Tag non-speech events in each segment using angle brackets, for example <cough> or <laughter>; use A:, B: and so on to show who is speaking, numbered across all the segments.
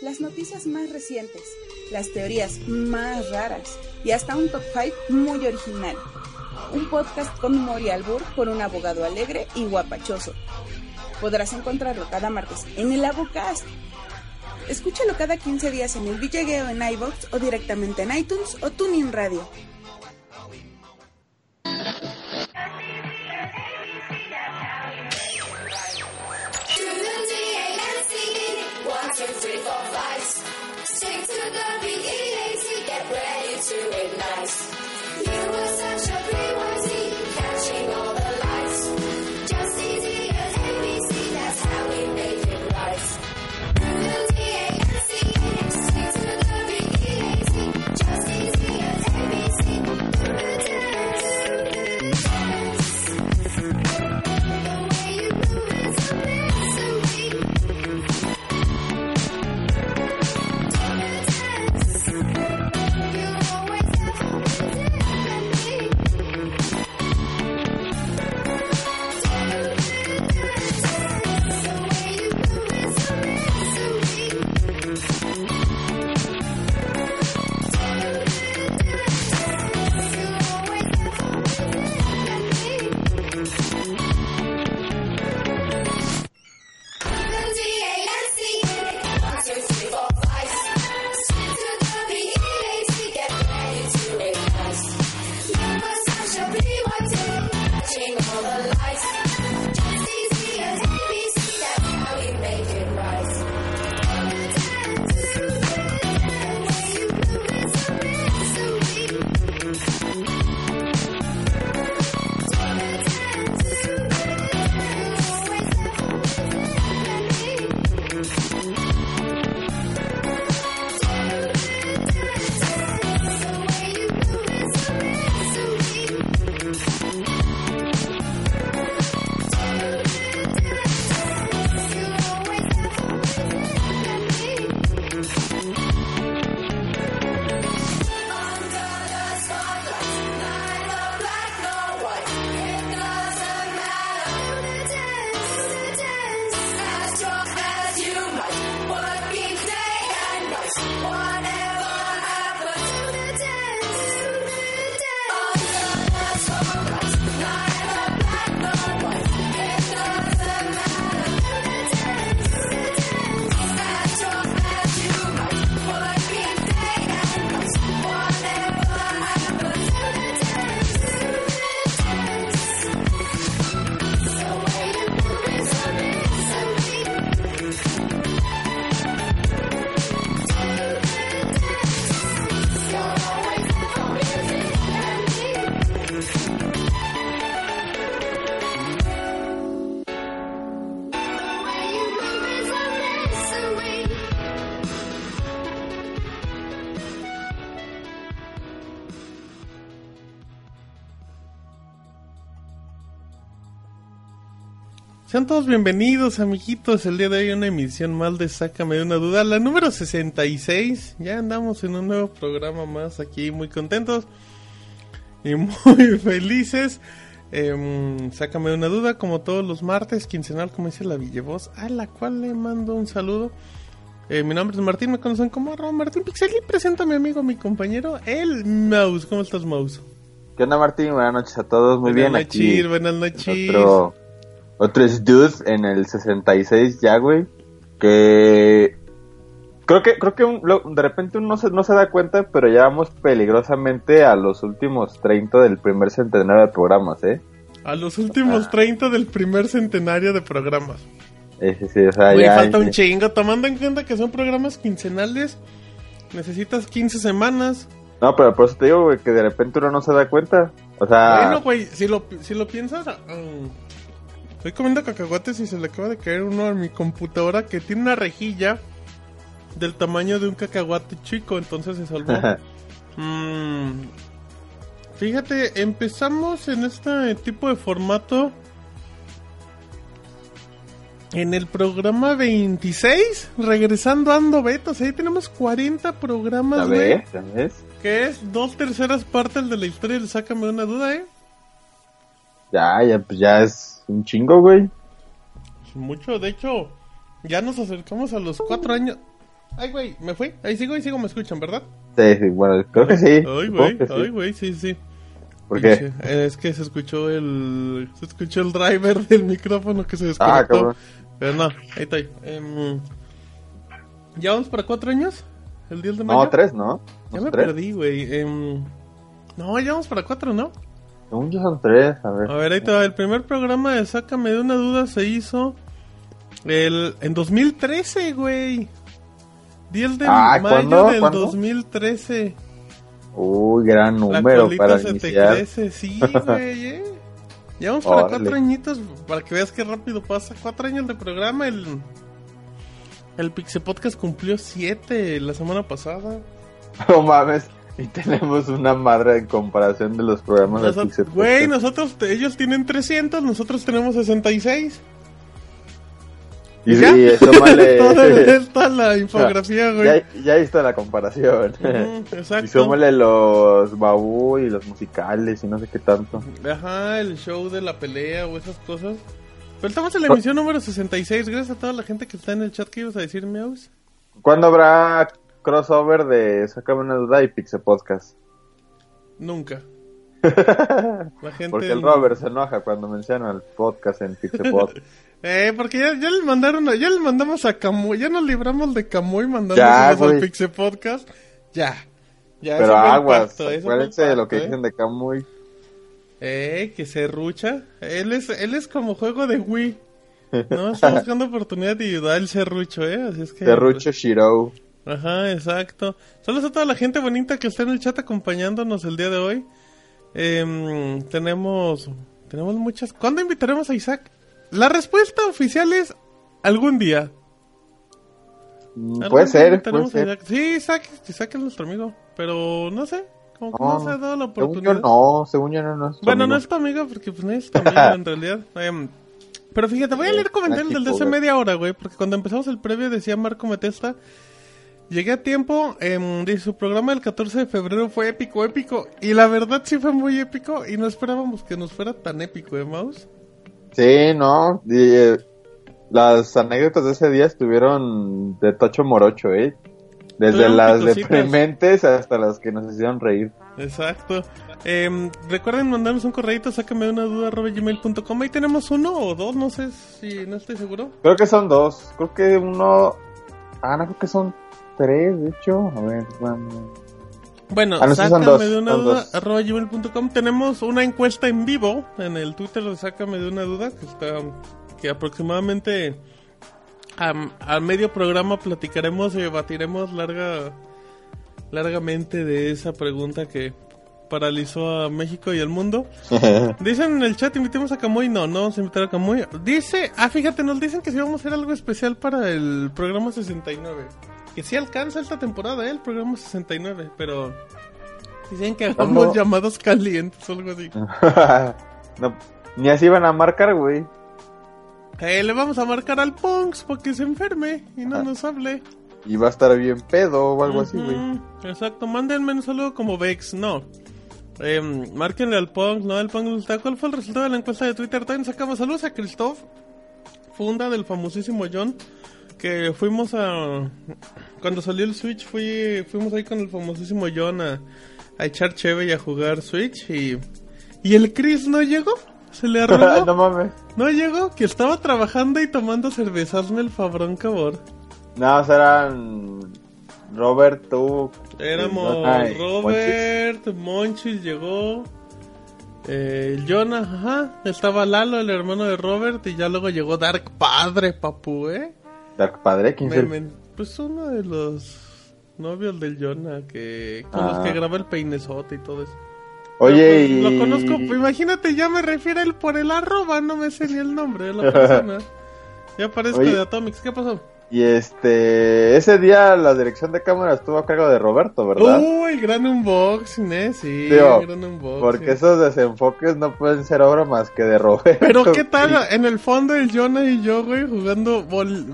A: las noticias más recientes, las teorías más raras y hasta un top 5 muy original. Un podcast con humor y albur por un abogado alegre y guapachoso. Podrás encontrarlo cada martes en el Abocast. Escúchalo cada 15 días en el Villegueo en iVoox o directamente en iTunes o TuneIn Radio.
B: Todos bienvenidos, amiguitos. El día de hoy una emisión más de Sácame de una duda, la número 66. Ya andamos en un nuevo programa más aquí, muy contentos y <laughs> muy felices. Em, sácame de una duda, como todos los martes, quincenal, como dice la Villevoz, a la cual le mando un saludo. Eh, mi nombre es Martín, me conocen como arroba Martín Pixel y presento a mi amigo, mi compañero, el Mouse. ¿Cómo estás, Mouse?
C: ¿Qué onda, Martín? Buenas noches a todos. Muy
B: buenas
C: bien,
B: noches,
C: aquí.
B: buenas noches.
C: Otro, otro es Dude en el 66 ya, güey. Que creo que creo que un- lo- de repente uno no se, no se da cuenta, pero ya vamos peligrosamente a los últimos 30 del primer centenario de programas, ¿eh?
B: A los últimos
C: Ah.
B: 30 del primer centenario de programas.
C: Sí, sí, o sea,
B: Güey,
C: ya,
B: falta un chingo. Tomando en cuenta que son programas quincenales, necesitas 15 semanas.
C: No, pero por eso te digo, güey, que de repente uno no se da cuenta. O sea,
B: Bueno, güey, si lo, si lo piensas, mm, estoy comiendo cacahuates y se le acaba de caer uno a mi computadora que tiene una rejilla del tamaño de un cacahuate chico, entonces se salvó. Mm, fíjate, empezamos en este tipo de formato en el programa 26, regresando a Ando Betos. Ahí tenemos 40
C: ¿ya
B: programas, güey. Que es dos terceras partes de la historia del Sácame una duda, ¿eh?
C: Ya, ya, pues ya es un chingo, güey.
B: Mucho, de hecho, ya nos acercamos a los cuatro años. Ay, güey, me fui. Ahí sigo y sigo, me escuchan, ¿verdad?
C: Sí, sí, bueno, creo que sí.
B: Ay, güey,
C: sí.
B: ay, güey, sí, sí.
C: ¿Por qué?
B: Eh, Es que se escuchó el. Se escuchó el driver <laughs> del micrófono que se
C: Ah,
B: desconectó.
C: cabrón.
B: Pero no, ahí estoy. Em, ¿Ya vamos para cuatro años? ¿El 10 de mayo?
C: No, tres, ¿no?
B: Ya
C: ¿No
B: me
C: tres?
B: perdí, güey. Em, no, ya vamos para cuatro, ¿no?
C: Según yo son tres, a ver.
B: A ver, ahí te va. El primer programa de Sácame de una duda se hizo el, en 2013, güey. 10 de
C: Ah,
B: mayo
C: ¿cuándo?
B: del
C: ¿Cuándo?
B: 2013.
C: Uy, gran
B: La
C: número
B: colita
C: para
B: se te crece, sí, güey, <laughs> eh. Ya vamos para
C: Órale.
B: cuatro añitos, para que veas qué rápido pasa. Cuatro años de programa, el... El Pixie Podcast cumplió siete la semana pasada.
C: No mames. Y tenemos una madre en comparación de los programas de
B: Nosot-
C: Pixel
B: Güey, nosotros, ellos tienen 300, nosotros tenemos 66.
C: Y,
B: ¿Ya?
C: y súmale- <laughs>
B: Todo <laughs> está la infografía, güey.
C: ya, ya está la comparación. <laughs>
B: Exacto.
C: y súmale los babú y los musicales y no sé qué tanto.
B: Ajá, el show de la pelea o esas cosas. Pero estamos en la emisión número 66. Gracias a toda la gente que está en el chat que ibas a decir, Meows.
C: ¿Cuándo habrá crossover de Sácame una duda y Pixel Podcast?
B: Nunca. <laughs> La gente.
C: Porque el Robert se enoja cuando menciona el podcast en Pixel Podcast. <laughs>
B: Eh, porque ya, ya le mandaron, a- ya le mandamos a Camuy, ya nos libramos de Camuy mandándonos al
C: güey.
B: Pixel Podcast. Ya. Ya,
C: Pero aguas,
B: pacto,
C: acuérdense de lo que
B: ¿eh?
C: dicen de Camuy.
B: Eh, que se rucha. Él es, él es como juego de Wii. <laughs> No, está buscando oportunidad y da el serrucho, eh. Así es que.
C: Serrucho Shiro.
B: Ajá, exacto. Saludos a toda la gente bonita que está en el chat acompañándonos el día de hoy. Em, tenemos, tenemos muchas. ¿Cuándo invitaremos a Isaac? La respuesta oficial es algún día.
C: Mm,
B: Algún
C: Puede
B: día
C: ser, puede ser.
B: Isaac. Sí, Isaac, Isaac es nuestro amigo, pero no sé, como que
C: No,
B: no, se ha dado la
C: Según yo
B: oportunidad.
C: no, según yo no. no es
B: Bueno, no
C: amigo.
B: es tu amigo porque pues no es tu amigo <laughs> en realidad. Em, pero fíjate, voy a leer comentarios del de hace media hora, güey, porque cuando empezamos el previo decía Marco Metesta, llegué a tiempo, em, dice su programa del 14 de febrero fue épico, épico, y la verdad sí fue muy épico y no esperábamos que nos fuera tan épico, ¿eh, Mouse?
C: Sí, no. y, eh, las anécdotas de ese día estuvieron de tocho morocho, ¿eh? Desde
B: Tuvieron
C: las
B: picositas.
C: deprimentes hasta las que nos hicieron reír.
B: Exacto. Em, recuerden mandarnos un correito, sácame una duda gmail.com. Ahí tenemos uno o dos, no sé si no estoy seguro.
C: Creo que son dos. Creo que uno. Ah, no, creo que son tres, de hecho. A ver, bueno.
B: Bueno,
C: Ah,
B: sácame
C: dos,
B: de una duda arroba gmail.com. Tenemos una encuesta en vivo en el Twitter de Sácame de una duda que está que aproximadamente a, a medio programa platicaremos y debatiremos larga largamente de esa pregunta que paralizó a México y al mundo. <laughs> Dicen en el chat, invitemos a Camuy. No, no vamos a invitar a Camuy. Dice, ah, fíjate, nos dicen que sí vamos a hacer algo especial para el programa 69. Que sí alcanza esta temporada, ¿eh? El programa 69, pero dicen que hagamos llamados calientes o algo así. <laughs>
C: no, ni así van a marcar, güey.
B: Eh, le vamos a marcar al Punks para que se enferme y no nos hable.
C: Y va a estar bien pedo o algo así, güey.
B: Exacto, mándenme un saludo como Vex, no. Eh, márquenle al Punk, no al Punk del Taco. ¿Cuál fue el resultado de la encuesta de Twitter? También sacamos saludos a Christoph, funda del famosísimo John. Que fuimos a. Cuando salió el Switch, fui, fuimos ahí con el famosísimo John a, a echar cheve y a jugar Switch. Y, y el Chris no llegó. Se le <laughs> arrugó.
C: no mames.
B: No llegó, que estaba trabajando y tomando cervezas el Fabrón Cabor.
C: No, serán Robert, tú.
B: Éramos Robert, Monchis llegó, eh, Jonah, ajá, estaba Lalo, el hermano de Robert, y ya luego llegó Dark Padre, papu, ¿eh?
C: Dark Padre, ¿quién es
B: Me-
C: el-
B: me- pues uno de los novios del Jonah, que con los
C: Ah.
B: que graba el peinesote y todo eso.
C: Oye,
B: pues,
C: y...
B: Lo conozco, imagínate, ya me refiero a él por el arroba, no me sé ni el nombre de la <laughs> persona. Ya parezco
C: Oye.
B: de Atomics, ¿qué pasó?
C: Y este, ese día la dirección de cámara estuvo a cargo de Roberto, ¿verdad?
B: Uy, gran unboxing, eh, sí,
C: Digo,
B: gran unboxing.
C: Porque esos desenfoques no pueden ser obra más que de Roberto.
B: Pero qué <laughs> tal, en el fondo el Jonah y yo, güey, jugando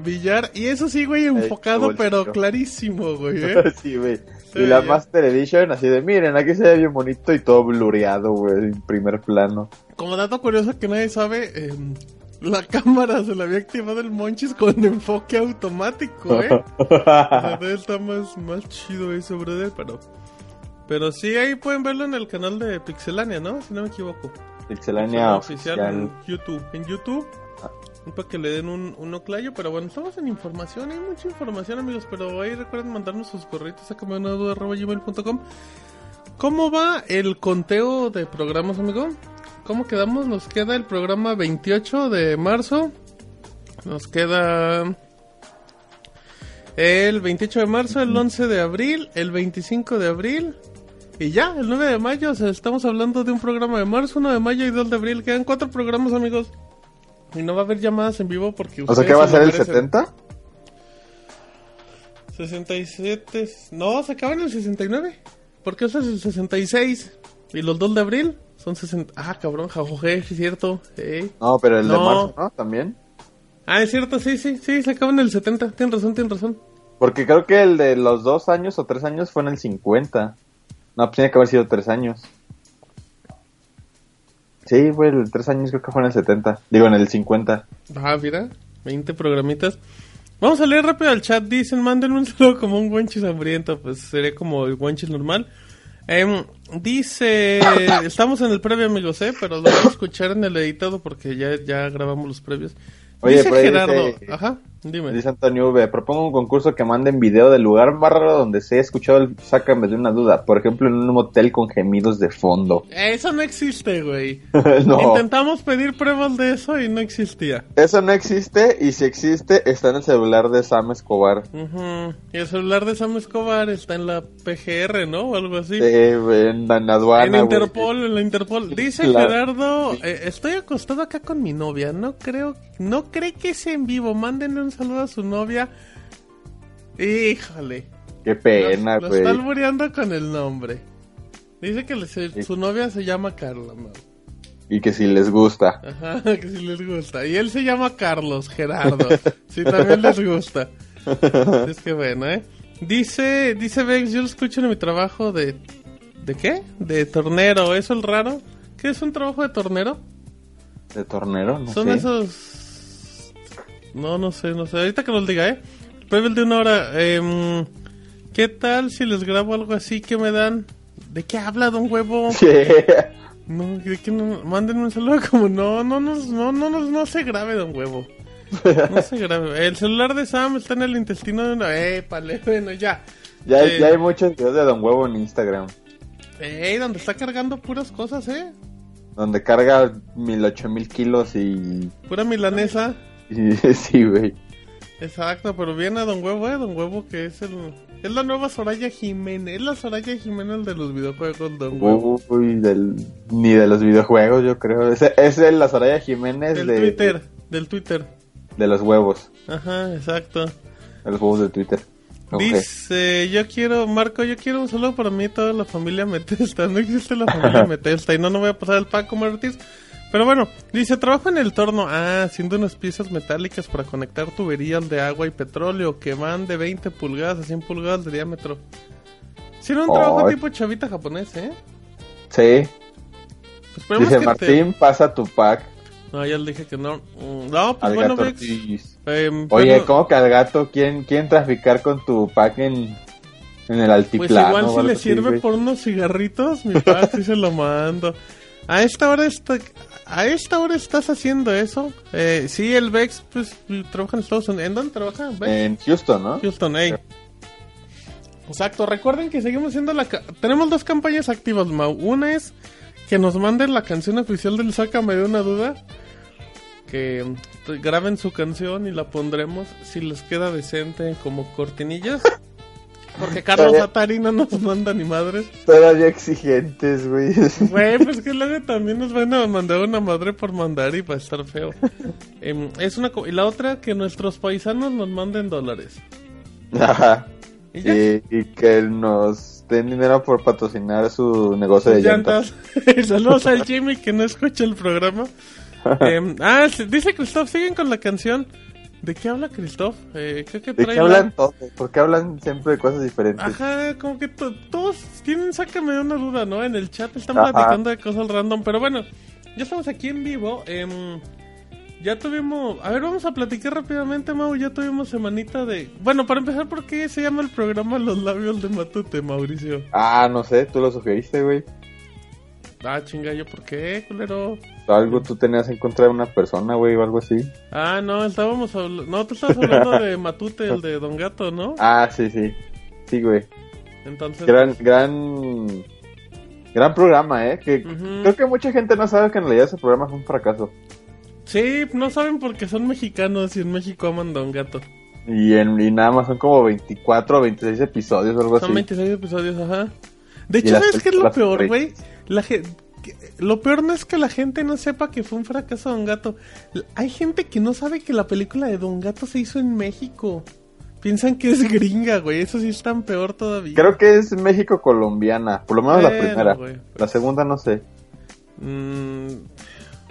B: billar. Y eso sí, güey, enfocado, pero clarísimo, güey, ¿eh? <laughs>
C: sí, güey.
B: Sí,
C: y la
B: ya.
C: Master Edition, así de, miren, aquí se ve bien bonito y todo blureado, güey, en primer plano.
B: Como dato curioso que nadie sabe, eh, la cámara se le había activado el Monchis con enfoque automático, ¿eh? O sea, de él está más, más chido eso, brother, pero... Pero sí, ahí pueden verlo en el canal de Pixelania, ¿no? Si no me equivoco.
C: Pixelania
B: oficial
C: oficial.
B: en YouTube. En YouTube, para que le den un, un oclayo, pero bueno, estamos en información, hay mucha información, amigos, pero ahí recuerden mandarnos sus duda, arroba gmail.com. ¿Cómo va el conteo de programas, amigo? ¿Cómo quedamos? Nos queda el programa 28 de marzo. Nos queda el 28 de marzo, el 11 de abril, el 25 de abril. Y ya, el 9 de mayo, o sea, estamos hablando de un programa de marzo, 1 de mayo y 2 de abril. Quedan cuatro programas, amigos. Y no va a haber llamadas en vivo porque
C: O sea, ¿qué va a ser el
B: merecen.
C: 70?
B: 67. No, se acaba en el 69. Porque ese es el 66. Y los 2 de abril son 60. Ah, cabrón, jajoje, sí es cierto. Ey.
C: No, pero el de marzo, ¿no? También.
B: Ah, es cierto, sí, sí, sí, se acaba en el 70. Tienes razón, tienes razón.
C: Porque creo que el de los dos años o tres años fue en el 50. No, pues tiene que haber sido tres años. Sí, güey, el de tres años creo que fue en el 70. Digo, en el 50.
B: Ah, mira, 20 programitas. Vamos a leer rápido al chat. Dicen, mándenme un saludo como un guanchis hambriento. Pues sería como el guanchis normal. Em, dice, <coughs> estamos en el previo, amigos, ¿eh? Pero lo vamos a escuchar en el editado porque ya, ya grabamos los previos.
C: Oye,
B: dice Gerardo,
C: dice-
B: ajá, dime.
C: Dice Antonio V, propongo un concurso que manden video del lugar más raro donde se ha escuchado el sácame de una duda. Por ejemplo, en un motel con gemidos de fondo.
B: Eso no existe, güey. <laughs>
C: no,
B: Intentamos pedir pruebas de eso y no existía.
C: eso no existe y si existe está en el celular de Sam Escobar.
B: Y el celular de Sam Escobar está en la PGR, ¿no? O algo así.
C: Sí, en la en la aduana.
B: En. Interpol, en la Interpol. Dice
C: La-
B: Gerardo, eh, estoy acostado acá con mi novia. No creo, no cree que sea en vivo. Mándenle un saludo a su novia. Híjole.
C: Qué pena,
B: lo, lo
C: güey.
B: está albureando con el nombre. Dice que su novia se llama Carla. ¿no?
C: Y que si les gusta.
B: Ajá, <laughs> que si les gusta. Y él se llama Carlos Gerardo. Si también les gusta. <laughs> Es que bueno, ¿eh? Dice, dice Vex, yo lo escucho en mi trabajo de... ¿De qué? De tornero. ¿Eso es raro? ¿Qué es un trabajo de tornero?
C: ¿De tornero? No
B: Son
C: sé.
B: esos... No, no sé, no sé. Ahorita que nos diga, ¿eh? Prevel de una hora. em, ¿Qué tal si les grabo algo así que me dan? ¿De qué habla, don huevo? <laughs> No, ¿de qué no? Mándenme un saludo <laughs> como no, no, no, no, no, no, no se grabe, don huevo. No se grabe. El celular de Sam está en el intestino de una... Eh, pale, <laughs> bueno, ya.
C: ya, hay,
B: Eh,
C: ya hay muchos videos de Don Huevo en Instagram.
B: Ey, donde está cargando puras cosas, ¿eh?
C: Donde carga mil ocho mil kilos y...
B: Pura milanesa. <laughs>
C: sí, güey.
B: Exacto, pero viene a Don Huevo, ¿eh? Don Huevo que es el... Es la nueva Soraya Jiménez. Es la Soraya Jiménez de los videojuegos, Don Huevo.
C: Uy, del, ni de los videojuegos, yo creo. Es, es la Soraya Jiménez
B: Del
C: de,
B: Twitter, del Twitter.
C: de los huevos.
B: Ajá, exacto.
C: De los huevos de Twitter.
B: Dice, yo quiero, Marco, yo quiero un saludo para mí toda la familia Metesta. <laughs> No existe la familia <laughs> Metesta y no, no voy a pasar el Paco Martínez. Pero bueno, dice, trabajo en el torno, ah, haciendo unas piezas metálicas para conectar tuberías de agua y petróleo que van de 20 pulgadas a 100 pulgadas de diámetro. Si era un trabajo tipo chavita japonés, ¿eh?
C: Sí.
B: Pues
C: Dice
B: que
C: Martín, pasa tu pack
B: No, ya le dije que no. Mm, No, pues
C: al
B: bueno,
C: gato
B: Vex. Em,
C: Oye,
B: bueno,
C: ¿cómo que al gato? ¿Quién, quién traficar con tu pack en, en el
B: Pues
C: altiplano?
B: igual
C: o
B: si le sirve por unos cigarritos, mi padre sí se lo mando. A esta hora está, a esta hora estás haciendo eso. Eh, sí, el Vex pues trabaja en Estados Unidos. ¿En dónde trabaja?
C: En Houston, ¿no?
B: Houston, ey. Exacto, recuerden que seguimos haciendo la... ca- Tenemos dos campañas activas, Mau. Una es que nos manden la canción oficial del Sácame de una duda. Que mm, graben su canción y la pondremos si les queda decente como cortinillas. Porque Carlos
C: Todavía-
B: Atari no nos manda ni madres.
C: Todavía exigentes, güey.
B: Güey, pues que luego también nos van a mandar una madre por mandar y va a estar feo. Em, es una co- y la otra que nuestros paisanos nos manden dólares.
C: Ajá.
B: Y.
C: Y, y que nos den dinero por patrocinar su negocio de llantas.
B: llantas. <laughs> Saludos al Jimmy que no escucha el programa. <laughs> Em, ah, dice Christoph, siguen con la canción. ¿De qué habla Christoph? Eh, creo que
C: ¿De qué
B: la-
C: hablan todos? Porque hablan siempre de cosas diferentes.
B: Ajá, como que to- todos tienen, sácame una duda, ¿no? En el chat están
C: Ajá.
B: platicando de cosas random, pero bueno, ya estamos aquí en vivo. em, Ya tuvimos, a ver, vamos a platicar rápidamente, Mau. Ya tuvimos semanita de. Bueno, para empezar, ¿por qué se llama el programa Los Labios de Matute, Mauricio?
C: Ah, no sé, tú lo sugeriste, güey.
B: Ah, chinga, ¿yo por qué, culero?
C: Algo tú tenías en contra de una persona, güey, o algo así.
B: Ah, no, estábamos hablando. No, tú estabas hablando de Matute, el de Don Gato, ¿no?
C: Ah, sí, sí. Sí, güey.
B: Entonces.
C: Gran, gran, gran programa, ¿eh? Que creo que mucha gente no sabe que en realidad ese programa fue un fracaso.
B: Sí, no saben porque son mexicanos y en México aman Don Gato.
C: Y, en, y nada más son como 24 o 26 episodios o algo
B: Son
C: así.
B: 26 episodios, ajá. De hecho, ¿sabes qué es lo peor,
C: son
B: güey? La Lo peor no es que la gente no sepa que fue un fracaso Don Gato. Hay gente que no sabe que la película de Don Gato se hizo en México. Piensan que es gringa, güey. Eso sí es tan peor todavía.
C: Creo que es México-colombiana, por lo menos la primera.
B: güey.
C: La segunda no sé.
B: Mm,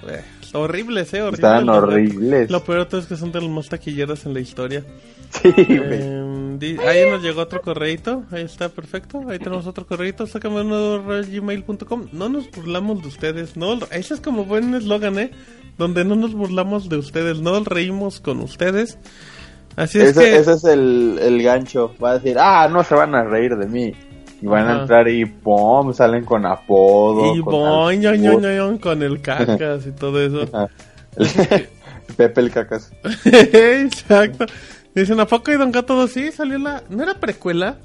B: eh, horribles, eh. Horribles,
C: Estaban horribles.
B: Lo peor de todo es que son de los más taquilleras en la historia. <laughs>
C: Sí.
B: Eh, ahí nos llegó otro correito, ahí está perfecto, ahí tenemos otro correito, sácame uno gmail.com, no nos burlamos de ustedes, no, ese es como buen eslogan, eh, donde no nos burlamos de ustedes, no reímos con ustedes, así es
C: ese,
B: que,
C: ese es el, el gancho. Va a decir, ah, no se van a reír de mí. Y van
B: Ajá.
C: a entrar y pum, salen con apodo.
B: y
C: con
B: boing, con el cacas y todo eso, <laughs> <laughs>
C: Pepe el cacas. <laughs>
B: exacto, dicen, ¿a poco y Don Gato 2? Sí, salió la, ¿no era precuela?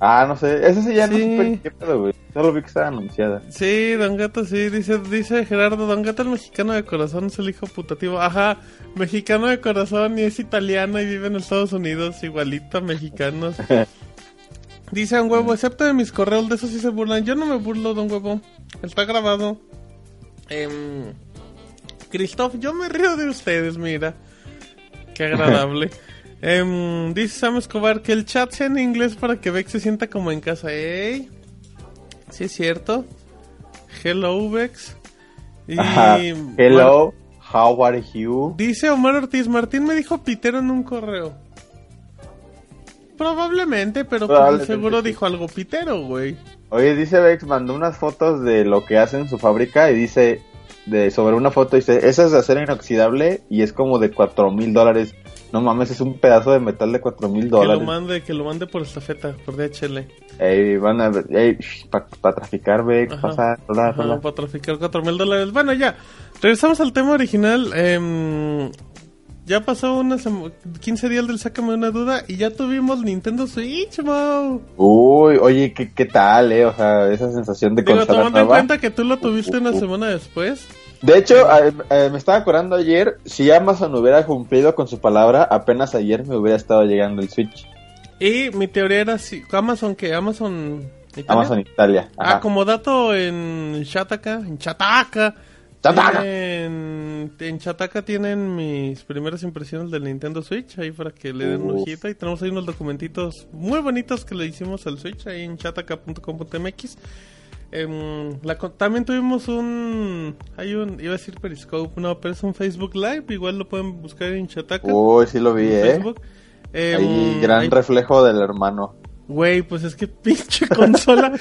C: Ah, no sé. Ese sí ya no supe qué pedo, güey. Solo vi que estaba anunciada.
B: Sí, Don Gato, sí, dice, dice Gerardo, Don Gato el mexicano de corazón es el hijo putativo. Ajá, mexicano de corazón y es italiano y vive en Estados Unidos, igualito a mexicanos. Dice Don Huevo, excepto de mis correos, de eso sí se burlan. Yo no me burlo, Don Huevo. Está grabado. Christoph, yo me río de ustedes, mira. Qué agradable. <laughs> Em, dice Sam Escobar que el chat sea en inglés para que Vex se sienta como en casa. ¡Ey! Sí, es cierto. Hello, Vex. Y,
C: Ajá.
B: bueno,
C: Hello, how are you?
B: dice Omar Ortiz, Martín me dijo pitero en un correo. Probablemente, pero
C: Probablemente
B: seguro
C: sí.
B: dijo algo pitero, güey.
C: Oye, dice Vex, mandó unas fotos de lo que hace en su fábrica y dice, de sobre una foto, dice, esa es de acero inoxidable y es como de cuatro mil dólares. No mames, es un pedazo de metal de cuatro mil
B: Que lo
C: dólares.
B: mande, que lo mande por estafeta, por DHL.
C: Ey, van a ver, ey, para traficar, Vex,
B: Ajá.
C: pasa, rola,
B: Ajá,
C: rola.
B: para traficar 4 mil dólares. Bueno, ya. Regresamos al tema original. Em, ya pasó unas sema- 15 días del Sácame una duda y ya tuvimos Nintendo Switch, Mau.
C: Uy, oye, ¿qué, qué tal, eh? O sea, esa sensación de
B: Digo,
C: consola
B: tomando en
C: nueva.
B: cuenta que tú lo tuviste una semana después.
C: De hecho, eh, eh, me estaba acordando ayer, si Amazon hubiera cumplido con su palabra, apenas ayer me hubiera estado llegando el Switch.
B: Y mi teoría era si Amazon que Amazon Italia?
C: Amazon Italia. Ajá.
B: Ah, como dato en Shataka, en Chataka. Tienen- en Chataka tienen mis primeras impresiones del Nintendo Switch, ahí para que le den un
C: Uf.
B: ojito. Y tenemos ahí unos documentitos muy bonitos que le hicimos al Switch, ahí en chataka.com.mx. Em, la co- también tuvimos un. Hay un. Iba a decir Periscope, no, pero es un Facebook Live. Igual lo pueden buscar en Chataka.
C: Uy, sí lo vi,
B: en
C: eh.
B: Facebook. Em,
C: Ahí, gran reflejo del hermano.
B: Güey, pues es que <laughs> pinche consola.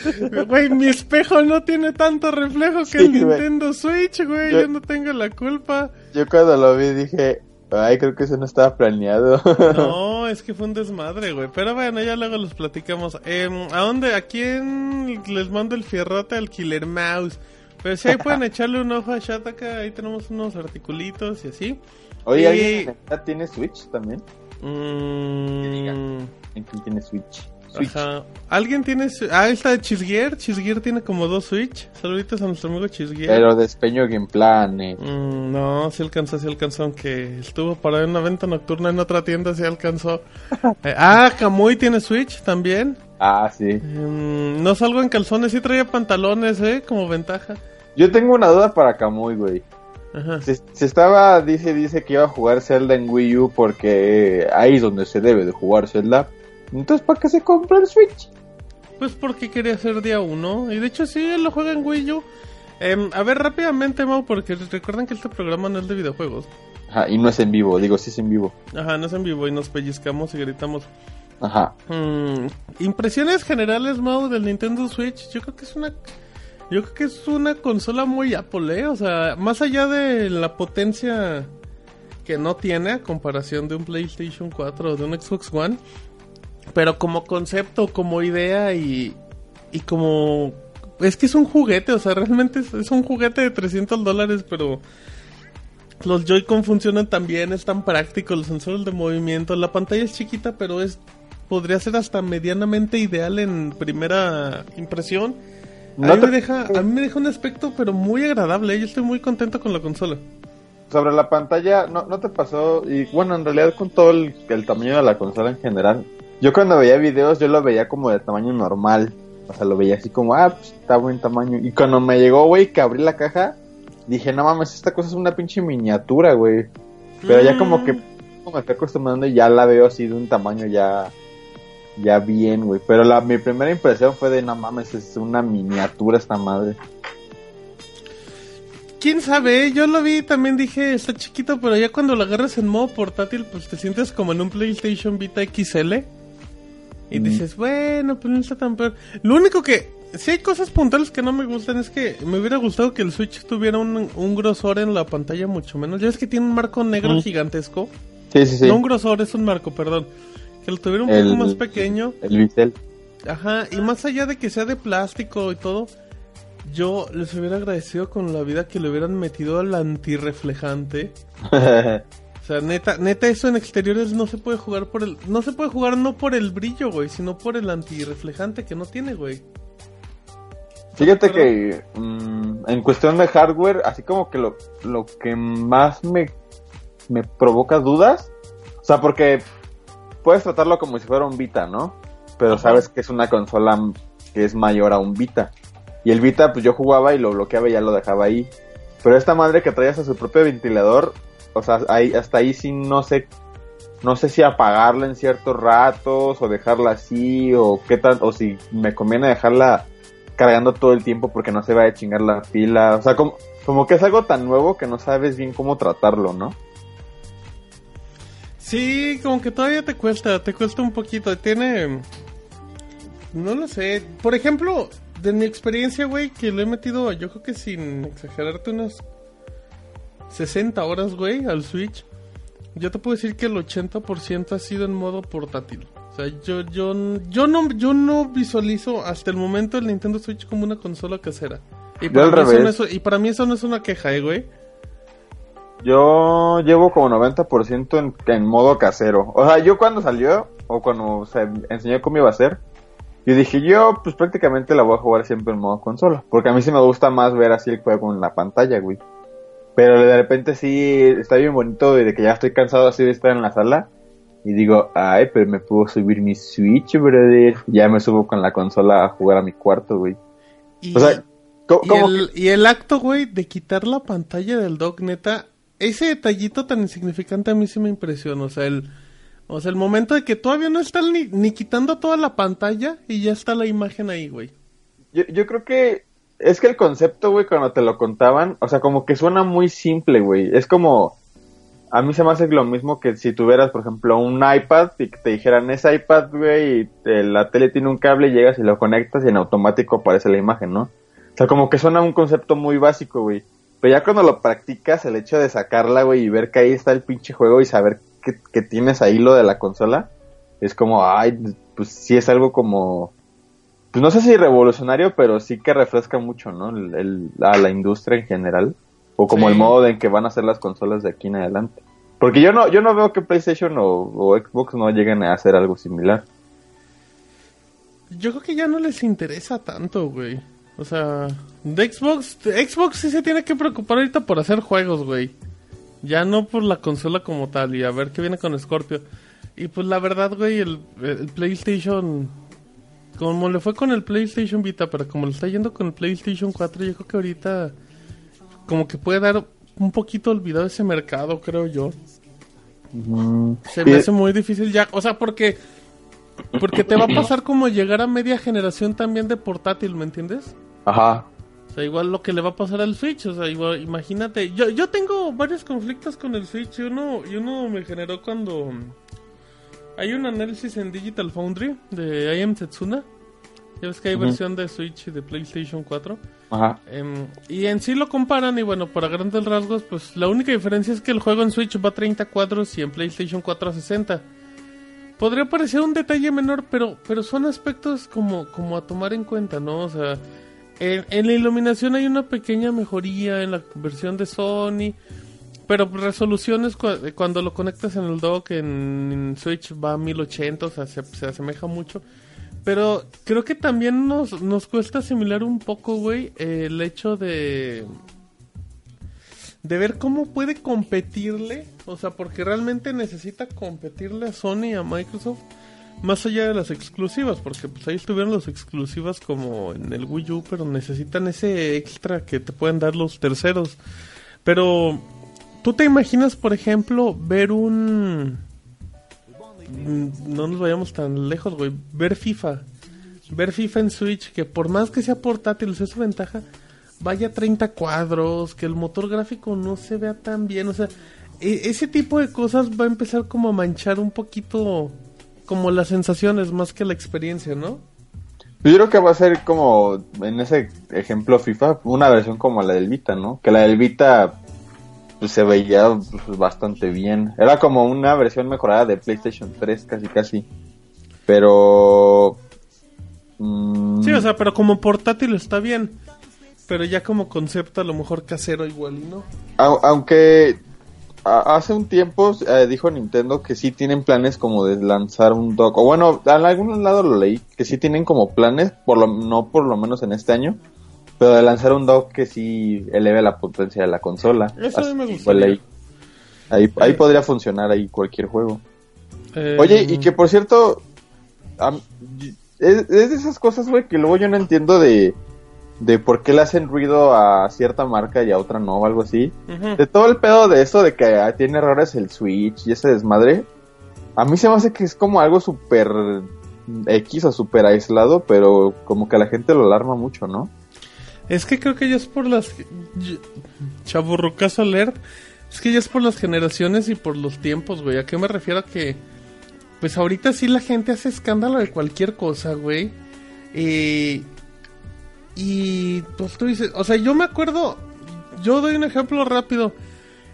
B: Güey, mi espejo no tiene tanto reflejo que
C: Sí,
B: el
C: güey.
B: Nintendo Switch, güey.
C: Yo-
B: Yo no tengo la culpa.
C: Yo cuando lo vi dije, ay, creo que eso no estaba planeado.
B: No, <laughs> es que fue un desmadre, güey. Pero bueno, ya luego los platicamos. Em, ¿A dónde? ¿A quién les mando el fierrote al Killer Mouse? Pero si ahí pueden <laughs> echarle un ojo a Shataka, ahí tenemos unos articulitos y así.
C: Oye,
B: Y-
C: ¿alguien en esta tiene Switch también?
B: Mm,
C: ¿En quién tiene Switch? Switch.
B: Ajá. ¿Alguien tiene? Ah, está Chisguier. Chisguier tiene como dos Switch. Saluditos a nuestro amigo Chisguier.
C: Pero despeño Game eh.
B: Mm, no, sí alcanzó, sí alcanzó, aunque estuvo para una venta nocturna en otra tienda, sí alcanzó. <laughs> Eh, ah, Kamui tiene Switch también.
C: Ah, sí.
B: Mm, no salgo en calzones, sí traía pantalones, eh, como ventaja.
C: Yo tengo una duda para Kamui, güey.
B: Ajá.
C: Se, se estaba, dice, dice que iba a jugar Zelda en Wii U porque ahí es donde se debe de jugar Zelda. Entonces, ¿para qué se compra el Switch?
B: Pues porque quería ser día uno. Y de hecho sí, él lo juega en Wii U. Em, a ver, rápidamente, Mau, porque recuerden que este programa no es de videojuegos.
C: Ajá, y no es en vivo, digo, sí es en vivo.
B: Ajá, no es en vivo y nos pellizcamos y gritamos.
C: Ajá.
B: Mm, impresiones generales, Mau, del Nintendo Switch. Yo creo que es una. Yo creo que es una consola muy Apple, ¿eh? O sea, más allá de la potencia que no tiene a comparación de un PlayStation 4 o de un Xbox One. Pero como concepto, como idea y, y como... Es que es un juguete, o sea, realmente es, es un juguete de 300 dólares, pero los Joy-Con funcionan también, es tan práctico, los sensores de movimiento, la pantalla es chiquita, pero es podría ser hasta medianamente ideal en primera impresión. A, mí
C: te-
B: me deja, a mí me deja un aspecto pero muy agradable, yo estoy muy contento con la consola.
C: Sobre la pantalla, ¿no, no te pasó? Y bueno, en realidad con todo el, el tamaño de la consola en general. Yo cuando veía videos, yo lo veía como de tamaño normal. O sea, lo veía así como, ah, pues está buen tamaño. Y cuando me llegó, güey, que abrí la caja, dije, no mames, esta cosa es una pinche miniatura, güey. Pero ya como que como me estoy acostumbrando y ya la veo así de un tamaño ya ya bien, güey. Pero la, mi primera impresión fue de, no mames, es una miniatura esta madre.
B: ¿Quién sabe? Yo lo vi y también dije, está chiquito, pero ya cuando lo agarras en modo portátil, pues te sientes como en un PlayStation Vita XL. Y
C: Mm.
B: dices, bueno, pues no está tan peor. Lo único que, si hay cosas puntuales que no me gustan, es que me hubiera gustado que el Switch tuviera un, un grosor en la pantalla mucho menos. Ya ves que tiene un marco negro
C: Mm.
B: gigantesco.
C: Sí, sí, sí.
B: No un grosor, es un marco, perdón. Que lo tuviera un
C: El-
B: poco más pequeño.
C: El bisel.
B: Ajá, y más allá de que sea de plástico y todo, yo les hubiera agradecido con la vida que le hubieran metido al antirreflejante. <laughs> O sea, neta, neta, eso en exteriores no se puede jugar por el... No se puede jugar no por el brillo, güey, sino por el antirreflejante que no tiene, güey.
C: Fíjate que mm, en cuestión de hardware, así como que lo, lo que más me, me provoca dudas, o sea, porque puedes tratarlo como si fuera un Vita, ¿no? Pero sabes que es una consola que es mayor a un Vita. Y el Vita, pues yo jugaba y lo bloqueaba y ya lo dejaba ahí. Pero esta madre que trae hasta su propio ventilador, o sea, ahí, hasta ahí sí no sé, no sé si apagarla en ciertos ratos o dejarla así o qué tal, o si me conviene dejarla cargando todo el tiempo porque no se va a chingar la pila. O sea, como, como que es algo tan nuevo que no sabes bien cómo tratarlo, ¿no?
B: Sí, como que todavía te cuesta, te cuesta un poquito. Tiene... No lo sé. Por ejemplo, de mi experiencia, güey, que lo he metido, yo creo que sin exagerarte, unas 60 horas, güey, al Switch. Yo te puedo decir que el 80% ha sido en modo portátil. O sea, yo, yo, yo, no, yo no visualizo hasta el momento el Nintendo Switch como una consola casera. Y para, mí eso, no es, y para mí eso no es una queja, eh, güey.
C: Yo llevo como 90% en, en modo casero. O sea, yo cuando salió, o cuando se enseñó cómo iba a ser, yo dije, yo pues prácticamente la voy a jugar siempre en modo consola. Porque a mí sí me gusta más ver así el juego en la pantalla, güey. Pero de repente sí está bien bonito de que ya estoy cansado así de estar en la sala. Y digo, ay, pero me puedo subir mi Switch, brother. Ya me subo con la consola a jugar a mi cuarto, güey.
B: Y,
C: O sea, co-
B: y el, y el acto, güey, de quitar la pantalla del dock, neta, ese detallito tan insignificante a mí sí me impresiona. O sea, el, o sea, el momento de que todavía no están ni, ni quitando toda la pantalla y ya está la imagen ahí, güey.
C: Yo, yo creo que es que el concepto, güey, cuando te lo contaban, o sea, como que suena muy simple, güey. Es como, a mí se me hace lo mismo que si tuvieras, por ejemplo, un iPad y que te dijeran, es iPad, güey, y la tele tiene un cable, llegas y lo conectas y en automático aparece la imagen, ¿no? O sea, como que suena un concepto muy básico, güey. Pero ya cuando lo practicas, el hecho de sacarla, güey, y ver que ahí está el pinche juego y saber que, que tienes ahí lo de la consola, es como, ay, pues sí es algo como, pues no sé si revolucionario, pero sí que refresca mucho, ¿no? El, el- a la industria en general. O como
B: Sí.
C: el modo en que van a ser las consolas de aquí en adelante. Porque yo no, yo no veo que PlayStation o, o Xbox no lleguen a hacer algo similar.
B: Yo creo que ya no les interesa tanto, güey. O sea, de Xbox, de Xbox sí se tiene que preocupar ahorita por hacer juegos, güey. Ya no por la consola como tal y a ver qué viene con Scorpio. Y pues la verdad, güey, el, el PlayStation, como le fue con el PlayStation Vita, pero como le está yendo con el PlayStation 4, yo creo que ahorita como que puede dar un poquito olvidado ese mercado, creo yo. Se me hace muy difícil ya, o sea, porque porque te va a <clears throat> pasar como llegar a media generación también de portátil, ¿me entiendes?
C: Ajá.
B: O sea, igual lo que le va a pasar al Switch, o sea, igual, imagínate, yo, yo tengo varios conflictos con el Switch, y uno, y uno me generó cuando hay un análisis en Digital Foundry de IM Setsuna, Ya ves que hay versión de Switch y de PlayStation 4.
C: Ajá.
B: Em, y en sí lo comparan y bueno, para grandes rasgos, pues la única diferencia es que el juego en Switch va a 30 cuadros y en PlayStation 4 a 60. Podría parecer un detalle menor, pero, pero son aspectos como, como a tomar en cuenta, ¿no? O sea, en, en la iluminación hay una pequeña mejoría en la versión de Sony, pero resoluciones cu- cuando lo conectas en el dock en, Switch va a 1080, o sea, se, se asemeja mucho. Pero creo que también nos, nos cuesta asimilar un poco, güey, eh, el hecho de... De ver cómo puede competirle, o sea, porque realmente necesita competirle a Sony y a Microsoft, más allá de las exclusivas, porque pues ahí estuvieron las exclusivas como en el Wii U, pero necesitan ese extra que te pueden dar los terceros. Pero, ¿tú te imaginas, por ejemplo, ver un... Mm, No nos vayamos tan lejos, güey. Ver FIFA. Ver FIFA en Switch, que por más que sea portátil, es su ventaja, vaya a 30 cuadros, que el motor gráfico no se vea tan bien. O sea, e- ese tipo de cosas va a empezar como a manchar un poquito como las sensaciones más que la experiencia, ¿no?
C: Yo creo que va a ser como, en ese ejemplo FIFA, una versión como la del Vita, ¿no? Que la del Vita pues, se veía pues, bastante bien. Era como una versión mejorada de PlayStation 3, casi casi. Pero... mm,
B: Sí, o sea, pero como portátil está bien. Pero ya como concepto a lo mejor casero igual y no.
C: au- aunque hace un tiempo eh, dijo Nintendo que sí tienen planes como de lanzar un dock. O bueno, en algún lado lo leí, que sí tienen como planes, por lo, no por lo menos en este año, pero de lanzar un dock que sí eleve la potencia de la consola.
B: Eso a mí me
C: leí. Ahí, ahí
B: Eh.
C: podría funcionar ahí cualquier juego.
B: Eh,
C: Oye, y que por cierto, es, es de esas cosas, güey, que luego yo no entiendo de, de por qué le hacen ruido a cierta marca y a otra no, o algo así. De todo el pedo de eso de que tiene errores el Switch y ese desmadre, a mí se me hace que es como algo súper X o súper aislado, pero como que a la gente lo alarma mucho, ¿no?
B: Es que creo que ya es por las... Chaburrucazo alert. Es que ya es por las generaciones y por los tiempos, güey. ¿A qué me refiero? A que... Pues ahorita sí la gente hace escándalo de cualquier cosa, güey. Eh, y pues tú dices... O sea, yo me acuerdo... Yo doy un ejemplo rápido.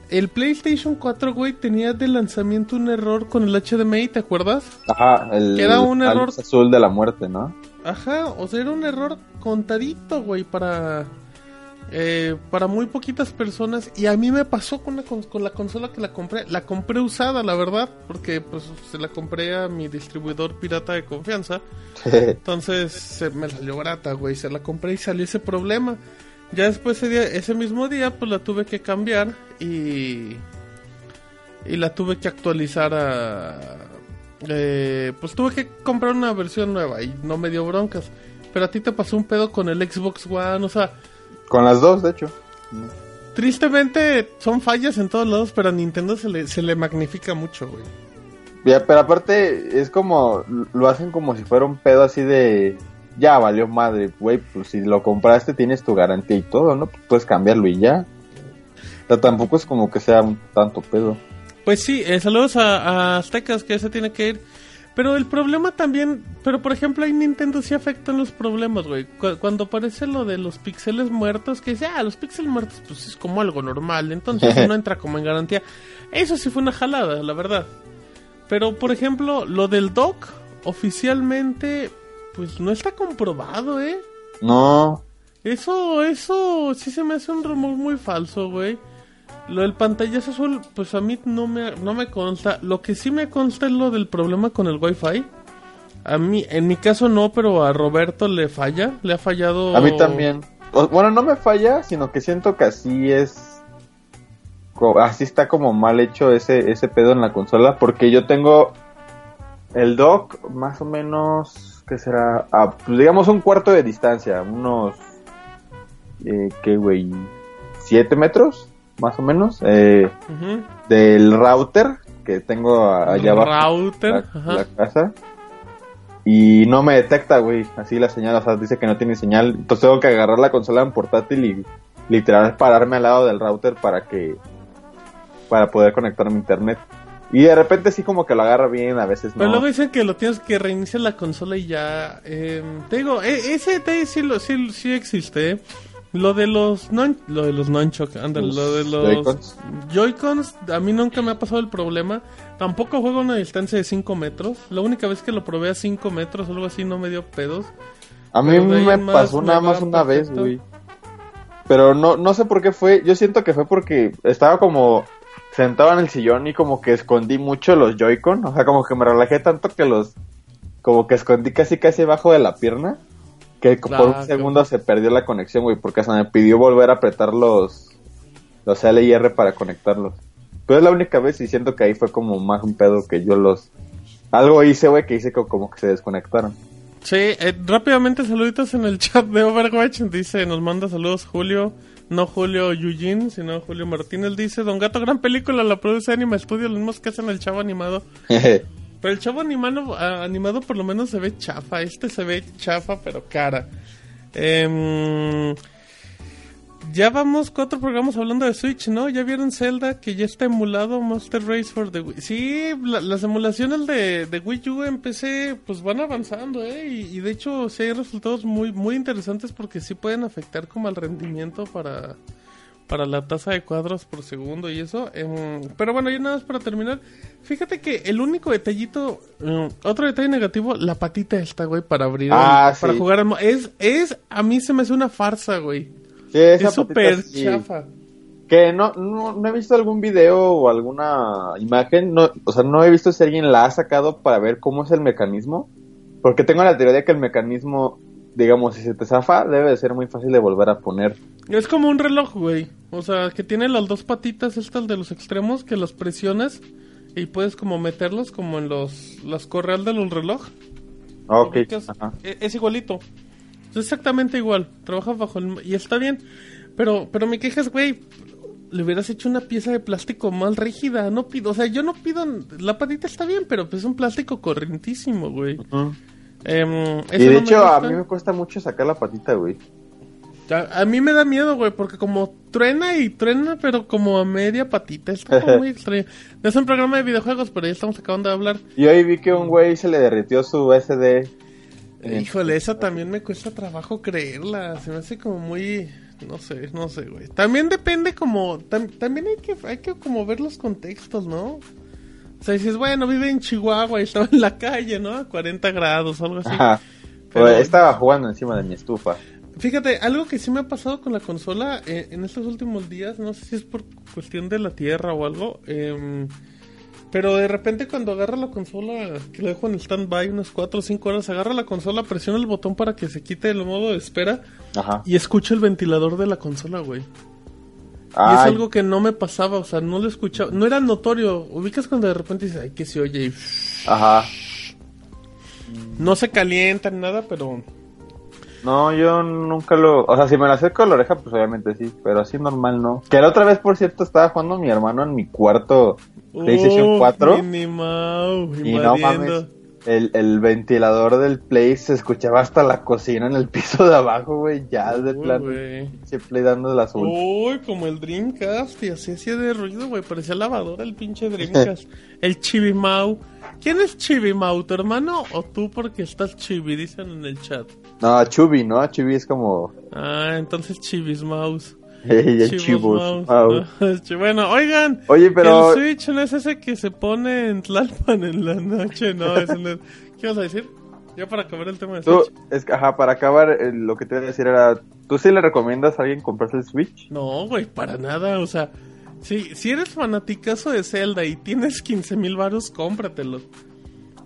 B: El PlayStation 4, güey, tenía de lanzamiento un error con el HDMI, ¿te acuerdas?
C: Ajá, el
B: Queda un
C: la
B: error.
C: azul de la muerte, ¿no?
B: Ajá, o sea, era un error contadito, güey, para eh, para muy poquitas personas. Y a mí me pasó con la, con, con la consola que la compré. La compré usada, la verdad, porque pues se la compré a mi distribuidor pirata de confianza. <laughs> Entonces se me salió barata, güey. Se la compré y salió ese problema. Ya después ese, día, ese mismo día, pues la tuve que cambiar y. Y la tuve que actualizar a. eh, pues tuve que comprar una versión nueva y no me dio broncas. Pero a ti te pasó un pedo con el Xbox One, o sea,
C: Con las dos, de hecho.
B: tristemente son fallas en todos lados, pero a Nintendo se le, se le magnifica mucho, güey.
C: Ya, pero aparte es como, lo hacen como si fuera un pedo así de, ya valió madre, güey, pues si lo compraste tienes tu garantía y todo, ¿no? Pues puedes cambiarlo y ya. O sea, tampoco es como que sea un tanto pedo.
B: Pues sí, eh, saludos a, a Aztecas que se tiene que ir. Pero el problema también, pero por ejemplo ahí Nintendo sí afectan los problemas, güey. Cu- cuando aparece lo de los píxeles muertos, que dice, ah, los píxeles muertos pues es como algo normal, entonces <laughs> no entra como en garantía. Eso sí fue una jalada, la verdad. Pero por ejemplo, lo del dock, oficialmente, pues no está comprobado, ¿eh?
C: No,
B: Eso, eso sí se me hace un rumor muy falso, güey. Lo del pantallazo azul, pues a mí no me, no me consta. Lo que sí me consta es lo del problema con el wifi. A mí, en mi caso no, pero a Roberto le falla, le ha fallado.
C: a mí también. Bueno, no me falla, sino que siento que así es, así está como mal hecho ese, ese pedo en la consola, porque yo tengo el dock más o menos, ¿qué será? A, digamos un cuarto de distancia, unos, eh, ¿qué güey? ¿Siete metros? Más o menos, eh, del router que tengo allá abajo
B: Router,
C: la, la casa. Y no me detecta, güey, así la señal, o sea, dice que no tiene señal. Entonces tengo que agarrar la consola en portátil y literal pararme al lado del router para que para poder conectarme a internet. Y de repente sí como que lo agarra bien, a veces
B: Pero
C: no.
B: luego dicen que lo tienes que reiniciar la consola y ya. eh, te digo, ese detalle sí, lo, sí, sí existe. Lo de los non, lo de los ándale,
C: Los
B: lo de los Joy-Cons. A mí nunca me ha pasado el problema. Tampoco juego a una distancia de 5 metros. La única vez que lo probé a 5 metros o algo así no me dio pedos.
C: A mí me
B: más
C: pasó nada más una vez, güey. Pero no, no sé por qué fue. Yo siento que fue porque estaba como sentado en el sillón y como que escondí mucho los Joy-Con. O sea, como que me relajé tanto que los. Como que escondí casi casi abajo de la pierna. Que por un segundo se perdió la conexión, güey. Porque se me pidió volver a apretar los. Los L y R para conectarlos. Pero es la única vez y siento que ahí fue como más un pedo que yo los. Algo hice, güey, que hice como que se desconectaron.
B: Sí, eh, rápidamente saluditos en el chat de Overwatch. Dice, nos manda saludos Julio. No Julio Eugene, sino Julio Martínez. Dice, Don Gato, gran película, la produce Anima Studio, los mismos que hacen el chavo animado. <laughs> Pero el chavo animado, animado por lo menos se ve chafa. Este se ve chafa, pero cara. Em, ya vamos cuatro programas hablando de Switch, ¿no? ¿Ya vieron Zelda que ya está emulado Monster Race for the Wii? Sí, la- las emulaciones de, de Wii U en PC pues van avanzando, ¿eh? Y, y de hecho sí hay resultados muy, muy interesantes porque sí pueden afectar como al rendimiento para, para la tasa de cuadros por segundo y eso. em, pero bueno, ya nada más para terminar. Fíjate que el único detallito, em, otro detalle negativo, la patita esta, güey, para abrir,
C: Ah,
B: para
C: sí.
B: jugar al mo- Es, es, a mí se me hace una farsa, güey.
C: Sí, esa
B: Es súper
C: sí.
B: chafa.
C: Que no, no, no he visto algún video o alguna imagen, no, o sea, no he visto si alguien la ha sacado para ver cómo es el mecanismo, porque tengo la teoría de que el mecanismo, digamos, si se te zafa, debe de ser muy fácil de volver a poner.
B: Es como un reloj, güey. O sea, que tiene las dos patitas estas de los extremos que los presionas y puedes como meterlos como en los las correal de los reloj.
C: Ok,
B: ubicas?
C: ajá.
B: E- Es igualito. Es exactamente igual. Trabaja bajo el... Y está bien. Pero, pero mi queja es, güey, le hubieras hecho una pieza de plástico más rígida. No pido... O sea, yo no pido... La patita está bien, pero pues es un plástico corrientísimo, güey. Em,
C: Y de
B: no me
C: hecho, a mí me cuesta mucho sacar la patita, güey.
B: A, a mí me da miedo, güey, porque como truena y truena, pero como a media patita. Está como muy <laughs> extraño. No es un programa de videojuegos, pero ya estamos acabando de hablar.
C: Y hoy vi que un güey se le derritió su SD.
B: Híjole, esa también me cuesta trabajo creerla. Se me hace como muy... No sé, no sé, güey. También depende como... tam- también hay que, hay que como ver los contextos, ¿no? O sea, dices, bueno, vive en Chihuahua y estaba en la calle, ¿no? A 40 grados o algo así.
C: Ajá.
B: Pero-
C: estaba jugando encima de mi estufa.
B: Fíjate, algo que sí me ha pasado con la consola eh, en estos últimos días, no sé si es por cuestión de la tierra o algo, em, pero de repente cuando agarra la consola, que lo dejo en stand-by unas 4 o 5 horas, agarra la consola, presiona el botón para que se quite el modo de espera
C: Ajá.
B: y escucho el ventilador de la consola, güey. Y es algo que no me pasaba, o sea, no lo escuchaba, no era notorio. Ubicas cuando de repente dices, ay, que se oye y
C: Ajá.
B: no se calienta ni nada, pero
C: No, yo nunca lo... O sea, si me lo acerco a la oreja, pues obviamente sí, pero así normal no. Que la otra vez, por cierto, estaba jugando mi hermano en mi cuarto PlayStation
B: Uh,
C: 4
B: Minnie Mouse,
C: y no mames, el, el ventilador del Play se escuchaba hasta la cocina en el piso de abajo, güey, ya de
B: Uy, güey.
C: Se Play dando las azul.
B: Uy, como el Dreamcast, y así hacía de ruido, güey. Parecía lavadora el pinche <laughs> Dreamcast. el Chibimau. ¿Quién es Chibimau? ¿Tu hermano o tú porque estás chibi? Dicen en el chat.
C: No, Chubby, ¿no? Chubby es como...
B: Ah, entonces Chibis Mouse. <laughs> Chivos
C: chivos.
B: Mouse. <laughs> Bueno, oigan.
C: Oye, pero-
B: El Switch no es ese que se pone en Tlalpan en la noche, no. <laughs> es- ¿Qué vas a decir? Ya para acabar el tema de
C: Tú,
B: Switch.
C: es ajá, para acabar, eh, lo que te iba a decir era, ¿tú sí le recomiendas a alguien comprarse el Switch?
B: No, güey, para nada. O sea, si, si eres fanaticazo de Zelda y tienes 15 mil varos, cómpratelo.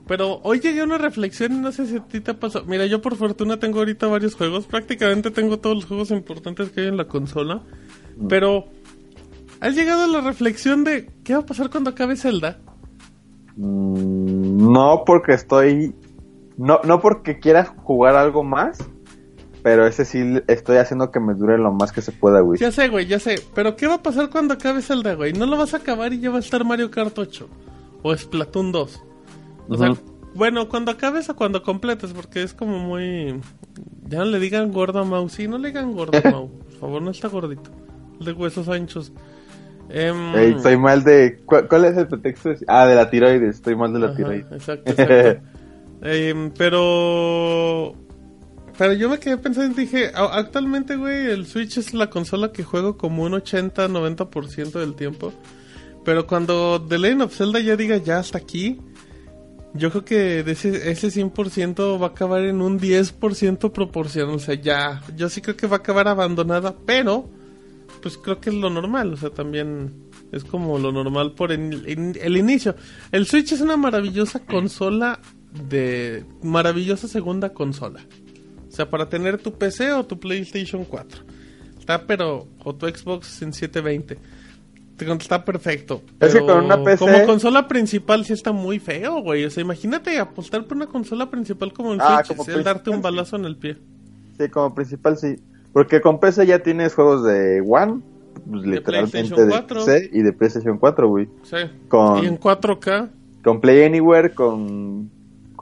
B: Pero hoy llegué a una reflexión y no sé si a ti te pasado. Mira, yo por fortuna tengo ahorita varios juegos. Prácticamente tengo todos los juegos importantes que hay en la consola. Pero, ¿has llegado a la reflexión de qué va a pasar cuando acabe Zelda?
C: Mm, no porque estoy... No, no porque quiera jugar algo más, pero ese sí estoy haciendo que me dure lo más que se pueda, güey.
B: Ya sé, güey, ya sé. Pero, ¿qué va a pasar cuando acabe Zelda, güey? No lo vas a acabar y ya va a estar Mario Kart 8. O Splatoon 2. O sea,
C: Ujú.
B: bueno, cuando acabes o cuando completes, porque es como muy... Ya no le digan gordo a Mau. Sí, no le digan gordo a Mau. Por favor, no está gordito. El de huesos anchos.
C: Ey, estoy mal de... ¿cuál, cuál es el pretexto? Ah, de la tiroides. Estoy mal de la
B: Ajá,
C: tiroides.
B: Exacto, exacto. <laughs> Em, pero. Pero yo me quedé pensando y dije: "A- actualmente, güey, el Switch es la consola que juego como un 80-90% del tiempo. Pero cuando The Legend of Zelda ya diga ya hasta aquí, yo creo que ese, ese 100% va a acabar en un 10% proporcional. O sea, ya. Yo sí creo que va a acabar abandonada, pero. Pues creo que es lo normal. O sea, también es como lo normal por en- en- el inicio. El Switch es una maravillosa consola de maravillosa segunda consola. O sea, para tener tu PC o tu PlayStation 4. Está pero o tu Xbox en 720. Te- Está perfecto.
C: Es que con una PC
B: Como consola principal sí está muy feo, güey. O sea, imagínate apostar por una consola principal como el
C: Ah,
B: Switch.
C: como
B: el darte un balazo en el pie.
C: Sí, como principal sí. Porque con PC ya tienes juegos de One, pues, literalmente
B: PlayStation
C: de
B: 4.
C: PC y de PlayStation 4, güey.
B: Sí.
C: Con-
B: Y en 4K.
C: Con Play Anywhere, con,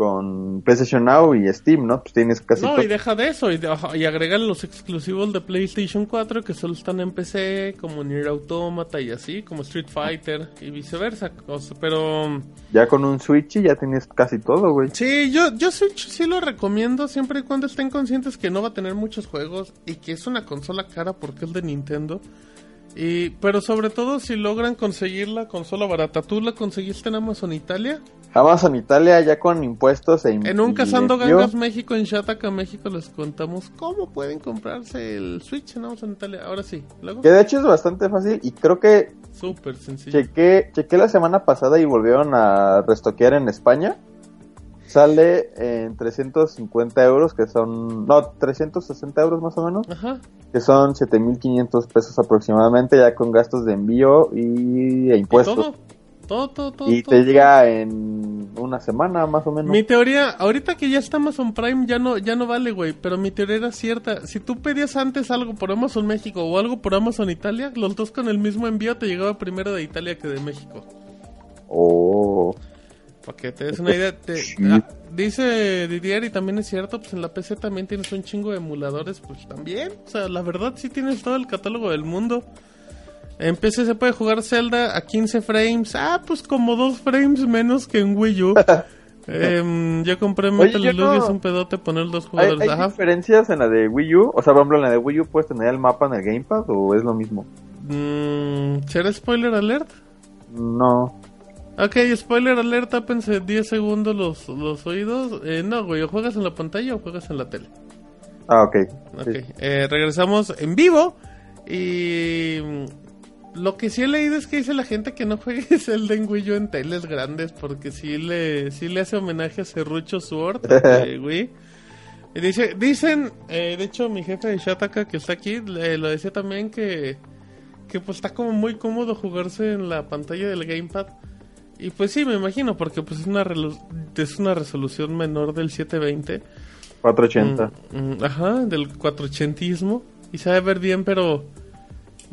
C: con PlayStation Now y Steam, ¿no? Pues tienes casi
B: No,
C: todo.
B: y deja de eso, y, de- y los exclusivos de PlayStation 4 que solo están en PC, como Nier Automata y así, como Street Fighter y viceversa. o sea, pero
C: Ya con un Switch ya tienes casi todo, güey.
B: sí, yo, yo Switch sí lo recomiendo siempre y cuando estén conscientes que no va a tener muchos juegos y que es una consola cara porque es de Nintendo. Y, pero sobre todo si logran conseguir la consola barata. ¿Tú la conseguiste en Amazon Italia?
C: Amazon Italia ya con impuestos e
B: En un Cazando. Gangas México, en Shataka México, les contamos cómo pueden comprarse el Switch en Amazon Italia. Ahora sí, luego.
C: Que de hecho es bastante fácil y creo que
B: Súper sencillo.
C: chequé, chequé la semana pasada y volvieron a restoquear en España. Sale en 350 euros, que son... No, 360 euros más o menos.
B: Ajá.
C: Que son 7.500 pesos aproximadamente, ya con gastos de envío y e
B: ¿Y
C: impuestos.
B: todo? Todo, todo, todo.
C: Y te llega en una semana más o menos.
B: Mi teoría, ahorita que ya está Amazon Prime, ya no, ya no vale, güey. Pero mi teoría era cierta. Si tú pedías antes algo por Amazon México o algo por Amazon Italia, los dos con el mismo envío te llegaba primero de Italia que de México.
C: Oh.
B: Para que te des una idea, te- ah, dice Didier y también es cierto, pues en la PC también tienes un chingo de emuladores, pues también, o sea, la verdad sí tienes todo el catálogo del mundo. En PC se puede jugar Zelda a 15 frames, ah, pues como 2 frames menos que en Wii U. <laughs> Em, yo compré Metal Slug y
C: no-
B: es un pedote poner dos
C: ¿Hay,
B: jugadores,
C: hay
B: ajá.
C: diferencias en la de Wii U? O sea, por ejemplo, en la de Wii U puedes tener el mapa en el Gamepad o es lo mismo?
B: Mm, ¿Será spoiler alert?
C: No.
B: Ok, spoiler alert, tápense 10 segundos los, los oídos. Eh, no, güey, o juegas en la pantalla o juegas en la tele.
C: Ah, ok.
B: Ok,
C: Sí.
B: eh, regresamos en vivo. Y mm, lo que sí he leído es que dice la gente que no juegue <laughs> Zelda en Wii U en teles grandes porque sí le, sí le hace homenaje a Serrucho Sword de <laughs> Wii. Y dice, dicen, eh, de hecho mi jefe de Shataka que está aquí, le- lo decía también que, que pues está como muy cómodo jugarse en la pantalla del gamepad. Y pues sí, me imagino, porque pues es una, es una resolución menor del 720.
C: 480.
B: Mm, mm, ajá, del 480ismo. Y sabe ver bien, pero.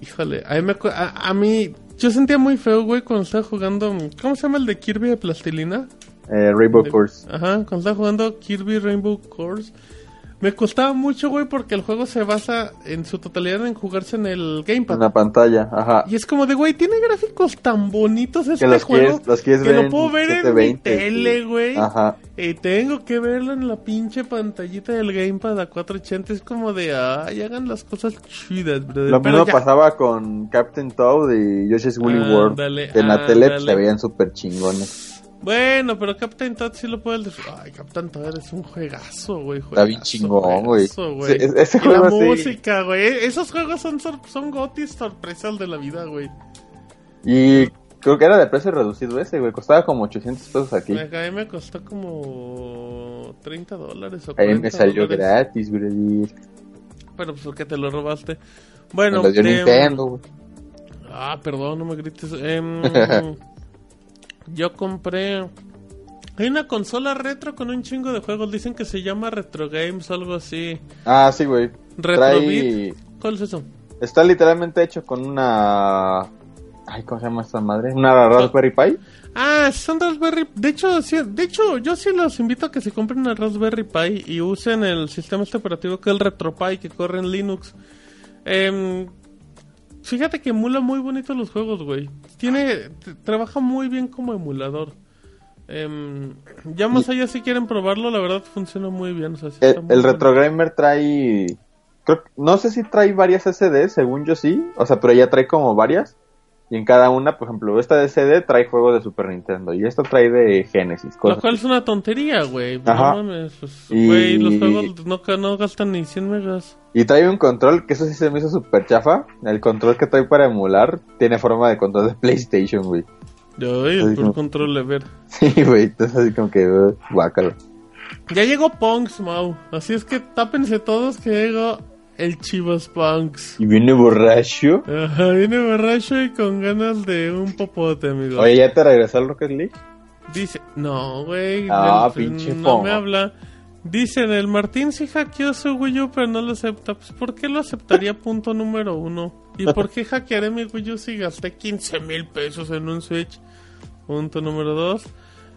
B: Híjole, a mí, me a, a mí. Yo sentía muy feo, güey, cuando estaba jugando. ¿Cómo se llama el de Kirby de plastilina?
C: Eh, Rainbow
B: De-
C: Course.
B: Ajá, cuando estaba jugando Kirby Rainbow Course. Me costaba mucho, güey, porque el juego se basa en su totalidad en jugarse en el Gamepad.
C: En la pantalla, ajá.
B: Y es como de, güey, tiene gráficos tan bonitos este
C: los
B: juego.
C: quieres- los quieres
B: que
C: ver
B: lo puedo ver en mi
C: 720,
B: tele,
C: sí.
B: güey.
C: Ajá.
B: Y tengo que verlo en la pinche pantallita del Gamepad a 480. Es como de, ay, hagan las cosas chidas, brother.
C: Lo mismo pasaba con Captain Toad y Yoshi's Woolly
B: Ándale,
C: World. Que en la tele pues,
B: ándale.
C: se veían súper chingones.
B: Bueno, pero Captain Todd sí lo puede... Ay, Captain Todd es un juegazo, güey.
C: Está bien chingón, güey. ese
B: y
C: juego
B: la
C: sí.
B: música, güey. Esos juegos son, sor- son gotis sorpresas de la vida, güey.
C: Y creo que era de precio reducido ese, güey. Costaba como 800 pesos aquí.
B: Me, a mí me costó como 30 dólares o
C: Ahí
B: 40
C: me salió
B: dólares.
C: gratis, güey.
B: Pero pues porque te lo robaste.
C: Me
B: Bueno,
C: lo dio
B: em,
C: Nintendo, güey.
B: Ah, perdón, no me grites. Em, <laughs> yo compré. Hay una consola retro con un chingo de juegos. Dicen que se llama Retro Games o algo así.
C: Ah, sí, güey.
B: Retrobit. ¿Cuál es eso?
C: Está literalmente hecho con una... Ay, ¿cómo se llama esta madre? ¿Una Raspberry Pi?
B: Ah, son Raspberry. De hecho, sí, de hecho, yo sí los invito a que se compren una Raspberry Pi y usen el sistema este operativo que es el RetroPie que corre en Linux. Em, fíjate que emula muy bonito los juegos, güey. Tiene, trabaja muy bien como emulador. Em, ya más allá si quieren probarlo, la verdad funciona muy bien. o sea, sí
C: El, el trae. Creo, no sé si trae varias SD, según yo sí. O sea, pero ya trae como varias. Y en cada una, por ejemplo, esta de CD trae juegos de Super Nintendo. Y esta trae de Genesis.
B: Lo
C: Cosas.
B: cual es una tontería, güey. No mames, pues,
C: Y-
B: güey, los juegos no, no gastan ni 100 megas.
C: Y trae un control, que eso sí se me hizo súper chafa. El control que trae para emular tiene forma de control de PlayStation, güey. Así
B: el
C: como-
B: control de ver. <laughs>
C: Sí, güey. Entonces así como que, uh, guácalo.
B: Ya llegó Punks, Mau. Así es que tápense todos que llegó el Chivas Punks.
C: Y viene borracho.
B: Ajá, viene borracho y con ganas de un popote, amigo.
C: Oye, ¿ya te regresó al Rocket League?
B: Dice, no, güey.
C: Ah,
B: del-
C: pinche
B: No me habla. Dicen, el Martín sí hackeó su Wii U, pero no lo acepta. Pues, ¿por qué lo aceptaría? <laughs> Punto número uno. ¿Y por qué hackearé mi Wii U si gasté 15 mil pesos en un Switch? Punto número dos.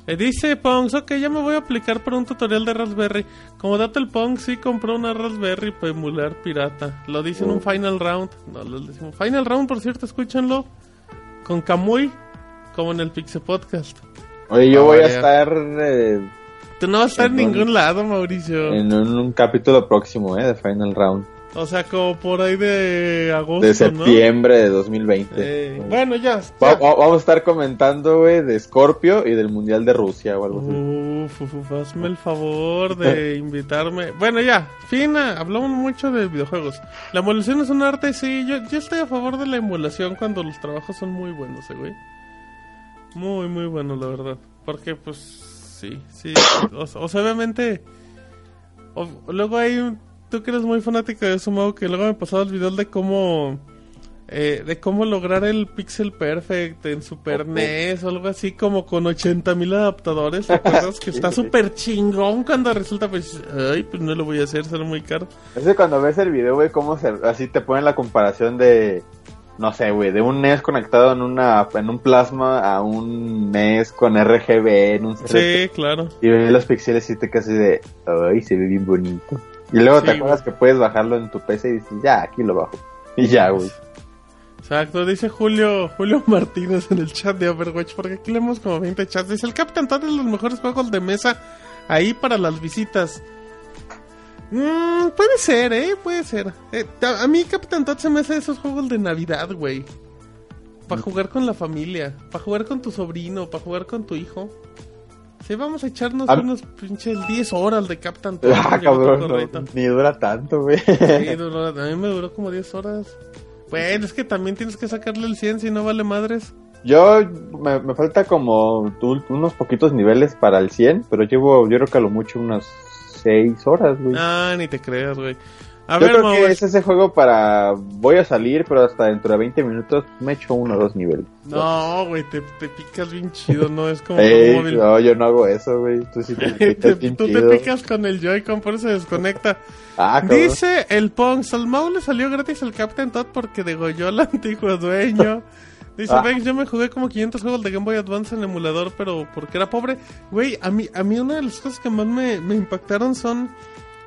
B: Eh, dice Pongs, ok, ya me voy a aplicar por un tutorial de Raspberry. Como dato el Pong sí compró una Raspberry para emular pirata. Lo dice en un Final Round. No, lo decimos. Final Round, por cierto, escúchanlo. Con Kamui, como en el Pixel Podcast.
C: Oye, yo voy a estar eh,
B: Tú no vas a estar en ningún lado, Mauricio.
C: en un, un capítulo próximo, ¿eh? De Final Round.
B: O sea, como por ahí de agosto,
C: De
B: ¿no?
C: septiembre de 2020.
B: Eh, bueno, ya.
C: Va-
B: ya.
C: va- vamos a estar comentando, güey, de Scorpio y del Mundial de Rusia o algo así.
B: Uf, hazme el favor de <laughs> invitarme. Bueno, ya, fin, ah, hablamos mucho de videojuegos. La emulación es un arte, sí. Yo, yo estoy a favor de la emulación cuando los trabajos son muy buenos, eh, güey. Muy, muy buenos, la verdad. Porque, pues, sí, sí. <coughs> O, o sea, obviamente. o- luego hay un. Tú que eres muy fanático de eso, Mau, que luego me pasaba el video de cómo. eh, de cómo lograr el pixel perfect en Super. NES o algo así como con 80.000 adaptadores. ¿Te acuerdas? que <laughs> está súper chingón cuando resulta pues, ay, pues no lo voy a hacer, será muy caro.
C: Es que cuando ves el video, güey, cómo se, así te ponen la comparación de, no sé, güey, de un NES conectado en una, en un plasma a un NES con RGB en un
B: Sí, claro.
C: Y ves los pixeles y te así de, ay, se ve bien bonito. Y luego
B: Sí,
C: te acuerdas que puedes bajarlo en tu PC y dices, ya, aquí lo bajo. Y ya, güey.
B: Exacto, dice Julio Julio <laughs> Martínez en el chat de Overwatch, porque aquí leemos como 20 chats. Dice, el Captain Todd es los mejores juegos de mesa ahí para las visitas. Mm, puede ser, eh, puede ser. Eh, a, a mí Captain Todd se me hace esos juegos de Navidad, güey. Para jugar con la familia, para jugar con tu sobrino, para jugar con tu hijo. Sí, vamos a echarnos
C: A-
B: unos pinches 10 horas de Captain <laughs> Todd.
C: Ah, cabrón, no, ni dura tanto, güey.
B: Sí, duró- a mí me duró como 10 horas. Bueno, es que también tienes que sacarle el 100 si no vale madres.
C: Yo, me, me falta como unos poquitos niveles para el 100, pero llevo, yo creo que a lo mucho unas 6 horas, güey.
B: Ah, ni te creas, güey. A
C: yo
B: ver,
C: creo que es ese juego para, voy a salir, pero hasta dentro de 20 minutos me echo uno o dos niveles.
B: No, güey, te, te picas bien chido, ¿no? Es como
C: Ey,
B: móvil.
C: no, yo no hago eso, güey. Tú sí te <laughs>
B: Te-
C: picas bien
B: tú te
C: chido.
B: picas con el Joy-Con, por eso se desconecta.
C: Ah.
B: Dice el Pongs, al Mau le salió gratis el Captain Todd porque degolló al <laughs> antiguo dueño. <laughs> Dice,
C: Ah.
B: Yo me jugué como 500 juegos de Game Boy Advance en emulador, pero porque era pobre. Güey, a mí, a mí una de las cosas que más me, me impactaron son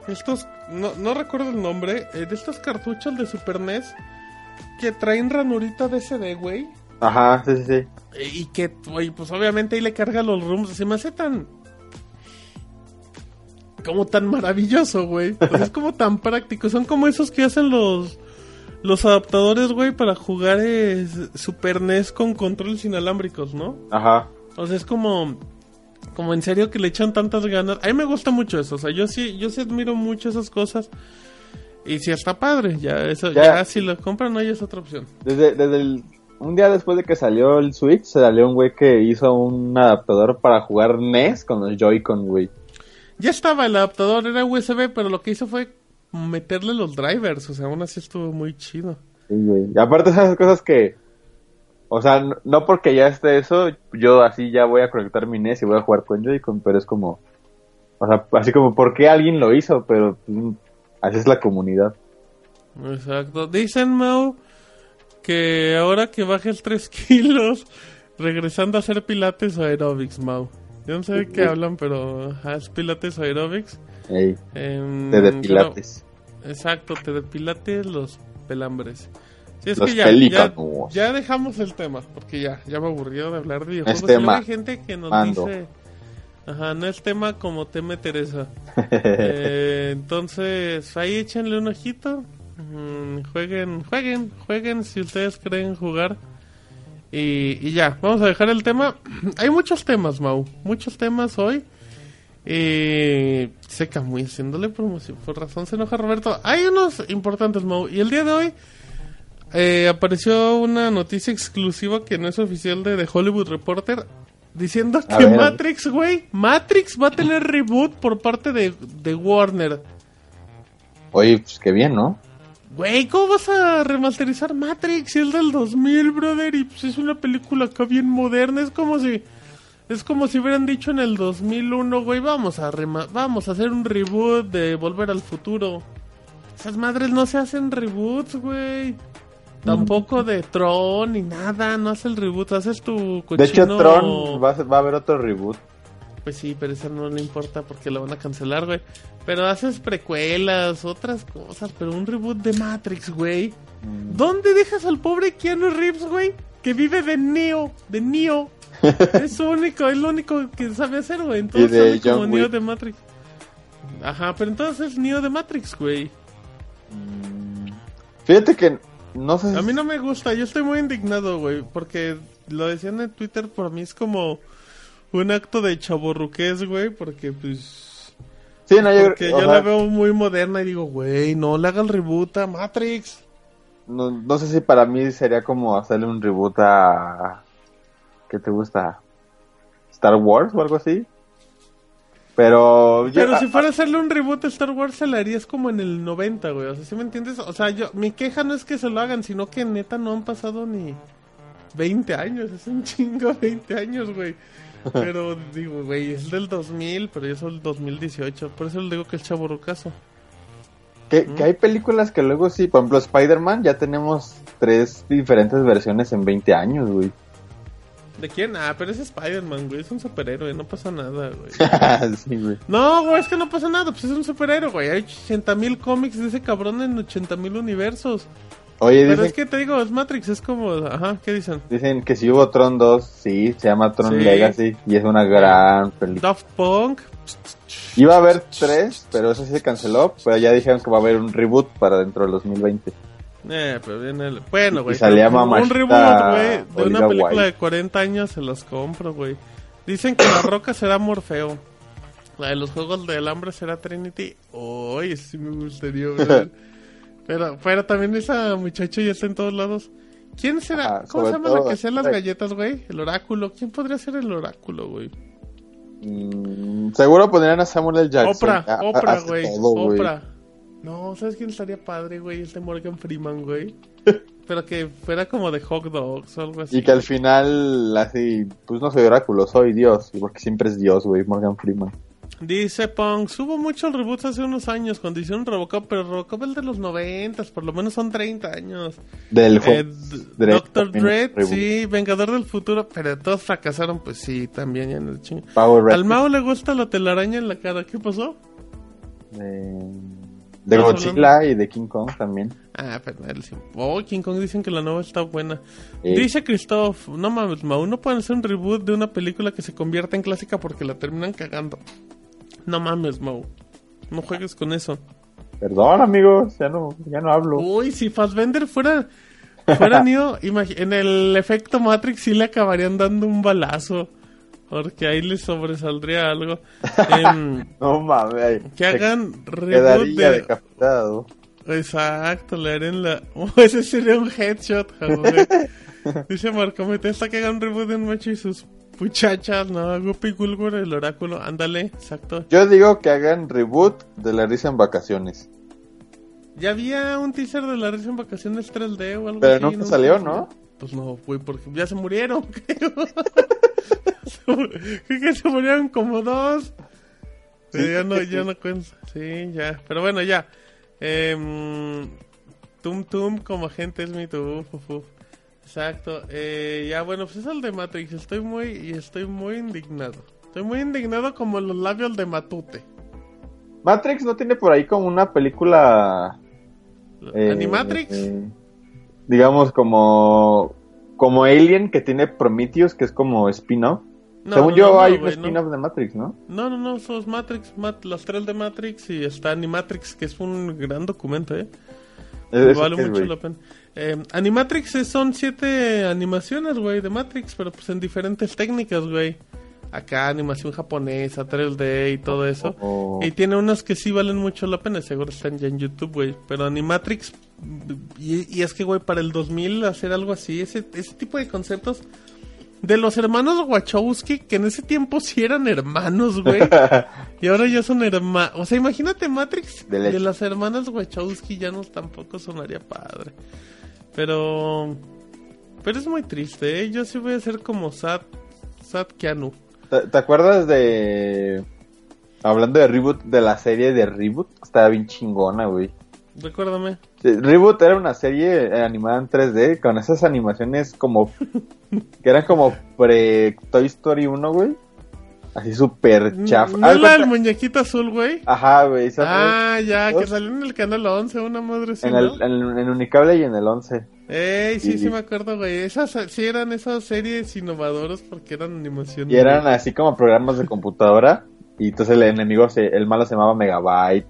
B: estos, no, no recuerdo el nombre, eh, de estos cartuchos de Super NES que traen ranurita de SD, güey.
C: Ajá, sí, sí, sí.
B: Eh, Y que, güey, pues obviamente ahí le carga los rooms. Se me hace tan. Como tan maravilloso, güey. Es como tan práctico. Son como esos que hacen los. Los adaptadores, güey, para jugar eh, Super NES con controles inalámbricos, ¿no?
C: Ajá.
B: O sea, es como. Como en serio que le echan tantas ganas. A mí me gusta mucho eso. O sea, yo sí, yo sí admiro mucho esas cosas. Y si está padre, ya eso,
C: Ya.
B: ya, si lo compran, no hay es otra opción.
C: Desde, desde el, un día después de que salió el Switch, salió un güey que hizo un adaptador para jugar NES con los Joy-Con, güey.
B: Ya estaba el adaptador, era USB, pero lo que hizo fue meterle los drivers. O sea, aún así estuvo muy chido.
C: Sí, güey. Y aparte esas cosas que... O sea, no, porque ya esté eso, yo así ya voy a conectar mi NES y voy a jugar con Joy-Con, pero es como... O sea, así como, ¿por qué alguien lo hizo? Pero mm, así es la comunidad.
B: Exacto. Dicen, Mau, que ahora que bajes 3 <laughs> kilos, regresando a hacer pilates o aerobics, Mau. Yo no sé de qué hablan, pero es pilates o aerobics.
C: Ey,
B: Em,
C: te depilates.
B: Exacto, te depilates los pelambres. Sí, es
C: Los
B: que ya, ya,
C: pelícanos.
B: ya dejamos el tema, porque ya, ya me aburrió de hablar de videojuegos.
C: Es tema.
B: Hay gente que nos
C: Mando.
B: dice, ajá, no es tema como teme Teresa. <laughs> Eh, entonces, ahí échenle un ojito, Mm, jueguen, jueguen, jueguen si ustedes creen jugar. Y, y ya, vamos a dejar el tema. <clears throat> Hay muchos temas, Mau, muchos temas hoy. Eh, se muy haciéndole promoción. Por razón se enoja Roberto. Hay unos importantes, Mau. Y el día de hoy eh, apareció una noticia exclusiva que no es oficial de The Hollywood Reporter. Diciendo
C: A
B: que
C: ver.
B: Matrix, güey, Matrix va a tener reboot por parte de, de Warner.
C: Oye, pues qué bien, ¿no?
B: Güey, ¿cómo vas a remasterizar Matrix? Es del 2000, brother, y pues es una película acá bien moderna. Es como si... Es como si hubieran dicho en el 2001, güey, vamos a rema- vamos a hacer un reboot de Volver al Futuro. Esas madres no se hacen reboots, güey. Tampoco de Tron ni nada, no hace el reboot, haces tu cochino...
C: De hecho, Tron va a, va a haber otro reboot.
B: Pues sí, pero eso no le importa porque lo van a cancelar, güey. Pero haces precuelas, otras cosas, pero un reboot de Matrix, güey.
C: Mm.
B: ¿Dónde dejas al pobre Keanu Reeves, güey? Que vive de Neo, de Neo. <laughs> es único, es lo único que sabe hacer, güey. Entonces sale como
C: John
B: Neo
C: Wick.
B: de Matrix. Ajá, pero entonces es Neo de Matrix, güey.
C: Fíjate que no sé si
B: A mí no me gusta, yo estoy muy indignado, güey, porque lo decían en Twitter, por mí es como un acto de chaborruqués, güey, porque pues...
C: Sí, no, yo,
B: Porque yo
C: sea,
B: la veo muy moderna y digo, güey, no le haga el reboot a Matrix.
C: no, no sé si para mí sería como hacerle un reboot a... ¿Qué te gusta? ¿Star Wars o algo así? Pero... yo-
B: Pero si fuera a hacerle un reboot a Star Wars, se le harías como en el 90, güey. O sea, ¿sí me entiendes? O sea, yo, mi queja no es que se lo hagan, sino que neta no han pasado ni 20 años. Es un chingo 20 años, güey. <laughs> Pero digo, güey, es del 2000, pero yo soy el 2018. Por eso le digo que es chaborrucazo.
C: Que, que hay películas que luego sí, por ejemplo Spider-Man, ya tenemos tres diferentes versiones en 20 años, güey.
B: ¿De quién? Ah, pero es Spider-Man, güey. Es un superhéroe, no pasa nada, güey. <laughs>
C: sí, güey.
B: No, güey, es que no pasa nada, pues es un superhéroe, güey. Hay 80 mil cómics de ese cabrón en 80 mil universos.
C: Oye,
B: Pero
C: dicen,
B: es que te digo, es Matrix, es como, ajá, ¿qué dicen?
C: dicen que si hubo Tron 2, sí, se llama Tron
B: Sí.
C: Legacy y es una gran película.
B: Daft Punk.
C: Iba a haber tres, pero eso sí se canceló, pero ya dijeron que va a haber un reboot para dentro del 2020.
B: Eh, pero viene el... Bueno, güey.
C: Salía
B: Un reboot, güey, de una película de 40 años se los compro, güey. Dicen que La Roca será Morfeo. La de los Juegos del Hambre será Trinity. Uy, sí me gustaría, güey. <laughs> pero, pero también esa muchacha ya está en todos lados. ¿Quién será? ¿Cómo se llama la que sea las galletas, güey? El oráculo. ¿Quién podría ser el oráculo, güey?
C: Mm, seguro pondrían a Samuel L. Jackson.
B: Oprah,
C: Ha- ha-
B: Oprah, güey. Oprah. No, ¿sabes quién estaría padre, güey? Este Morgan Freeman, güey. <laughs> Pero que fuera como de hot dogs o algo así.
C: Y que al final, así, pues no soy oráculo, soy Dios. Porque siempre es Dios, güey, Morgan Freeman.
B: Dice Punk, hubo muchos reboots hace unos años cuando hicieron Robocop, pero Robocop es el de los noventas, por lo menos son 30 años.
C: Del
B: Eh,
C: juego.
B: D- Doctor Dread,
C: reboot.
B: sí, Vengador del Futuro, pero todos fracasaron, pues sí, también ya en el chingo.
C: Power
B: Al. Mao le gusta la telaraña en la cara, ¿qué pasó?
C: De, de
B: Estamos
C: Godzilla y de King Kong también.
B: Ah, pero él sí. Oh, King Kong dicen que la nueva está buena. Dice Christoph, no mames, Mau, no pueden hacer un reboot de una película que se convierta en clásica porque la terminan cagando. No mames, Mau. No juegues con eso.
C: Perdón, amigos, ya no, ya no hablo.
B: Uy, si Fassbender fuera, fuera <laughs> imagi- en el efecto Matrix sí le acabarían dando un balazo. Porque ahí le sobresaldría algo. <laughs> Em,
C: No mames.
B: que hagan reboot
C: Quedaría
B: de...
C: decapitado.
B: Exacto, le harían la... <laughs> Oh, ese sería un headshot, joder. <laughs> Dice Marco Metesta que hagan reboot de un macho y sus muchachas, ¿no? Guppy Gulgur, el oráculo, ándale, exacto.
C: Yo digo que hagan reboot de la risa en vacaciones.
B: Ya había un teaser de la risa en vacaciones 3D o algo
C: Pero
B: así.
C: nunca
B: ¿no?
C: salió, ¿no?
B: Pues no, güey, porque ya se murieron, creo. <laughs> Que se murieron como dos.
C: Sí,
B: ya no, ya no cuento. Sí, ya. Pero bueno, ya. Em, tum Tum como agente es mi tu. uf, uf, uf. Exacto. Eh, ya, bueno, pues es el de Matrix. Estoy muy, y estoy muy indignado. Estoy muy indignado como los labios de Matute.
C: Matrix no tiene por ahí como una película. eh,
B: ¿Animatrix?
C: eh, digamos, como, como Alien que tiene Prometheus, que es como spin-off.
B: No,
C: Según
B: no,
C: yo,
B: no,
C: hay un spin-off de Matrix, ¿no?
B: No, no, no, son Matrix, Mat- los tres de Matrix y está Animatrix, que es un gran documento, ¿eh?
C: Es-
B: vale
C: es-
B: mucho la pena. Eh, Animatrix son siete animaciones, güey, de Matrix, pero pues en diferentes técnicas, güey. Acá animación japonesa, 3D y todo eso.
C: Oh.
B: Y tiene unas que sí valen mucho la pena, seguro están ya en YouTube, güey. Pero Animatrix, y, y es que, güey, para el 2000 hacer algo así, ese, ese tipo de conceptos de los hermanos Wachowski, que en ese tiempo sí eran hermanos, güey. <laughs> y ahora ya son hermanos. O sea, imagínate Matrix
C: De
B: las hermanas Wachowski, ya no tampoco sonaría padre. Pero... Pero es muy triste, ¿eh? Yo sí voy a ser como Sad, Sad Keanu.
C: ¿Te, te acuerdas de... Hablando de reboot, de la serie de Reboot? Estaba bien chingona, güey.
B: Recuérdame.
C: Sí, Reboot era una serie animada en 3D con esas animaciones como... que eran como pre Toy Story 1, güey. Así súper chafa.
B: ¿No la del muñequito azul, güey?
C: Ajá, güey.
B: Ah, ya, que salió en el canal 11, una madre
C: en, el, en, en Unicable y en el 11.
B: Ey, sí,
C: Sí.
B: sí me acuerdo, güey. Esas sí eran esas series innovadoras porque eran animaciones.
C: Y eran así como programas de computadora. Y entonces el enemigo, se, el malo se llamaba Megabyte.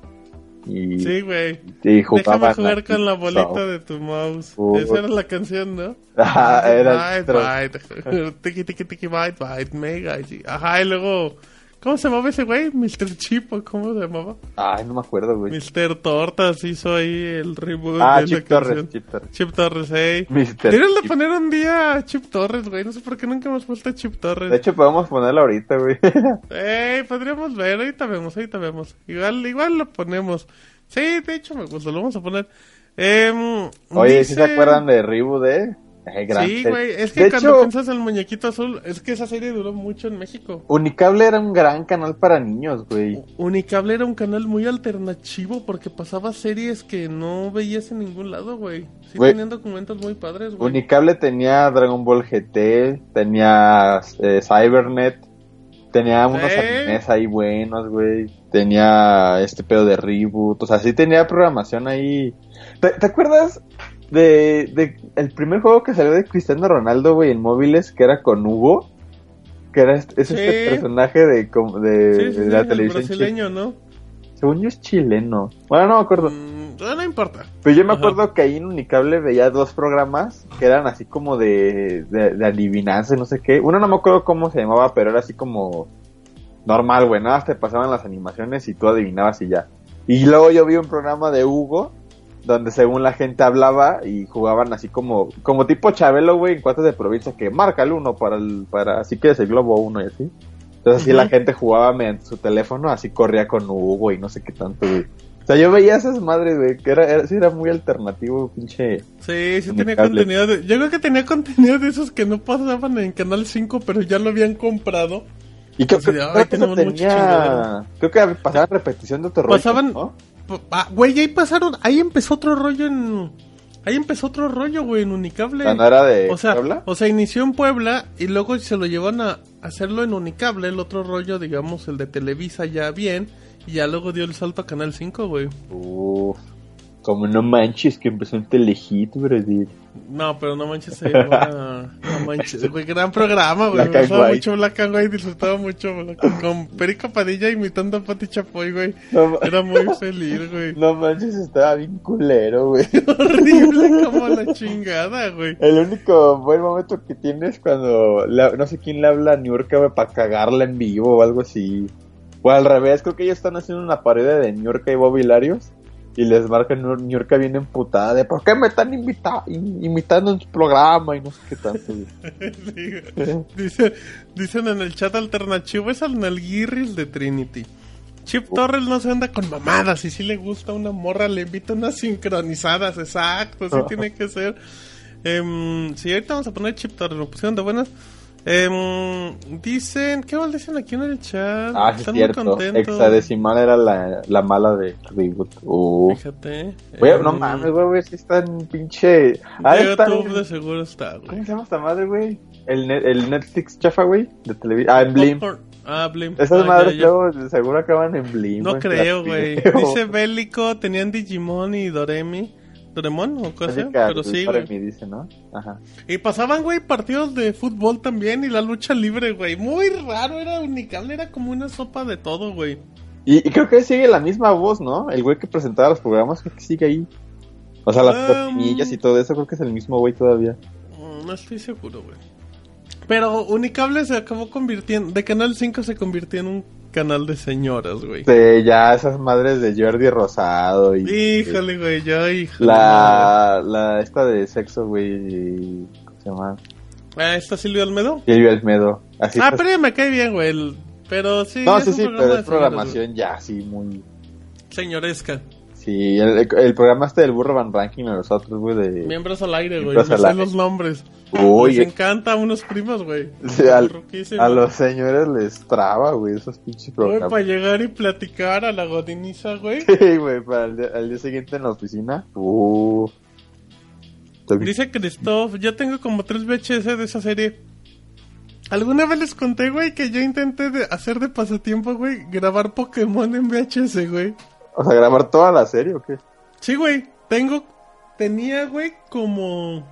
C: Y,
B: Sí, güey.
C: y jugaban
B: Déjame jugar con la bolita
C: so.
B: de tu mouse.
C: Uh.
B: Esa era la canción, ¿no? <laughs>
C: Ajá, era...
B: Byte, byte. <laughs> Tiki, tiki, tiki, byte, byte, mega. Ajá, y luego... ¿Cómo se llamaba ese güey? ¿Mr. Chip o cómo se llamaba?
C: Ay, no me acuerdo, güey.
B: Mr. Tortas hizo ahí el reboot
C: Ah,
B: de
C: Chip Torres,
B: canción.
C: Chip Torres.
B: Chip Torres, ey.
C: Mr.
B: Deberían de poner un día a Chip Torres, güey. No sé por qué nunca hemos puesto a Chip Torres.
C: De hecho, podemos ponerla ahorita, güey. <laughs>
B: Ey, podríamos ver, ahorita vemos, ahorita vemos. Igual, igual lo ponemos. Sí, de hecho me gusta, lo vamos a poner. Em,
C: Oye, ¿sí se
B: dice-
C: acuerdan de Reboot, eh? Gran
B: Sí, güey, es que
C: De
B: cuando
C: hecho,
B: piensas en el muñequito azul, es que esa serie duró mucho en México.
C: Unicable era un gran canal para niños, güey.
B: Unicable era un canal muy alternativo porque pasaba series que no veías en ningún lado, güey. Sí tenían documentos muy padres, güey.
C: Unicable tenía Dragon Ball GT, tenía eh, Cybernet, tenía unos
B: ¿Eh?
C: animes ahí buenos, güey. Tenía este pedo de reboot, o sea, sí tenía programación ahí. ¿Te, te acuerdas de, de el primer juego que salió de Cristiano Ronaldo, güey, en móviles, que era con Hugo? Que era este, es este personaje de, como- de,
B: Sí, sí,
C: de la
B: el
C: televisión
B: brasileño, ¿no?
C: Según yo es chileno. Bueno, no me acuerdo.
B: Mm, no, importa.
C: Pero yo me
B: Ajá.
C: acuerdo que ahí en Unicable veía dos programas que eran así como de, de, adivinanza no sé qué. Uno no me acuerdo cómo se llamaba, pero era así como normal, güey. Nada, te pasaban las animaciones y tú adivinabas y ya. Y luego yo vi un programa de Hugo donde según la gente hablaba y jugaban así como como tipo Chabelo, güey, en cuartos de provincia que marca el uno para el para así que es el globo uno y así. Entonces así la gente jugaba mediante su teléfono, así corría con Hugo y no sé qué tanto, güey. O sea, yo veía esas madres, güey, que era, era, sí era muy alternativo, pinche.
B: Sí, sí tenía contenido de... Yo creo que tenía contenido de esos que no pasaban en Canal 5, pero ya lo habían comprado.
C: Y creo, que eso
B: tenemos mucha chingadera.
C: tenía. Creo que pasaban repetición de otro rollo,
B: Pasaban-
C: ¿no?
B: Ah, güey, ahí pasaron... Ahí empezó otro rollo en... Ahí empezó otro rollo, güey, en Unicable.
C: No era de
B: o sea,
C: Puebla.
B: o sea, inició en Puebla y luego se lo llevan a hacerlo en Unicable, el otro rollo, digamos, el de Televisa ya bien, y ya luego dio el salto a Canal 5, güey.
C: Uf, como no manches que empezó en Telehit, brother.
B: No, pero no manches, se llama- No manches, <laughs> güey, gran programa, güey. Me gustaba mucho Black and White, disfrutaba mucho Black and- con Perico Padilla imitando a Pati Chapoy, güey.
C: No,
B: Era muy feliz, güey. <laughs>
C: no manches, estaba bien culero, güey. <laughs>
B: Horrible como la chingada, güey.
C: El único buen momento que tiene es cuando la- no sé quién le habla a Niurka, güey, para cagarla en vivo o algo así. O al revés, creo que ellos están haciendo una parodia de Niurka y Bobby Larios. Y les marca Niurka bien emputada de ¿por qué me están invita in- imitando en su programa? Y no sé qué tanto. <laughs>
B: Sí. Dice, dicen en el chat alternativo, es al Nalguirris de Trinity. Chip Torres no se anda con mamadas y si le gusta una morra, le invita unas sincronizadas, exacto, así <laughs> tiene que ser. Em, sí, ahorita vamos a poner Chip Torres, lo pusieron de buenas. Em, dicen, ¿qué mal dicen aquí en el chat?
C: Ah, sí, es
B: Están
C: cierto.
B: muy contentos.
C: Hexadecimal era la, la mala de Reboot. Uh.
B: Fíjate.
C: Güey, no mames, güey, güey, sí está en pinche. Ah, está
B: YouTube
C: en-
B: de seguro está, güey.
C: ¿Cómo se llama esta madre, güey? El, ne- el Netflix chafa, güey, de televisión. Ah, en Blim.
B: Ah, Blim.
C: Esas
B: Ah,
C: madres
B: ya, ya.
C: luego seguro acaban en Blim.
B: No
C: güey,
B: creo, <laughs> güey. Dice Bélico, tenían Digimon y Doremi. Doraemon o cosa, pero sí,
C: padre
B: güey.
C: me dice, ¿no? Ajá.
B: Y pasaban, güey, partidos de fútbol también y la lucha libre, güey. Muy raro, era unicable, era como una sopa de todo, güey.
C: Y, y creo que sigue la misma voz, ¿no? El güey que presentaba los programas, creo que sigue ahí. O sea, las
B: Um,
C: y todo eso, creo que es el mismo güey todavía.
B: Mm, No estoy seguro, güey. Pero Unicable se acabó convirtiendo, de Canal 5 se convirtió en un canal de señoras, güey.
C: De ya esas madres de Jordi Rosado y...
B: Híjole, güey, ya, híjole.
C: La, la esta de sexo, güey, ¿cómo se llama?
B: Ah, ¿está Silvio Almedo?
C: Silvia Almedo. Así
B: Ah,
C: pues-
B: pero ya me cae bien, güey. el- Pero sí,
C: No, sí, sí, pero es
B: señoras,
C: programación ya, sí, muy...
B: Señoresca.
C: Sí, el, el programa este del Burro Van Ranking a nosotros, güey, de...
B: Miembros al aire, güey. No sé los nombres.
C: Uy,
B: Les encanta a unos primos, güey.
C: Sí, a los señores les traba, güey, esos pinches
B: Güey,
C: programas.
B: para llegar y platicar a la godiniza, güey. <laughs>
C: Sí, güey, para el día, al día siguiente en la oficina. Uh.
B: Dice Christoph, yo tengo como tres VHS de esa serie. Alguna vez les conté, güey, que yo intenté de hacer de pasatiempo, güey, grabar Pokémon en VHS, güey.
C: O sea, grabar toda la serie o qué?
B: Sí, güey, tengo, tenía, güey, como,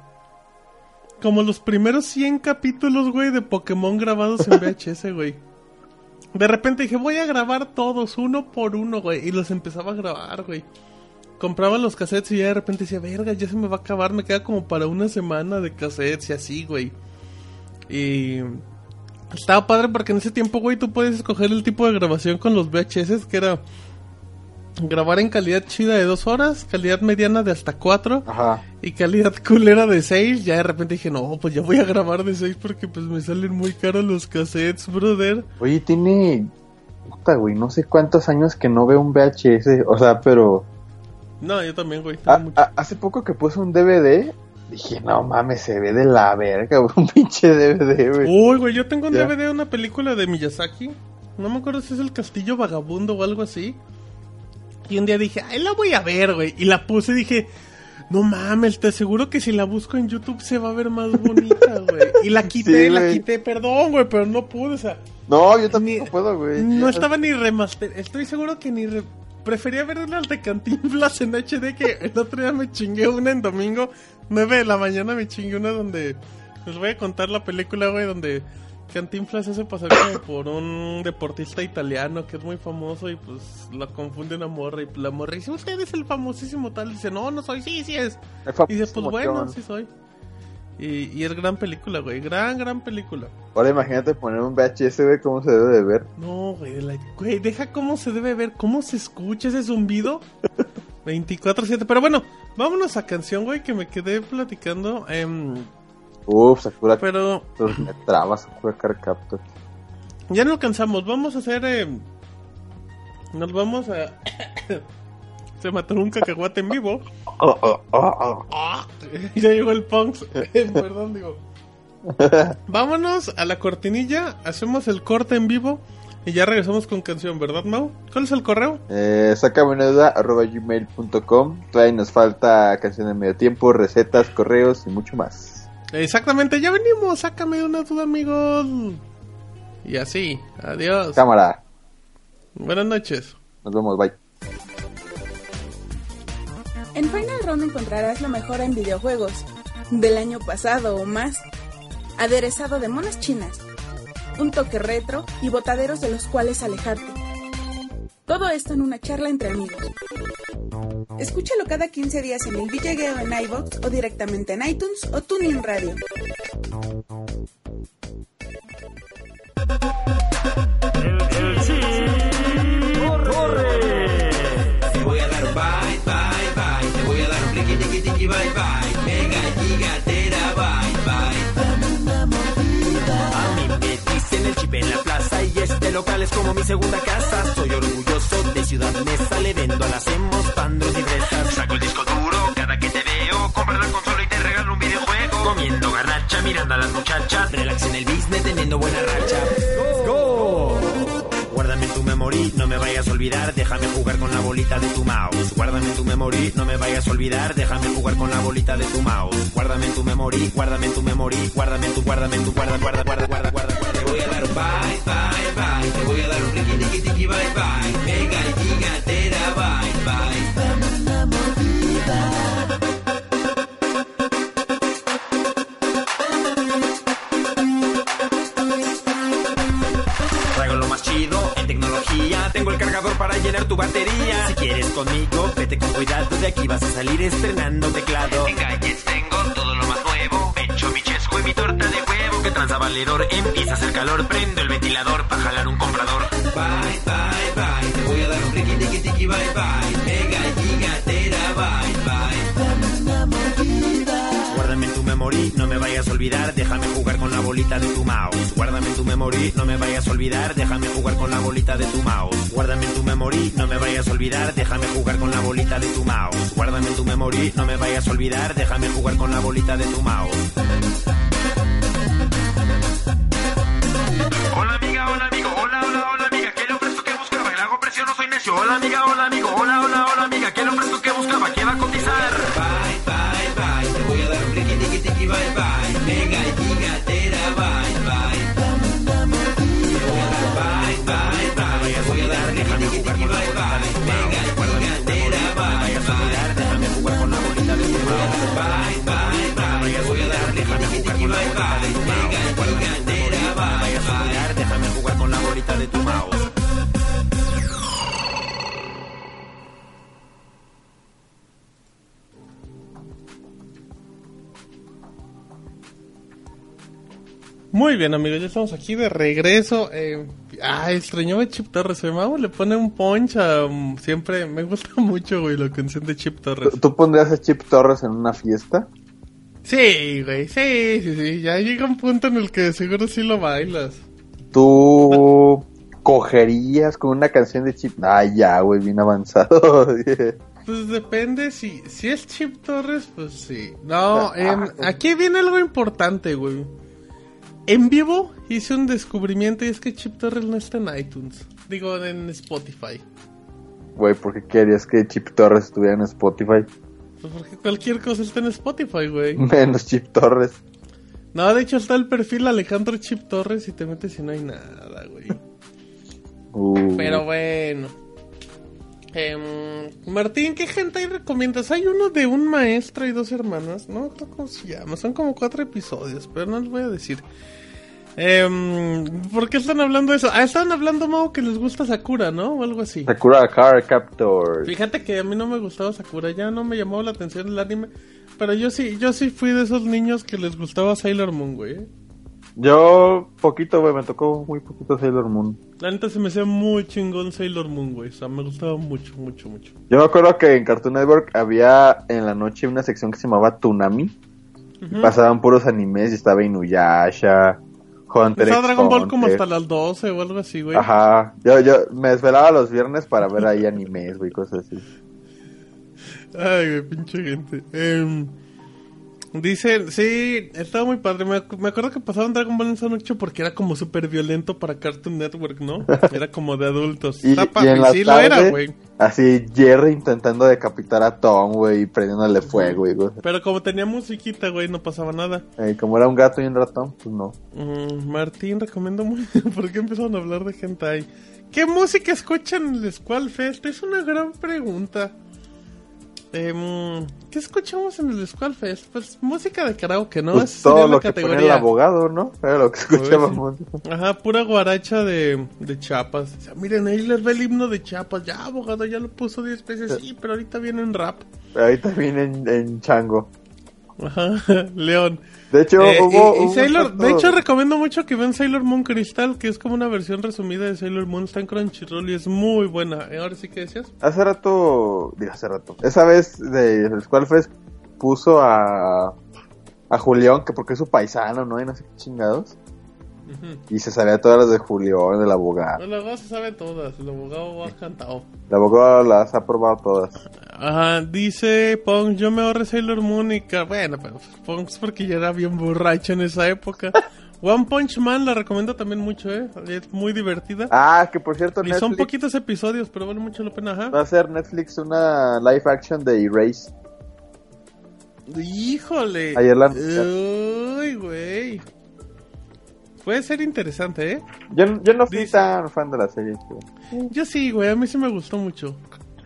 B: como los primeros 100 capítulos, güey, de Pokémon grabados en <laughs> VHS, güey. De repente dije, voy a grabar todos, uno por uno, güey, y los empezaba a grabar, güey. Compraba los cassettes y ya de repente decía, verga, ya se me va a acabar, me queda como para una semana de cassettes y así, güey. Y estaba padre porque en ese tiempo, güey, tú puedes escoger el tipo de grabación con los VHS, que era grabar en calidad chida de dos horas, calidad mediana de hasta cuatro
C: Ajá.
B: y calidad culera de seis. Ya de repente dije, no, pues ya voy a grabar de seis porque pues me salen muy caros los cassettes, brother.
C: Oye, tiene. Puta, güey, no sé cuántos años que no veo un VHS. O sea, pero.
B: No, yo también, güey. tengo
C: a-
B: mucho.
C: a- hace poco que puse un DVD. Dije, no mames, se ve de la verga, <laughs> güey. Un pinche DVD, güey.
B: Uy, güey, yo tengo un
C: Ya.
B: DVD de una película de Miyazaki. No me acuerdo si es El Castillo Vagabundo o algo así. Y un día dije, ay, la voy a ver, güey. Y la puse y dije, no mames, te aseguro que si la busco en YouTube se va a ver más bonita, <laughs> güey. Y la quité,
C: Sí,
B: la
C: güey.
B: quité, perdón, güey, pero no pude, o sea.
C: No, yo tampoco
B: Ni-
C: puedo, güey.
B: No estaba ni remaster. Estoy seguro que ni. re- Prefería ver las de Cantinflas en HD que el otro día me chingué una en domingo, 9 de la mañana me chingué una donde. Les voy a contar la película, güey, donde Cantinflas hace pasar como por un deportista italiano que es muy famoso y pues la confunde una morra y la morra dice, usted es el famosísimo tal. Y dice, no, no soy, sí, sí es. Y dice, pues bueno, sí soy. Y, y es gran película, güey, gran, gran película.
C: Ahora imagínate poner un VHS, güey, cómo se debe de ver.
B: No, güey, la- güey, deja cómo se debe ver, cómo se escucha ese zumbido. <laughs> 24-7. Pero bueno, vámonos a canción, güey, que me quedé platicando. em,
C: Uf, Sakura
B: pero
C: me traba Sakura Card Captor.
B: ya no alcanzamos. Vamos a hacer. em, nos vamos a. <coughs> se mató un cacahuate en vivo.
C: Oh, oh, oh, <laughs>
B: ya llegó el Punks. <laughs> Perdón, digo. <laughs> Vámonos a la cortinilla. Hacemos el corte en vivo. Y ya regresamos con canción, ¿verdad, Mau? ¿Cuál es el correo?
C: Eh, gmail.com. Todavía nos falta canción de medio tiempo, recetas, correos y mucho más.
B: Exactamente, ya venimos, sácame una duda, amigos. Y así, adiós.
C: Cámara,
B: Buenas noches.
C: nos vemos, bye.
A: En Final Round encontrarás lo mejor en videojuegos, del año pasado o más, aderezado de monas chinas, un toque retro y botaderos de los cuales alejarte. Todo esto en una charla entre amigos. Escúchalo cada 15 días en el Villegueo en iVoox o directamente en iTunes o TuneIn Radio.
D: Te voy a dar un bye, bye, bye. Te voy a dar un riqui, tiqui, tiqui, bye, bye. Mega gigatera, bye, bye. A mí me dicen el chip en la plaza y este local es como mi segunda casa. Soy orgulloso de Ciudad Mesa, le vendo a las hemos, pandros y fresas. Saco el disco duro cada que te veo. Compra la consola y te regalo un videojuego. Comiendo garnacha, mirando a las muchachas. Relax en el business, teniendo buena racha. No me vayas a olvidar, déjame jugar con la bolita de tu mouse. Guárdame en tu memory, no me vayas a olvidar, déjame jugar con la bolita de tu mouse. Guárdame en tu memory, guárdame en tu memory, guárdame en tu, guarda, en tu, guarda, guarda, guarda, guarda, guarda, guarda. Te voy a dar un bye, bye, bye, te voy a dar un riqui, tiqui, tiqui, bye, bye. Mega gigatera, bye, bye. Tengo el cargador para llenar tu batería. Si quieres conmigo, vete con cuidado, de aquí vas a salir estrenando teclado. En Gadgets tengo todo lo más nuevo, pecho, mi chesco y mi torta de huevo. Que tranza valedor, empieza a hacer calor, prendo el ventilador para jalar un comprador. Bye, bye, bye, te voy a dar un riqui, tiqui, tiqui, bye, bye. Mega vayas a olvidar, déjame jugar con la bolita de tu mouse. Guárdame en tu memory, no me vayas a olvidar, déjame jugar con la bolita de tu mouse. Guárdame en tu memory, no me vayas a olvidar, déjame jugar con la bolita de tu mouse. Guárdame en tu memory, no me vayas a olvidar, déjame jugar con la bolita de tu mouse. Hola amiga, hola amigo, hola, hola, hola amiga, ¿qué le que buscaba? Le hago presión, no soy necio. Hola amiga, hola amigo, hola, hola, hola amiga, ¿qué le ofrezco que buscaba? ¿Qué va a cotizar?
B: Muy bien, amigos, ya estamos aquí de regreso. Eh, ah, extrañaba a Chip Torres. El mago le pone un punch a. um, siempre me gusta <laughs> mucho, güey, la canción de Chip Torres.
C: ¿Tú- ¿Tú pondrías a Chip Torres en una fiesta?
B: Sí, güey, sí, sí, sí. Ya llega un punto en el que seguro sí lo bailas.
C: ¿Tú cogerías con una canción de Chip? Ay, ya, güey, bien avanzado. <laughs>
B: Pues depende si, si es Chip Torres, pues sí. No, em, aquí viene algo importante, güey. En vivo hice un descubrimiento y es que Chip Torres no está en iTunes. Digo, en Spotify.
C: Güey, ¿por qué querías que Chip Torres estuviera en Spotify?
B: Pues porque cualquier cosa está en Spotify, güey.
C: Menos Chip Torres.
B: No, de hecho está el perfil Alejandro Chip Torres y te metes y no hay nada, güey. <laughs>
C: Uh,
B: Pero bueno. Em, Martín, ¿qué gente ahí recomiendas? Hay uno de un maestro y dos hermanas, no cómo se llama, son como cuatro episodios, pero no les voy a decir. Em, ¿Por qué están hablando de eso? Ah, estaban hablando, Mau, que les gusta Sakura, ¿no? O algo así.
C: Sakura Card Captor.
B: Fíjate que a mí no me gustaba Sakura, ya no me llamó la atención el anime, pero yo sí, yo sí fui de esos niños que les gustaba Sailor Moon, güey. ¿Eh?
C: Yo, poquito, güey, me tocó muy poquito Sailor Moon.
B: La neta se me hacía muy chingón Sailor Moon, güey, o sea, me gustaba mucho, mucho, mucho.
C: Yo me acuerdo que en Cartoon Network había en la noche una sección que se llamaba Tunami. y Pasaban puros animes y estaba Inuyasha, Hunter
B: Estaba Dragon Ball como hasta las 12 o algo así, güey.
C: Ajá, yo, yo me desvelaba los viernes para ver ahí animes, güey, cosas así.
B: Ay, güey, pinche gente. Em, dice, sí, estaba muy padre. Me, ac- me acuerdo que pasaban Dragon Ball en esa noche porque era como súper violento para Cartoon Network, ¿no? <laughs> Era como de adultos.
C: Y, en la
B: sí lo
C: tarde,
B: era, güey.
C: así Jerry intentando decapitar a Tom, güey, y prendiéndole fuego, y cosas.
B: Pero como tenía musiquita, güey, no pasaba nada.
C: Eh, como era un gato y un ratón, pues no.
B: Mm, Martín, recomiendo muy... <laughs> ¿Por qué empezaron a hablar de hentai? ¿Qué música escuchan en el Squall Fest? Es una gran pregunta. Em, ¿Qué escuchamos en el Squall Fest? Pues música de karaoke, ¿no?
C: Pues todo
B: la
C: lo que ponía el
B: categoría.
C: abogado, ¿no? Era lo que escuchábamos.
B: Ajá, pura guaracha de, de Chiapas. O sea, miren, ahí les ve el himno de Chiapas. Ya, abogado, ya lo puso 10 veces. Sí, pero ahorita viene en rap.
C: También en, en chango.
B: Ajá, <laughs> León.
C: De hecho,
B: Eh,
C: hubo...
B: y- y
C: hubo
B: Sailor-
C: tanto-
B: de hecho, recomiendo mucho que vean Sailor Moon Crystal, que es como una versión resumida de Sailor Moon. Está en Crunchyroll y es muy buena. Eh, Ahora sí que decías.
C: Hace rato, digo hace rato, esa vez de el Squall Fest puso a, a Julián, que porque es su paisano, ¿no? Y no sé qué chingados. Y se sabía todas las de Julián, del abogado.
B: El abogado se sabe todas. El abogado ha cantado.
C: El abogado las ha probado todas.
B: Ajá, dice Pong, yo me ahorré Sailor Moon y... ca- Bueno, pero Pong es porque ya era bien borracho en esa época. <laughs> One Punch Man la recomiendo también mucho, ¿eh? Es muy divertida.
C: Ah, que por cierto,
B: y son poquitos episodios, pero vale mucho la pena,
C: va
B: ajá.
C: a hacer Netflix una live action de Erase.
B: Híjole.
C: Ayer la-
B: Uy, güey. Puede ser interesante, ¿eh?
C: Yo, yo no fui
B: Dice-
C: tan fan de la serie. pero-
B: Yo sí, güey, a mí sí me gustó mucho.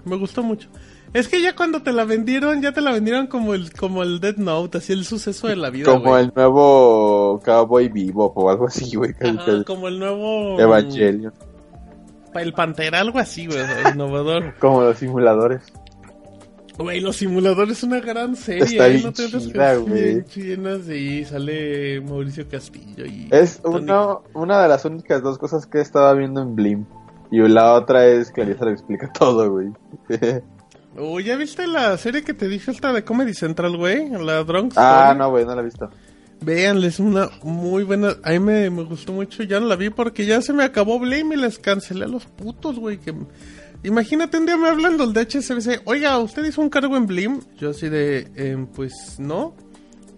B: Me gustó mucho. Es que ya cuando te la vendieron, ya te la vendieron como el como el Dead Note, así el suceso de la vida,
C: Como el nuevo Cowboy Bebop o algo así, güey.
B: como el nuevo...
C: Evangelion.
B: el Pantera, algo así, güey, innovador.
C: Como los simuladores.
B: Güey, Los Simuladores es una gran serie.
C: Está
B: ¿eh?
C: bien
B: No te
C: chida, güey.
B: sí, sale Mauricio Castillo y...
C: Es uno, una de las únicas dos cosas que he estado viendo en Blim. Y la otra es que Clarisa lo explica todo, güey. <laughs>
B: Oh, ¿ya viste la serie que te dije esta de Comedy Central, güey? La Drunk
C: ah, no, güey, no la he visto.
B: Véanle, es una muy buena. A mí me, me gustó mucho. Ya no la vi porque ya se me acabó Blame y les cancelé a los putos, güey. Que... Imagínate un día me hablan del de HSBC. Oiga, ¿usted hizo un cargo en Blim? Yo así de, em, pues no.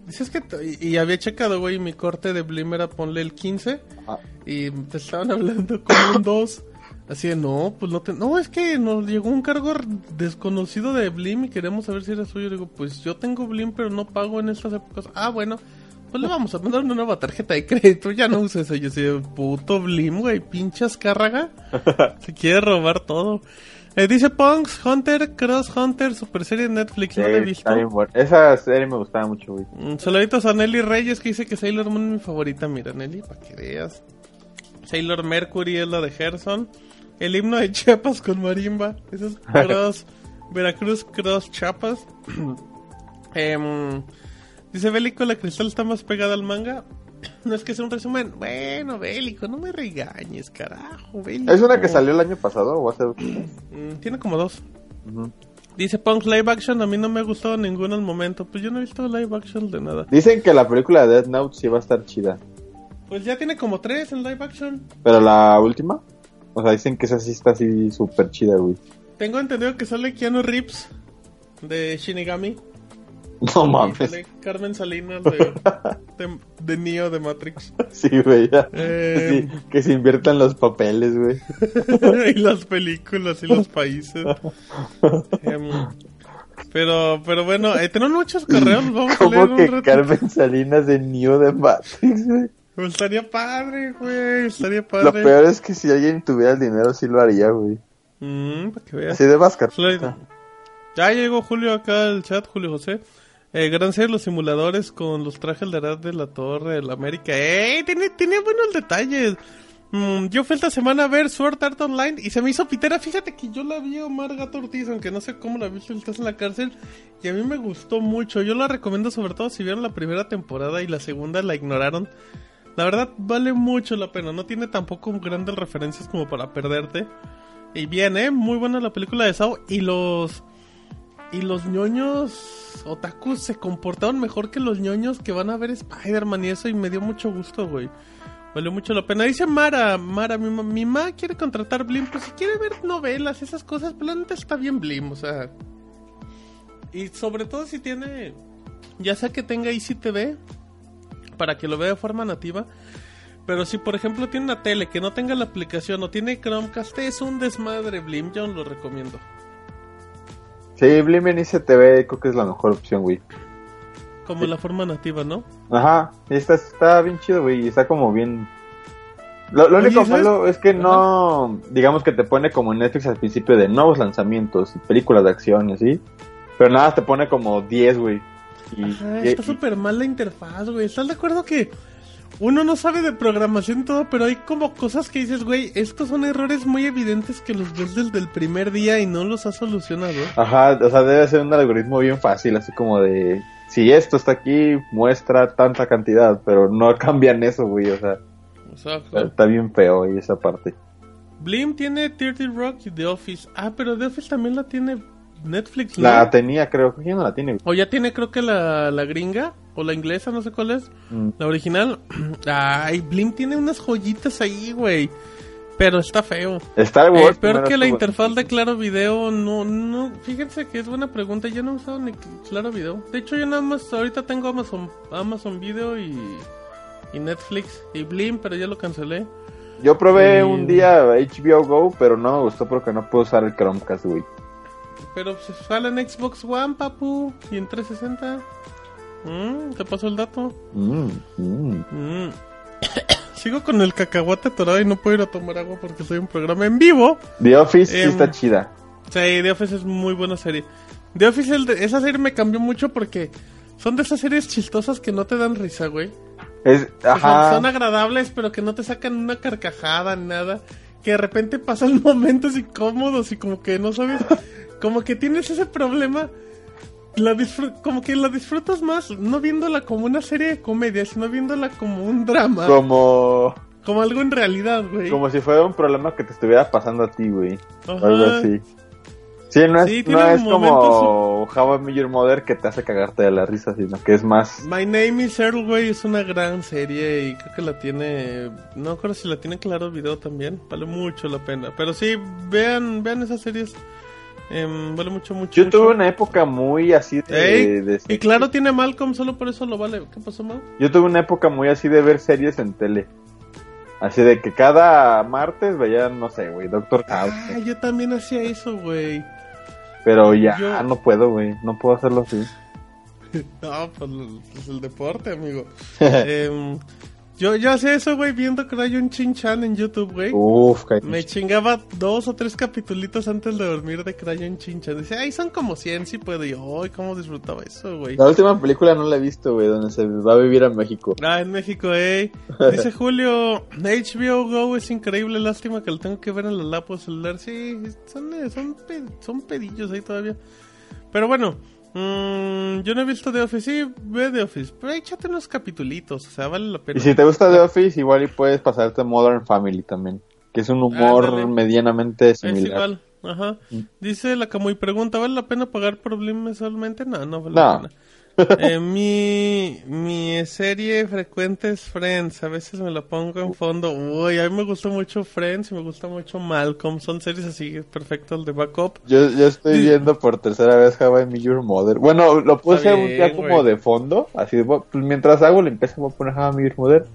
B: Dices que. Y, y había checado, güey, mi corte de Blim era ponle el 15.
C: Ah.
B: Y te estaban hablando <coughs> como un 2. Así de, no, pues no te... No, es que nos llegó un cargo desconocido de Blim y queremos saber si era suyo. Digo, pues yo tengo Blim, pero no pago en estas épocas. Ah, bueno, pues le vamos a mandar una nueva tarjeta de crédito. Ya no uses eso. Yo de, puto Blim, güey, pinchas cárraga. <laughs> Se quiere robar todo. Eh, dice Punks, Hunter, Cross Hunter, super serie de Netflix.
C: Sí,
B: no la he visto.
C: Esa serie me gustaba mucho, güey.
B: Mm, Saluditos a Nelly Reyes que dice que Sailor Moon es mi favorita. Mira, Nelly, para que veas. Sailor Mercury es la de Gerson. El himno de <laughs> Chiapas con marimba. Eso es <laughs> Cross. Veracruz Cross Chiapas. <clears throat> Em, dice Bélico, la cristal está más pegada al manga. <coughs> No es que sea un resumen. Bueno, Bélico, no me regañes, carajo, Bélico.
C: ¿Es una que salió el año pasado o hace?
B: Mm, tiene como dos. Dice Punk Live Action, a mí no me ha gustado ninguno al momento. Pues yo no he visto live action de nada.
C: Dicen que la película de Death Note sí va a estar chida.
B: Pues ya tiene como tres en live action.
C: Pero la última, o sea, dicen que esa sí está así súper chida, güey.
B: Tengo entendido que sale Keanu Reeves de Shinigami. <laughs>
C: No mames.
B: Carmen Salinas de, de, de Neo de Matrix.
C: Sí, güey.
B: Eh.
C: Sí, que se inviertan los papeles, güey. <laughs>
B: y las películas y los países. Em, pero, pero bueno, eh, tenemos muchos correos. Vamos a leer un
C: que
B: rato.
C: Carmen Salinas de Neo de Matrix, güey.
B: Pues estaría padre, güey. Estaría
C: Lo
B: padre.
C: peor es que si alguien tuviera el dinero, sí lo haría, güey.
B: Mm, para que veas.
C: Así de Vázquez.
B: Ya llegó Julio acá al chat, Julio José. Eh, gran serie los simuladores con los trajes de edad de la Torre de la América. ¡Eh! Tiene, tiene buenos detalles. Mm, yo fui esta semana a ver Sword Art Online y se me hizo pitera. Fíjate que yo la vi a Omar Gato Ortiz, aunque no sé cómo la viste, estás en la cárcel. Y a mí me gustó mucho. Yo la recomiendo sobre todo si vieron la primera temporada y la segunda la ignoraron. La verdad vale mucho la pena. No tiene tampoco grandes referencias como para perderte. Y bien, ¿eh? Muy buena la película de Sao. Y los... Y los ñoños otakus se comportaron mejor que los ñoños que van a ver Spider-Man y eso. Y me dio mucho gusto, güey. Valió mucho la pena. Dice Mara, Mara, mi, ma- mi quiere contratar Blim. Pues si quiere ver novelas, esas cosas, pues la neta está bien Blim, o sea. Y sobre todo si tiene, ya sea que tenga Easy TV, para que lo vea de forma nativa. Pero si por ejemplo tiene una tele que no tenga la aplicación o tiene Chromecast, es un desmadre Blim, yo lo recomiendo.
C: Sí, Blim en ICTV creo que es la mejor opción, güey.
B: Como la forma nativa, ¿no?
C: Ajá, y está, está bien chido, güey, y está como bien... Lo, único malo es que no, digamos que te pone como en Netflix al principio de nuevos lanzamientos y películas de acción y así, pero nada, te pone como 10, güey. Y,
B: Ajá,
C: y-
B: está súper mal la interfaz, güey. ¿Estás de acuerdo que uno no sabe de programación y todo, pero hay como cosas que dices, güey, estos son errores muy evidentes que los ves desde el primer día y no los has solucionado?
C: Ajá, o sea, debe ser un algoritmo bien fácil, así como de... Si esto está aquí, muestra tanta cantidad, pero no <laughs> cambian eso, güey, o sea,
B: O sea,
C: está, bien feo ahí esa parte.
B: Blim tiene 30 Rock y The Office. Ah, pero The Office también la tiene Netflix, ¿no?
C: La tenía, creo, ¿quién no la tiene?
B: O ya tiene creo que la, la gringa o la inglesa, no sé cuál es.
C: Mm.
B: La original. <clears throat> Ay, Blim tiene unas joyitas ahí, güey. Pero está feo.
C: Star
B: Eh,
C: Wars.
B: peor
C: primero
B: que la interfaz de Claro Video, no, no, fíjense que es buena pregunta, yo no he usado ni Claro Video. De hecho, yo nada más, ahorita tengo Amazon, Amazon Video y, y Netflix y Blim, pero ya lo cancelé.
C: Yo probé
B: Y-
C: un día HBO Go, pero no me gustó porque no puedo usar el Chromecast, güey.
B: Pero se sale en Xbox One, papu, y en 360. Mm, ¿Te pasó el dato?
C: Mm, mm.
B: Mm. <coughs> Sigo con el cacahuate atorado y no puedo ir a tomar agua porque soy un programa en vivo.
C: The Office sí
B: Em,
C: está chida.
B: Sí, The Office es muy buena serie. The Office, el de- esa serie me cambió mucho porque son de esas series chistosas que no te dan risa, güey.
C: Es, ajá.
B: son agradables, pero que no te sacan una carcajada ni nada. que de repente pasan <laughs> momentos incómodos y como que no sabes, como que tienes ese problema. La como que la disfrutas más no viéndola como una serie de comedia, sino viéndola como un drama, como,
C: Como,
B: algo en realidad, güey.
C: como si fuera un problema que te estuviera pasando a ti, güey. Algo así. Sí, no es,
B: Sí,
C: no es como
B: momentos-
C: How I Met Your Mother que te hace cagarte de la risa, sino que es más...
B: My Name is Earl, güey, es una gran serie y creo que la tiene, no recuerdo si la tiene claro video también, vale mucho la pena. Pero sí, vean, vean esas series, em, vale mucho, mucho.
C: Yo
B: mucho.
C: tuve una época muy así de... De-
B: y claro, tiene Malcolm, solo por eso lo vale. ¿Qué pasó, Mal?
C: Yo tuve una época muy así de ver series en tele. Así de que cada martes veía, no sé, güey, Doctor House.
B: Ah, yo también hacía eso, güey.
C: Pero ya
B: yo-
C: no puedo, güey. No puedo hacerlo así. <laughs>
B: No, pues, pues el deporte, amigo. <laughs> Em, yo, yo hacía eso, güey, viendo Crayon Chin-Chan en YouTube, güey.
C: Uf.
B: Me chingaba dos o tres capitulitos antes de dormir de Crayon Chin-Chan. Dice, ay, son como 100, sí puedo. Y yo, ay, cómo disfrutaba eso, güey.
E: La última película no la he visto, güey, donde se va a vivir a México.
B: Ah, en México, eh. <laughs> Dice Julio, HBO Go es increíble, lástima que lo tengo que ver en la laptop celular. Sí, son, son, son pedillos ahí todavía. Pero bueno, mm, yo no he visto The Office, sí, ve The Office, pero échate unos capitulitos, o sea, vale la pena.
C: Y si te gusta The Office, igual y puedes pasarte Modern Family también. Que es un humor medianamente
B: Es
C: similar.
B: igual, ajá. Dice la Camuy, pregunta, ¿vale la pena pagar por Blim mensualmente? No, no vale
C: No.
B: la pena. <laughs> Eh, mi, mi serie frecuente es Friends, a veces me la pongo en fondo. Uy, a mí me gusta mucho Friends y me gusta mucho Malcolm, son series así perfectas de backup.
C: Yo, yo estoy viendo por tercera vez How I Met Your Mother. Bueno, lo puse
B: Está
C: un día
B: bien,
C: como
B: güey.
C: de fondo. Así, pues mientras hago, le empiezo a poner How I Met Your Mother.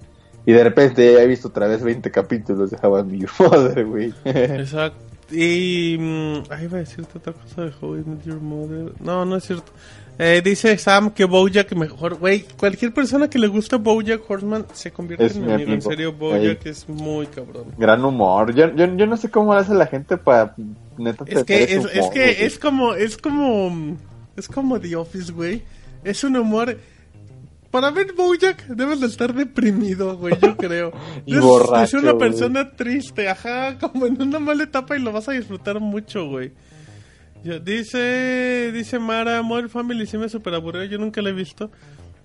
C: Y de repente ya he visto otra vez 20 capítulos de How I Met Your Mother, güey. <laughs>
B: Exacto. Y. mm, Ay, iba a decirte otra cosa de How I Met Your Mother. No, no es cierto. Eh, dice Sam que Bojack mejor. Güey, cualquier persona que le guste Bojack Horseman se convierte
C: Es
B: en mi
C: mi
B: amigo. En serio, Bojack es muy cabrón.
C: Gran humor. Yo, yo, yo no sé cómo hace la gente para neta
B: Es que, es, es que
C: güey.
B: es como, es como, es como The Office, güey. Es un humor. Para ver Bojack debes de estar deprimido, güey, yo creo. <laughs>
C: Y
B: es,
C: borracho,
B: es una
C: güey.
B: persona triste, ajá, como en una mala etapa y lo vas a disfrutar mucho, güey. Yo- dice, dice Mara, Modern Family sí me super aburrió, yo nunca la he visto.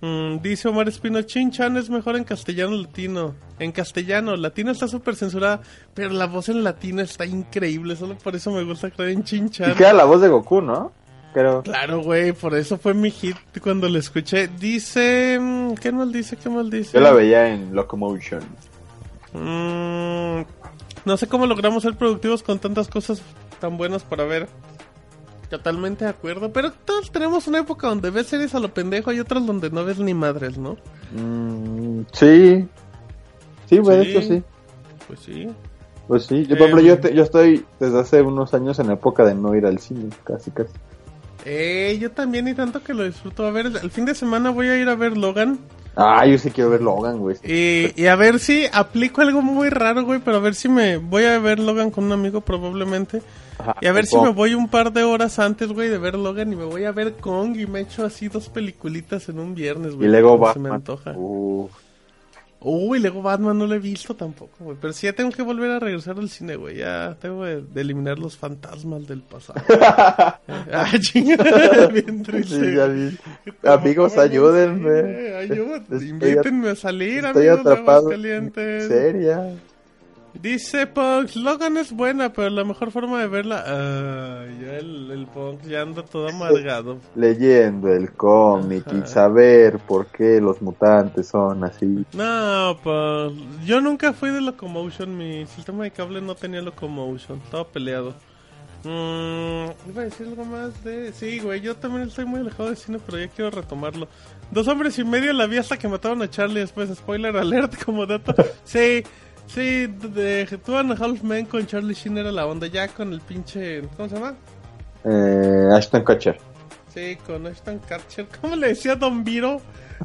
B: Mm, dice Omar Espino, Chin Chan es mejor en castellano latino. En castellano, latino está súper censurada, pero la voz en latino está increíble, solo por eso me gusta creer en Chin
C: Y
B: Chan.
C: queda la voz de Goku, ¿no? Pero...
B: Claro, güey, por eso fue mi hit cuando lo escuché. Dice, mm, ¿qué mal dice? ¿Qué mal dice?
C: Yo la veía en Locomotion.
B: Mm, no sé cómo logramos ser productivos con tantas cosas tan buenas para ver. Totalmente de acuerdo, pero todos tenemos una época donde ves series a lo pendejo y otras donde no ves ni madres, ¿no?
C: Mm, sí. Sí, de
B: Sí.
C: hecho sí.
B: Pues sí.
C: Pues sí. Yo, por ejemplo,
B: Em.
C: yo, te- yo estoy desde hace unos años en la época de no ir al cine, casi, casi.
B: Eh, yo también y tanto que lo disfruto. A ver, el fin de semana voy a ir a ver Logan.
C: Ah, yo sí quiero ver Logan, güey.
B: Y, y a ver si aplico algo muy raro, güey, pero a ver si me voy a ver Logan con un amigo probablemente.
C: Ajá,
B: Y a ver si me voy un par de horas antes, güey, de ver Logan y me voy a ver Kong y me echo así dos peliculitas en un viernes,
C: Y
B: güey.
C: luego
B: como
C: va.
B: Se me antoja.
C: Uh,
B: Uy, luego Batman no lo he visto tampoco, güey. Pero sí ya tengo que volver a regresar al cine, güey. Ya tengo de, de eliminar los fantasmas del pasado. <laughs> ah, chingada, <laughs> bien triste.
C: sí, Amigos,
B: "Vámonos,
C: ayúdenme.
B: ayúdenme, invítenme a salir,
C: Estoy
B: amigos de
C: atrapado
B: Aguascalientes.
C: seria.
B: Dice Punks, Logan es buena, pero la mejor forma de verla... Ay, ya el, el ya anda todo amargado.
C: Leyendo el cómic y saber por qué los mutantes son así.
B: No, pues yo nunca fui de Locomotion, mi sistema de cable no tenía Locomotion, estaba peleado. Mm, iba a decir algo más de... Sí, güey, yo también estoy muy alejado de cine, pero ya quiero retomarlo. Dos hombres y medio la vi hasta que mataron a Charlie después, spoiler alert <laughs> como dato. Sí, sí, de, Two and Half Men con Charlie Sheen era la onda, ya con el pinche... ¿Cómo se llama?
C: Eh, Ashton Kutcher.
B: Sí, con Ashton Kutcher. <laughs> ¿Cómo le decía Don Viro?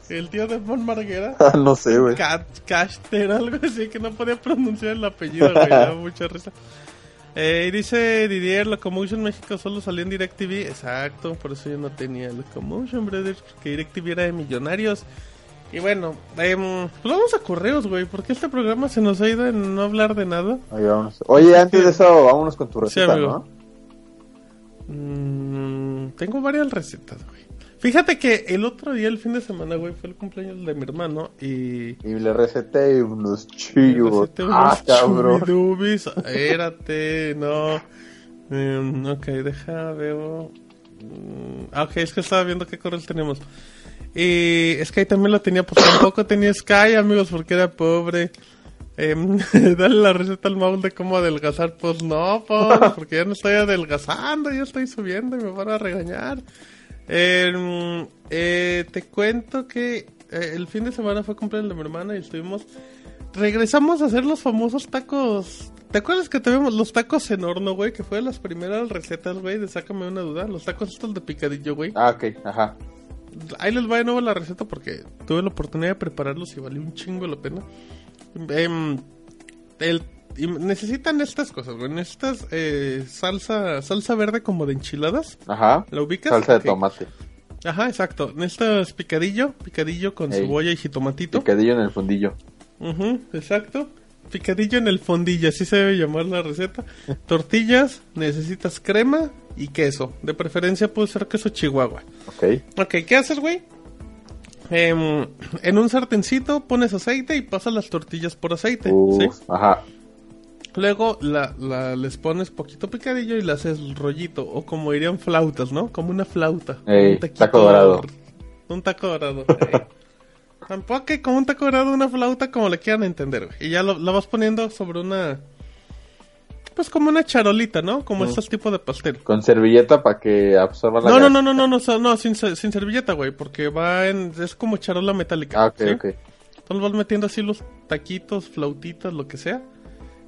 B: El tío de Von Marguera. <laughs>
C: Ah, no sé, güey.
B: Caster, algo así que no podía pronunciar el apellido, güey, da mucha risa. Eh, y dice Didier, Locomotion México solo salió en DirecTV. Exacto, por eso yo no tenía Locomotion, brother, porque DirecTV era de millonarios. Y bueno, em, pues vamos a correos, güey, porque este programa se nos ha ido en no hablar de nada.
C: Oye, antes de eso, vámonos con tu
B: Sí,
C: receta,
B: amigo.
C: ¿no?
B: Mm, tengo varias recetas, güey. Fíjate que el otro día, el fin de semana, güey, fue el cumpleaños de mi hermano y...
C: Y le receté unos.
B: Receté
C: Ah, cabrón.
B: Espérate, no. Em, ok, deja, veo. Mm, ah, ok, es que estaba viendo qué correos tenemos. Y Sky también lo tenía, pues tampoco tenía Sky, amigos, porque era pobre. Em, <laughs> dale la receta al Maul de cómo adelgazar. Pues no, pues, <laughs> porque ya no estoy adelgazando, ya estoy subiendo y me van a regañar. Em, eh, te cuento que eh, el fin de semana fue cumpleaños de mi hermana y estuvimos. Regresamos a hacer los famosos tacos. ¿Te acuerdas que tuvimos los tacos en horno, güey? Que fue de las primeras recetas, güey, de Sácame una duda. Los tacos estos de picadillo, güey.
C: Ah, ok, ajá.
B: Ahí les va de nuevo la receta porque tuve la oportunidad de prepararlos y valió un chingo la pena. Em, el- necesitan estas cosas, güey. Necesitas eh, salsa, salsa verde como de enchiladas.
C: Ajá.
B: ¿La ubicas?
C: Salsa de
B: Ok.
C: tomate.
B: Ajá, exacto. Necesitas picadillo, picadillo con
C: Ey.
B: cebolla y jitomatito.
C: Picadillo en el fundillo.
B: Ujú, exacto. Picadillo en el fondillo, así se debe llamar la receta. Tortillas, necesitas crema y queso. De preferencia puede ser queso chihuahua.
C: Ok.
B: Ok, ¿qué haces, güey? Em, en un sartencito pones aceite y pasas las tortillas por aceite.
C: Uf,
B: ¿sí?
C: Ajá.
B: Luego la, la- les pones poquito picadillo y le haces rollito. O como dirían flautas, ¿no? Como una flauta.
C: Ey,
B: Un taquito-
C: taco dorado.
B: Un taco dorado. <laughs> Tampoco que como un taco dorado, una flauta, como le quieran entender. Y ya lo, la vas poniendo sobre una... Pues como una charolita, ¿no? Como estos tipos de pastel.
C: Con servilleta para que absorba la
B: No, no, no, no, no, no, so- no, sin, sin servilleta, güey, porque va en... Es como charola metálica.
C: Ah, ok,
B: ¿sí?
C: ok.
B: Entonces vas metiendo así los taquitos, flautitas, lo que sea.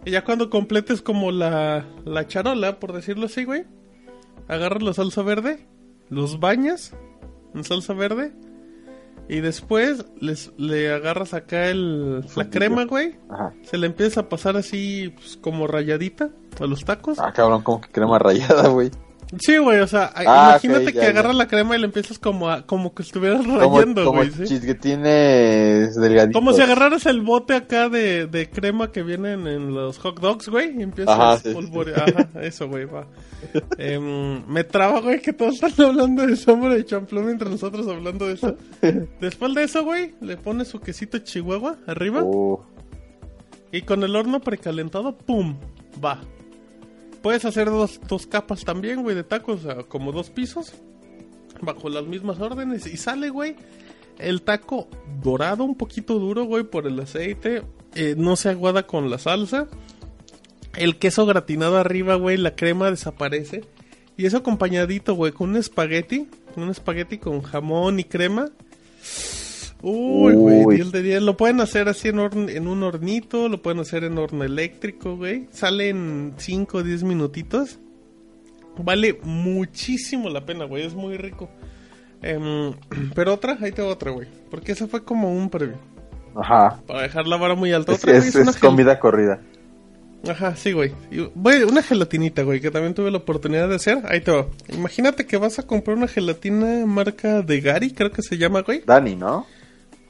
B: Y ya cuando completes como la, la charola, por decirlo así, güey, agarras la salsa verde, los bañas en salsa verde. Y después les, le agarras acá el, la crema, güey.
C: Ajá.
B: Se le empieza a pasar así pues, como rayadita a los tacos.
C: Ah, cabrón, como que crema rayada, güey.
B: Sí, güey, o sea,
C: Ah,
B: imagínate
C: ya,
B: que agarras
C: ya.
B: la crema y le empiezas como a, como que estuvieras
C: Como,
B: rayando,
C: como
B: güey. ¿sí?
C: chisguetines delgaditos.
B: Como si agarraras el bote acá de, de crema que vienen en los hot dogs, güey, y empiezas
C: Ajá,
B: a
C: sí.
B: Ajá, eso, güey, va. Em, me traba, güey, que todos están <laughs> hablando de sombra de champlón mientras nosotros hablando de eso. <laughs> Después de eso, güey, le pones su quesito chihuahua arriba
C: Uf,
B: y con el horno precalentado, ¡pum! Va. Puedes hacer dos, dos capas también, güey, de tacos, como dos pisos, bajo las mismas órdenes. Y sale, güey, el taco dorado, un poquito duro, güey, por el aceite. eh, no se aguada con la salsa. El queso gratinado arriba, güey, la crema desaparece. Y eso acompañadito, güey, con un espagueti. Un espagueti con jamón y crema. Uy, güey,
C: Uy.
B: 10 de 10. Lo pueden hacer así en, horn- en un hornito, lo pueden hacer en horno eléctrico, güey. Sale en 5 o 10 minutitos. Vale muchísimo la pena, güey, es muy rico. Em, <clears throat> pero otra, ahí te va otra, güey. Porque esa fue como un previo.
C: Ajá.
B: Para dejar la vara muy alta.
C: Es,
B: Otra,
C: es-
B: es
C: es comida corrida.
B: Ajá, sí, güey. Güey, una gelatinita, güey, que también tuve la oportunidad de hacer. Ahí te va. Imagínate que vas a comprar una gelatina marca de Gary, creo que se llama, güey.
C: Dani, ¿no?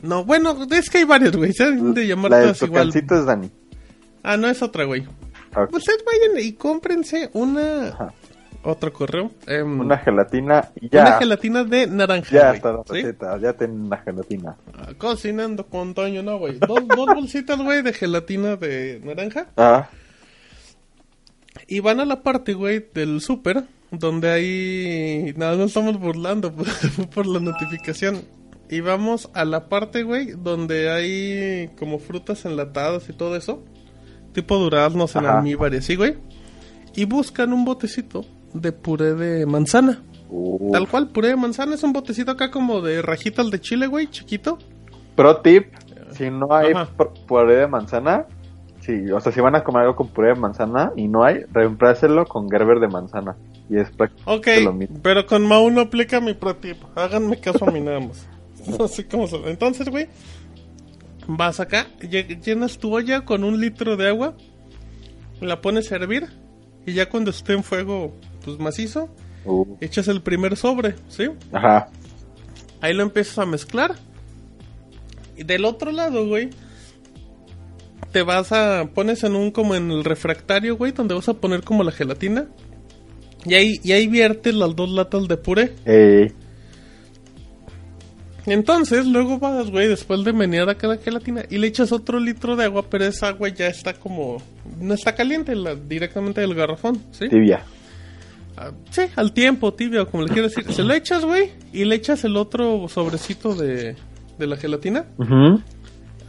B: No, bueno, es que hay varios, güey. Se han de llamar
C: La
B: todas igual.
C: Es Dani.
B: Ah, no es otra, güey.
C: Ok.
B: Ustedes vayan y cómprense una...
C: Ajá.
B: Otro correo. Em,
C: Una gelatina ya.
B: una gelatina de naranja,
C: ya está la
B: ¿sí?
C: receta, ya tienen una gelatina.
B: Ah, Cocinando con Toño, no, güey. Dos, <laughs> dos bolsitas, güey, de gelatina de naranja.
C: Ah,
B: Y van a la parte, güey, del súper, donde hay... Nada, no estamos burlando por, <laughs> por la notificación. Y vamos a la parte, güey, donde hay como frutas enlatadas y todo eso. Tipo duraznos en almíbar y así, güey. Y buscan un botecito de puré de manzana.
C: uh.
B: Tal cual, puré de manzana. Es un botecito acá como de rajitas de chile, güey, chiquito.
C: Pro tip, si no hay
B: Ajá.
C: puré de manzana, sí, o sea, si van a comer algo con puré de manzana y no hay, reempláselo con Gerber de manzana. Y es prácticamente lo mismo.
B: pero con Mau no aplica mi pro tip. Háganme caso a mí nada más. <laughs> Así como se- Entonces, güey, vas acá, lle- llenas tu olla con un litro de agua, la pones a hervir y ya cuando esté en fuego, pues macizo,
C: Uh,
B: echas el primer sobre, ¿sí?
C: Ajá.
B: Ahí lo empiezas a mezclar. Y del otro lado, güey, te vas a. Pones en un como en el refractario, güey, donde vas a poner como la gelatina. Y ahí, y ahí viertes las dos latas de puré.
C: Eh,
B: Entonces, luego vas, güey, después de menear acá la gelatina y le echas otro litro de agua, pero esa agua ya está como. No está caliente, la, directamente del garrafón, ¿sí?
C: tibia.
B: Ah, sí, al tiempo, tibio, como le quieras decir. Se lo echas, güey, y le echas el otro sobrecito de, de la gelatina.
C: Ujú.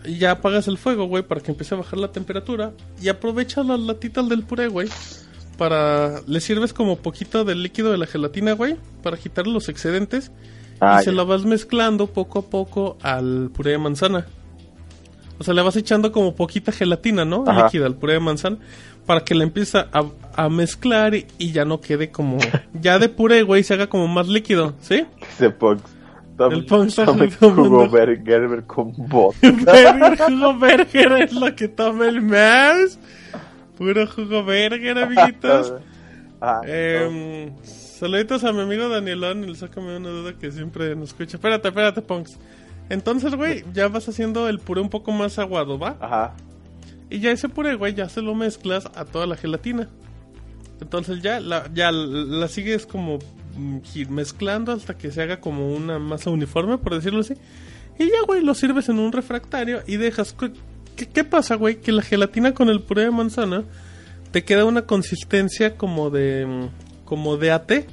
B: Y ya apagas el fuego, güey, para que empiece a bajar la temperatura. Y aprovechas las latitas del puré, güey. Para. Le sirves como poquito del líquido de la gelatina, güey. Para quitar los excedentes.
C: Ah,
B: y se
C: ya.
B: la vas mezclando poco a poco al puré de manzana. O sea, le vas echando como poquita gelatina, ¿no?
C: Ajá.
B: Líquida al puré de manzana. Para que la empiece a, a mezclar y, y ya no quede como. <laughs> ya de puré, güey, se haga como más líquido, ¿sí?
C: Pox. <laughs> Tome-
B: El está
C: tome jugo Gerber con vodka. <laughs>
B: Burger, jugo burger es lo que toma el mouse. Puro jugo burger, amiguitos.
C: Ah,
B: Eh, saluditos a mi amigo Danielón, el sácame una duda que siempre nos escucha. Espérate, espérate, Punks. Entonces, güey, ya vas haciendo el puré un poco más aguado, ¿va?
C: Ajá.
B: Y ya ese puré, güey, ya se lo mezclas a toda la gelatina. Entonces ya la, ya la sigues como mm, mezclando hasta que se haga como una masa uniforme, por decirlo así. Y ya, güey, lo sirves en un refractario y dejas... ¿Qué, qué- qué pasa, güey? Que la gelatina con el puré de manzana te queda una consistencia como de... como de ate.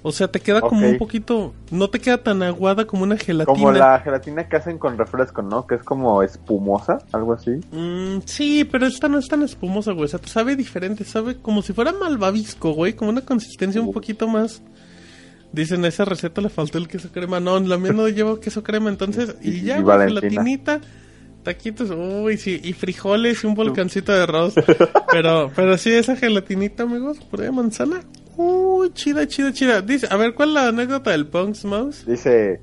B: O sea, te queda como un poquito... No te queda tan aguada como una gelatina.
C: Como la gelatina que hacen con refresco, ¿no? Que es como espumosa, algo así.
B: Mm, sí, pero esta no es tan espumosa, güey. O sea, te sabe diferente. Sabe como si fuera malvavisco, güey. Como una consistencia un poquito más. Dicen, a esa receta le faltó el queso crema. No, la mía no lleva queso crema. Entonces, y,
C: Y-
B: ya,
C: y
B: güey, gelatinita. Taquitos, uy, sí, y frijoles y un volcancito de arroz. <laughs> pero, pero sí, esa gelatinita, amigos, puré de manzana. Uy, chida, chida, chida. Dice, a ver, ¿cuál es la anécdota del Punks Mouse?
C: Dice,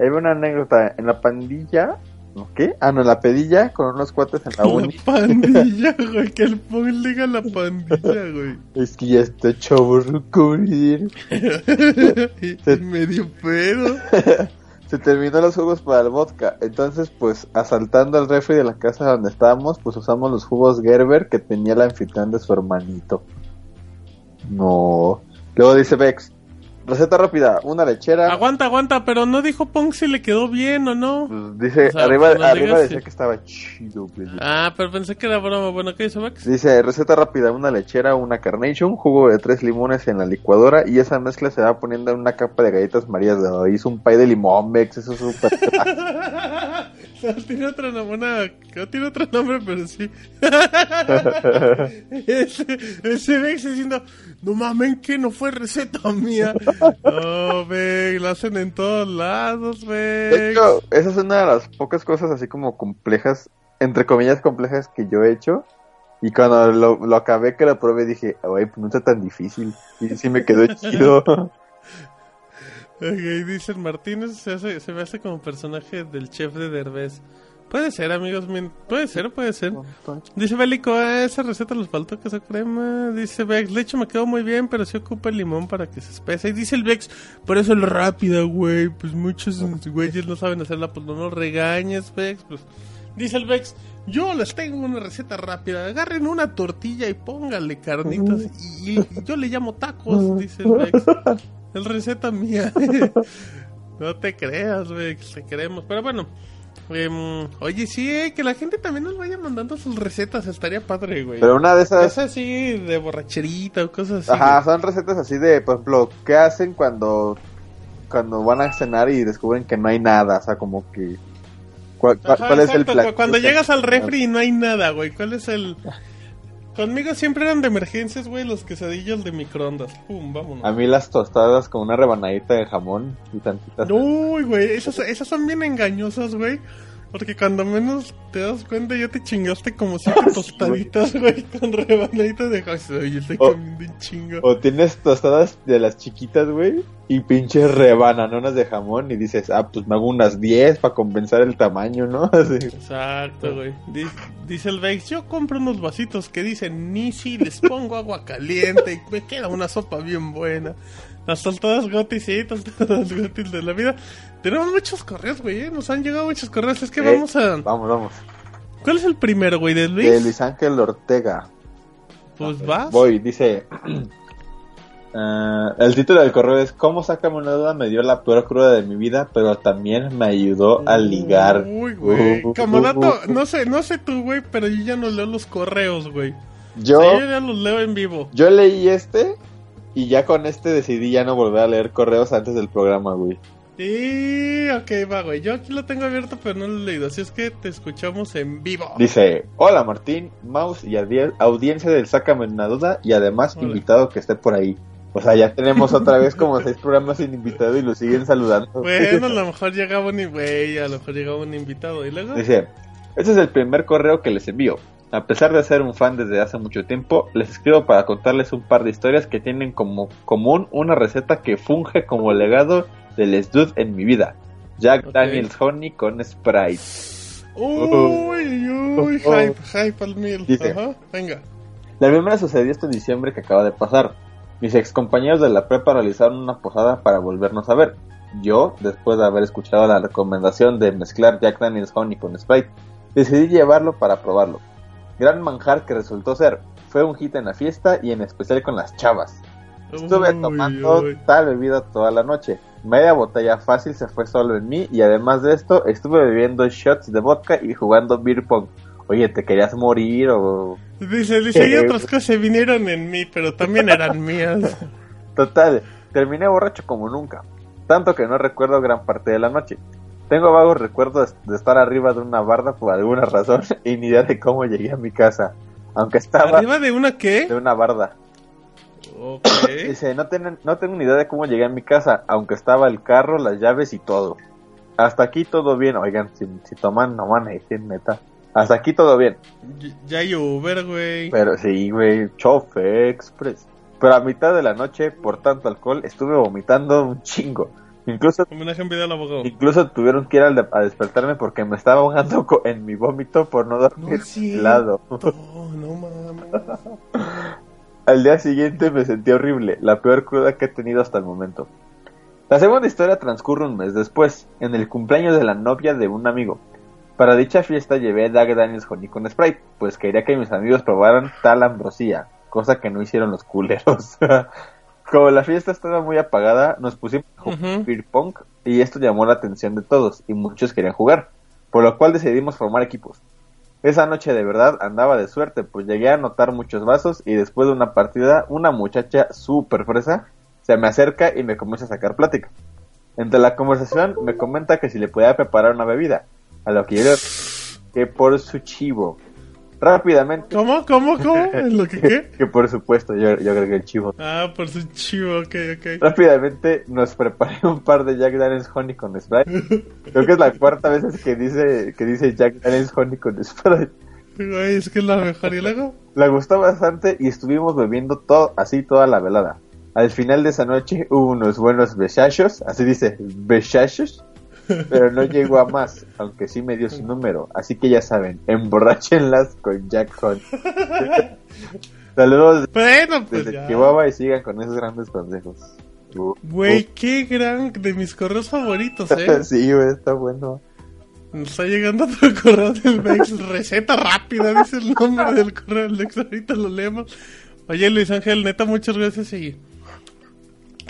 C: hay una anécdota en la pandilla, ¿no qué? Ah, no, en la pedilla con unos cuates en la
B: La
C: uni.
B: pandilla, <laughs> güey, que el Punks diga la pandilla, güey.
C: Es que ya está chavo cubrir. <laughs>
B: y, y medio pedo.
C: Se terminó los jugos para el vodka. Entonces, pues, asaltando al refri de la casa donde estábamos, pues usamos los jugos Gerber que tenía la anfitrión de su hermanito. No. Luego dice Vex, receta rápida, una lechera.
B: Aguanta, aguanta, pero no dijo Punk si le quedó bien o no.
C: Pues, dice,
B: O sea,
C: arriba,
B: pues,
C: arriba decía
B: si-
C: que estaba chido, güey.
B: Ah, pero pensé que era broma. Bueno, ¿qué dice Max?
C: Dice, receta rápida, una lechera, una carnation, jugo de tres limones en la licuadora y esa mezcla se va poniendo en una capa de galletas marías. de- Hizo un pay de limón, Vex, eso es súper... <laughs>
B: Tiene otro nombre, una- tiene otro nombre, pero sí. <laughs> ese, ese Vex diciendo, no mamen que no fue receta mía. No, Vex, lo hacen en todos lados,
C: De
B: Vex.
C: hecho, esa es una de las pocas cosas así como complejas, entre comillas complejas que yo he hecho. Y cuando lo, lo acabé que lo probé dije, güey, pues no está tan difícil. Y sí me quedó <laughs> chido.
B: Ok, dicen Martínez se, hace, se me hace como personaje del chef de Derbez. Puede ser, amigos, puede ser, puede ser. Dice Bélico, "Ah, esa receta les faltó queso crema. Dice Vex, de hecho me quedó muy bien, pero sí ocupa el limón para que se espese. Y dice el Vex, por eso es rápida, güey. Pues muchos güeyes no saben hacerla, pues no nos regañes, Vex. Pues dice el Vex, yo les tengo una receta rápida. Agarren una tortilla y pónganle carnitas. Y, y yo le llamo tacos, dice el Vex. Es receta mía. <laughs> no te creas, Vex, te queremos. Pero bueno. Em, oye, sí, eh, que la gente también nos vaya mandando sus recetas, estaría padre, güey.
C: Pero una de esas...
B: Es así de borracherita o cosas así.
C: Ajá,
B: güey.
C: son recetas así de, por ejemplo, ¿qué hacen cuando, cuando van a cenar y descubren que no hay nada? O sea, como que... ¿Cuál, cuál-
B: Ajá,
C: cuál es el plan?
B: cu- Cuando llegas al refri y no hay nada, güey. ¿Cuál es el...? Conmigo siempre eran de emergencias, güey, los quesadillos de microondas. Pum, vámonos.
C: A mí las tostadas con una rebanadita de jamón y tantitas...
B: Uy, güey, esas, esas son bien engañosas, güey. Porque cuando menos te das cuenta ya te chingaste como siete <laughs> tostaditas, güey, con rebanaditas de jamón. Oye, estoy
C: Oh.
B: comiendo un chingo.
C: O tienes tostadas de las chiquitas, güey, y pinches rebananonas de jamón y dices, ah, pues me hago unas 10 para compensar el tamaño, ¿no? <laughs> Así.
B: Exacto, güey. Di- Dice el Vex, yo compro unos vasitos que dicen Nisi, les pongo agua caliente y me queda una sopa bien buena. Hasta todas gotis, sí, hasta todas <laughs> gotis de la vida. Tenemos muchos correos, güey, ¿eh? nos han llegado muchos correos. Es que
C: Eh,
B: vamos a.
C: Vamos, vamos.
B: ¿Cuál es el primero, güey? ¿De Luis?
C: De Luis Ángel Ortega.
B: Pues vas.
C: Voy, dice. ah, <clears throat> el título del correo es ¿Cómo sácame una duda? Me dio la peor cruda de mi vida, pero también me ayudó a ligar.
B: Uy, güey.
C: Uh,
B: Como
C: uh,
B: dato,
C: uh.
B: no sé, no sé tú, güey, pero yo ya no leo los correos, güey.
C: Yo,
B: O sea, yo ya los leo en vivo.
C: yo leí este y ya con este decidí ya no volver a leer correos antes del programa, güey.
B: Y ok, va, güey. Yo aquí lo tengo abierto, pero no lo he leído. Así es que te escuchamos en vivo.
C: Dice, hola Martín, Mouse y audie- audiencia del Sácame una duda y además
B: Hola.
C: invitado que esté por ahí. O sea, ya tenemos otra vez como seis programas sin invitado y lo siguen saludando.
B: Bueno, a lo mejor llegaba un, güey, a lo mejor llegaba un invitado. Y luego,
C: Dice, este es el primer correo que les envío. A pesar de ser un fan desde hace mucho tiempo, les escribo para contarles un par de historias que tienen como común una receta que funge como legado del Stud en mi vida. Jack. Daniels Honey con Sprite.
B: uy, uy,
C: Oh.
B: hype, hype al mil.
C: Dice.
B: Ajá, venga.
C: La primera sucedió este diciembre que acaba de pasar. Mis ex compañeros de la prepa realizaron una posada para volvernos a ver. Yo, después de haber escuchado la recomendación de mezclar Jack Daniels Honey con Sprite, decidí llevarlo para probarlo. Gran manjar que resultó ser. Fue un hit en la fiesta y en especial con las chavas. Estuve
B: Uy,
C: tomando
B: uy.
C: tal bebida toda la noche. Media botella fácil se fue solo en mí y además de esto estuve bebiendo shots de vodka y jugando beer pong. Oye, ¿te querías morir o
B: Dice, dice, y otras cosas se vinieron en mí, pero también eran mías.
C: Total, terminé borracho como nunca, tanto que no recuerdo gran parte de la noche. Tengo vagos recuerdos de estar arriba de una barda por alguna razón <laughs> y ni idea de cómo llegué a mi casa, aunque estaba
B: ¿Arriba de una
C: de
B: qué?
C: una barda. <coughs> Dice, no, tienen, no tengo ni idea de cómo llegué a mi casa, aunque estaba el carro, las llaves y todo. Hasta aquí todo bien, oigan, si, si toman, no manejen, neta. Hasta aquí todo bien.
B: Ya hay Uber, güey.
C: Pero sí, güey, chofe express. Pero a mitad de la noche, por tanto alcohol, estuve vomitando un chingo. Incluso. Incluso tuvieron que ir al de- a despertarme porque me estaba ahogando en mi vómito por no dormir
B: No. <laughs> No, no mames.
C: Al día siguiente me sentí horrible, la peor cruda que he tenido hasta el momento. La segunda historia transcurre un mes después, en el cumpleaños de la novia de un amigo. Para dicha fiesta llevé Dag Daniels Honey con Sprite, pues quería que mis amigos probaran tal ambrosía, cosa que no hicieron los culeros. <laughs> Como la fiesta estaba muy apagada, nos pusimos a jugar beer pong y esto llamó la atención de todos y muchos querían jugar, por lo cual decidimos formar equipos. Esa noche de verdad andaba de suerte, pues llegué a anotar muchos vasos y después de una partida, una muchacha súper fresa se me acerca y me comienza a sacar plática. Entre la conversación me comenta que si le podía preparar una bebida, a lo que yo le que por su chivo. Rápidamente,
B: ¿Cómo? ¿Cómo? ¿Cómo? <laughs> ¿En lo que qué?
C: que por supuesto yo, yo agregué el chivo.
B: Ah, por su chivo, ok, ok.
C: Rápidamente nos preparé un par de Jack Daniels Honey con Sprite. Creo que es la cuarta vez que dice que dice Jack Daniels Honey con Sprite.
B: Güey, es que es la mejor. ¿Y luego?
C: Le gustó bastante y estuvimos bebiendo todo así toda la velada. Al final de esa noche hubo unos buenos bechachos, así dice, bechachos, pero no llegó a más, aunque sí me dio su número. Así que ya saben, emborráchenlas con Jack Hunt. Saludos
B: Bueno, pues
C: desde. Chihuahua y sigan con esos grandes consejos. Uh,
B: Güey, qué gran de mis correos favoritos, eh. <laughs>
C: sí, güey, está bueno.
B: Nos está llegando otro <laughs> correo del Vex. Receta rápida, dice el nombre del correo del Vex. Ahorita lo leemos. Oye, Luis Ángel, neta, muchas gracias. Y,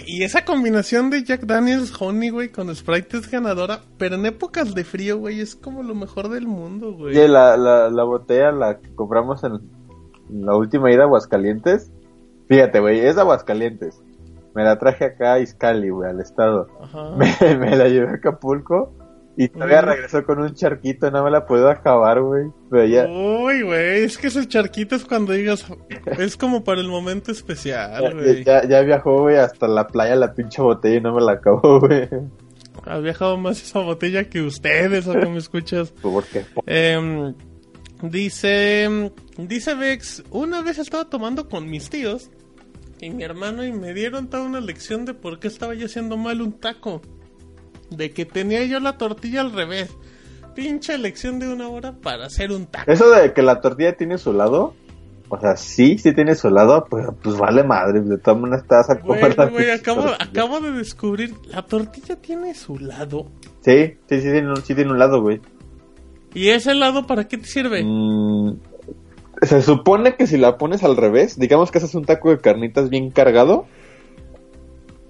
B: y esa combinación de Jack Daniels Honey, güey, con Sprite es ganadora. Pero en épocas de frío, güey, es como lo mejor del mundo, güey.
C: Oye, la, la, la botella la que compramos en la última ida a Aguascalientes. Fíjate, güey, es de Aguascalientes. Me la traje acá a Izcali, güey, al estado.
B: Ajá. <laughs>
C: Me, me la llevé a Acapulco y todavía
B: Mm.
C: regresó con un charquito, no me la puedo acabar, güey. Pero ya,
B: Uy, güey, es que ese charquito es cuando digas, es como para el momento especial, güey.
C: ya, ya viajó, güey, hasta la playa la pinche botella y no me la acabó, <laughs> güey.
B: Ha viajado más esa botella que ustedes, o que me escuchas. <laughs>
C: ¿Por qué?
B: Em, dice, dice Vex, una vez estaba tomando con mis tíos y mi hermano y me dieron toda una lección de por qué estaba yo haciendo mal un taco. De que tenía yo la tortilla al revés. Pinche lección de una hora para hacer un taco.
C: Eso de que la tortilla tiene su lado, O sea, sí, sí tiene su helado, pero pues vale madre, de todas maneras vas a comer la
B: acabo, de descubrir, la tortilla tiene su lado.
C: Sí, sí, sí, tiene un- sí tiene un lado, güey.
B: ¿Y ese lado para qué te sirve?
C: Mm, se supone que si la pones al revés, digamos que haces un taco de carnitas bien cargado.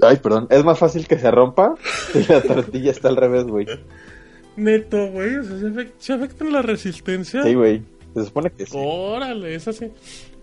C: Ay, perdón, es más fácil que se rompa <laughs> si la tortilla está al revés, güey.
B: Neto, güey, o sea, se, afect- se afecta en la resistencia.
C: Sí, güey. Se supone que sí.
B: Órale, es así.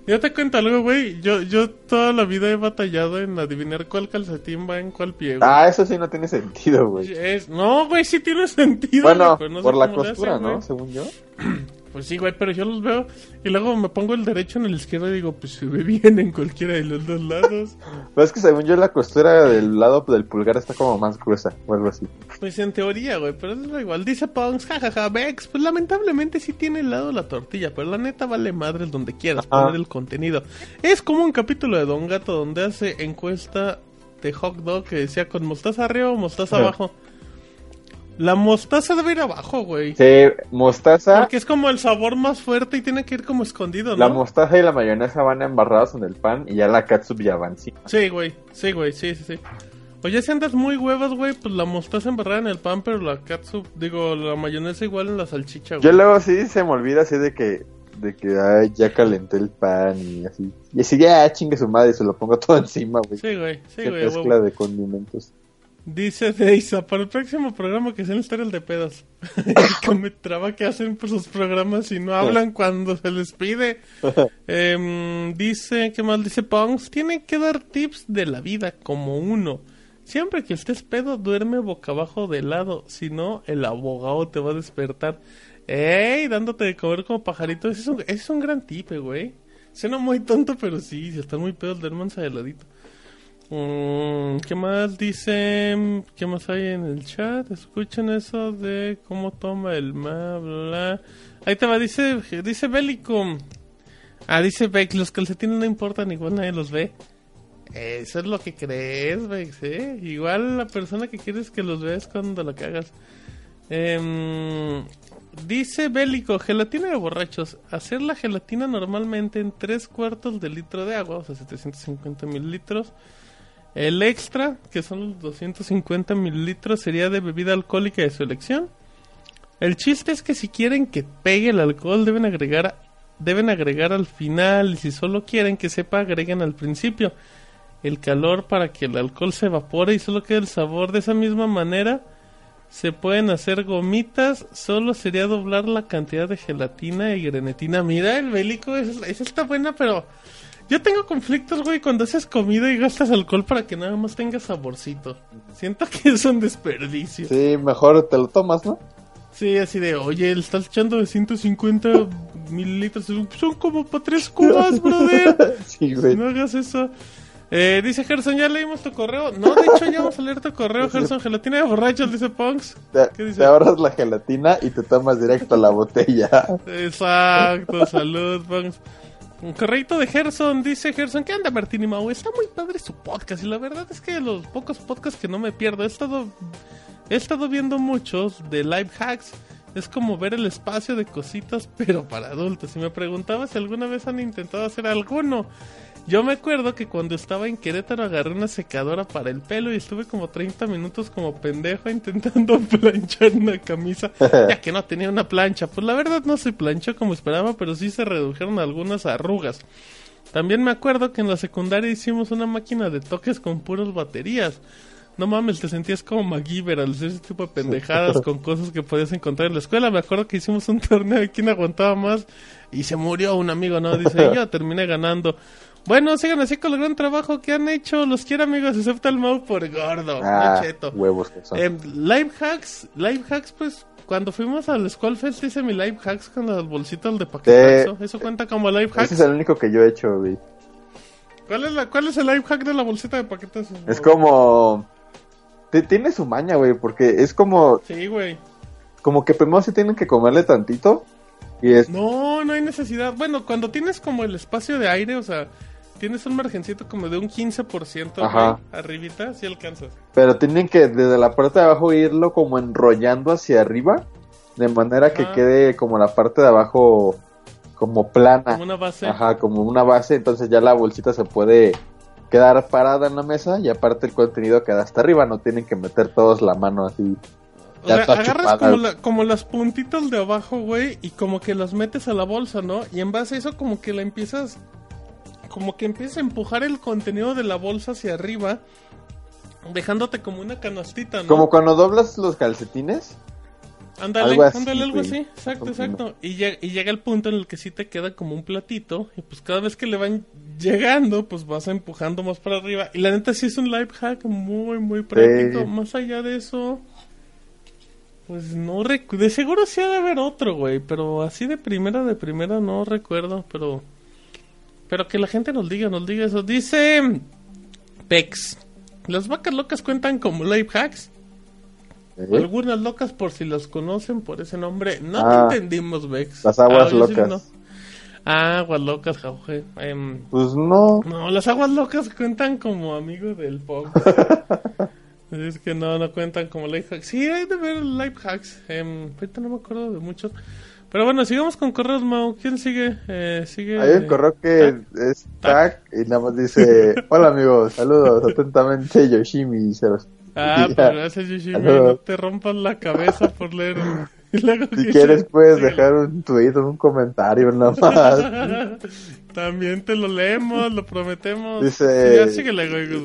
B: Yo te cuento algo, güey. Yo, yo toda la vida he batallado en adivinar cuál calcetín va en cuál pie. güey.
C: Ah, eso sí no tiene sentido, güey.
B: No, güey, sí tiene sentido.
C: Bueno,
B: güey, no
C: por la costura,
B: hacen,
C: ¿no?
B: güey.
C: Según yo. <clears throat>
B: Pues sí, güey, pero yo los veo y luego me pongo el derecho en el izquierdo y digo, pues se ve bien en cualquiera de los dos lados. <laughs>
C: Pero es que según yo la costura del lado del pulgar está como más gruesa o algo así.
B: Pues en teoría, güey, pero es igual. Dice Punks, jajaja, Vex, pues lamentablemente sí tiene el lado la tortilla, pero la neta vale madre donde quieras
C: Ajá.
B: poner el contenido. Es como un capítulo de Don Gato donde hace encuesta de hot dog que decía con mostaza arriba o mostaza
C: Ajá.
B: abajo. La mostaza debe ir abajo, güey.
C: Sí, mostaza.
B: Porque es como el sabor más fuerte y tiene que ir como escondido, ¿no?
C: La mostaza y la mayonesa van embarrados en el pan y ya la catsup ya va encima.
B: Sí, güey, sí, güey, sí, sí, sí. Oye, si andas muy huevas, güey, pues la mostaza embarrada en el pan, pero la catsup, digo, la mayonesa igual en la salchicha, güey.
C: Yo luego sí se me olvida así de que, de que ay, ya calenté el pan y así. Y así ya chingue su madre y se lo pongo todo <laughs> encima, güey.
B: Sí, güey, sí, güey.
C: mezcla de condimentos.
B: Dice Deisa, para el próximo programa que sea el el de pedos. <laughs> que me traba que hacen por sus programas y no hablan cuando se les pide. <laughs> Em, dice, ¿qué más? Dice Pongs, tiene que dar tips de la vida como uno. Siempre que estés pedo, duerme boca abajo de lado. Si no, el abogado te va a despertar. ¡Ey! Dándote de comer como pajarito. Ese es un, ese es un gran tip, eh, güey. Suena muy tonto, pero sí, si están muy pedos, duérmanse de ladito. Mm, ¿Qué más dice? ¿Qué más hay en el chat? Escuchen eso de cómo toma el ma, bla. Ahí te va, dice, dice Bélico. Ah, dice Beck, los calcetines no importan, igual nadie los ve. Eso es lo que crees, Beck, ¿eh? Igual la persona que quieres que los veas cuando la cagas. Em, dice Bélico, gelatina de borrachos. Hacer la gelatina normalmente en 3 cuartos de litro de agua, o sea, 750 mililitros. El extra, que son los 250 mililitros, sería de bebida alcohólica de su elección. El chiste es que si quieren que pegue el alcohol, deben agregar, deben agregar al final. Y si solo quieren que sepa, agreguen al principio. El calor para que el alcohol se evapore y solo quede el sabor. De esa misma manera, se pueden hacer gomitas. Solo sería doblar la cantidad de gelatina y grenetina. Mira, el bélico, esa esa está buena, pero yo tengo conflictos, güey, cuando haces comida y gastas alcohol para que nada más tenga saborcito. Siento que es un desperdicio.
C: Sí, mejor te lo tomas, ¿no?
B: Sí, así de, oye, le estás echando de 150 mililitros. Son como para tres cubas, <laughs> brother.
C: Sí, güey.
B: No hagas eso. Eh, dice Gerson, ¿ya leímos tu correo? No, de hecho, ya vamos a leer tu correo, Gerson. Gelatina de borrachos, dice Punks.
C: Te,
B: ¿Qué dice?
C: te ahorras la gelatina y te tomas directo la botella. <laughs>
B: Exacto, salud, Punks. Un correito de Gerson, dice Gerson, ¿qué anda Martín y Mau? Está muy padre su podcast y la verdad es que los pocos podcasts que no me pierdo, he estado, he estado viendo muchos de live hacks. Es como ver el espacio de cositas, pero para adultos. Y me preguntaba si alguna vez han intentado hacer alguno. Yo me acuerdo que cuando estaba en Querétaro agarré una secadora para el pelo y estuve como 30 minutos como pendejo intentando <laughs> planchar una camisa, <laughs> ya que no tenía una plancha. Pues la verdad no se planchó como esperaba, pero sí se redujeron algunas arrugas. También me acuerdo que en la secundaria hicimos una máquina de toques con puras baterías. No mames, te sentías como MacGyver al hacer ese tipo de pendejadas con cosas que podías encontrar en la escuela. Me acuerdo que hicimos un <laughs> torneo de quién aguantaba más y se murió un amigo, ¿no? Dice, yo terminé ganando. Bueno, sigan así con el gran trabajo que han hecho. Los quiero, amigos, excepto el Mau por gordo.
C: Ah,
B: cheto.
C: huevos que son.
B: Em, live hacks, live hacks, pues cuando fuimos al Skull Fest hice mi live hacks con las bolsitas de paquetazo. Eso cuenta como live hacks.
C: Ese es el único que yo he hecho, güey.
B: ¿Cuál, es la, ¿Cuál es el live hack de la bolsita de paquetazo?
C: Es como... te- Tiene su maña, güey, porque es como...
B: Sí, güey.
C: Como que primero se tienen que comerle tantito. Y es...
B: No, no hay necesidad. Bueno, cuando tienes como el espacio de aire, o sea, tienes un margencito como de un 15%,
C: Ajá.
B: güey, arribita, si alcanzas.
C: Pero tienen que desde la parte de abajo irlo como enrollando hacia arriba. De manera que quede como la parte de abajo como plana.
B: Como una base.
C: Ajá, como una base, entonces ya la bolsita se puede quedar parada en la mesa y aparte el contenido queda hasta arriba, no tienen que meter todos la mano así.
B: O sea, agarras como, la- como las puntitas de abajo, güey, y como que las metes a la bolsa, ¿no? Y en base a eso como que la empiezas... Como que empiezas a empujar el contenido de la bolsa hacia arriba, dejándote como una canastita, ¿no?
C: Como cuando doblas los calcetines.
B: Ándale,
C: Algo así,
B: ándale, algo así. Exacto, exacto. Y, llega- y llega el punto en el que sí te queda como un platito. Y pues cada vez que le van llegando, pues vas empujando más para arriba. Y la neta sí es un life hack muy, muy práctico. Más allá de eso, pues no recuerdo. De seguro sí ha de haber otro, güey. Pero así de primera, de primera no recuerdo. Pero, pero que la gente nos diga, nos diga eso. Dice Pex. Las vacas locas cuentan como life hacks.
C: ¿eh?
B: Algunas locas por si las conocen por ese nombre. No
C: Ah,
B: te entendimos, Vex.
C: las aguas
B: Ah, sí
C: locas.
B: no. Ah, aguas locas, Jauge. Em,
C: Pues no.
B: no, las aguas locas cuentan como amigos del pop. <laughs> es que no, no cuentan como life hacks. Sí, hay de ver life hacks. Em, ahorita no me acuerdo de muchos. Pero bueno, sigamos con correos, Mau. ¿Quién sigue? Eh, sigue...
C: Hay un correo que
B: Tac.
C: es tag y nada más dice: <laughs> Hola amigos, saludos atentamente, Yoshimi. Se los-
B: Ah, pero gracias, Yoshimi. No te rompas la cabeza por leer. <laughs> Y luego
C: Si quieres, puedes dejar un tweet o un comentario nada <laughs> más.
B: También te lo leemos, lo prometemos.
C: Dice-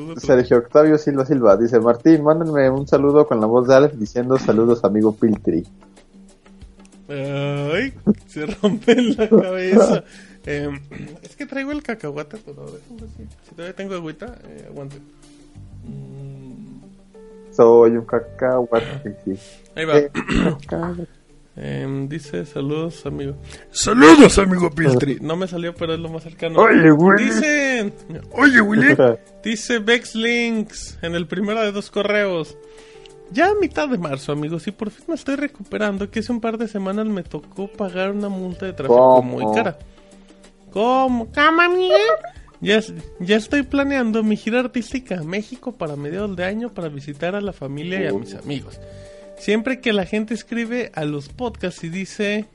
B: güey.
C: Sergio Octavio Silva Silva dice: Martín, mándenme un saludo con la voz de Alex diciendo saludos, amigo Piltri.
B: Ay, se rompe la cabeza. Eh, es que traigo el cacahuate, pero déjame ver si, si todavía tengo agüita, eh, aguante. Mm,
C: Soy un cacahuate. Sí.
B: ahí va.
C: Eh.
B: Em, dice saludos, amigo. Saludos, amigo Piltri. No me salió, pero es lo más cercano.
C: Oye, güey.
B: Dice, oye, Willy. Dice Links en el primero de dos correos. Ya a mitad de marzo, amigos, y por fin me estoy recuperando, que hace un par de semanas me tocó pagar una multa de tráfico
C: ¿Cómo?
B: muy cara. ¿Cómo? ¿Cómo, amiga? Ya, ya estoy planeando mi gira artística a México para mediados de año para visitar a la familia y a mis amigos. Siempre que la gente escribe a los podcasts y dice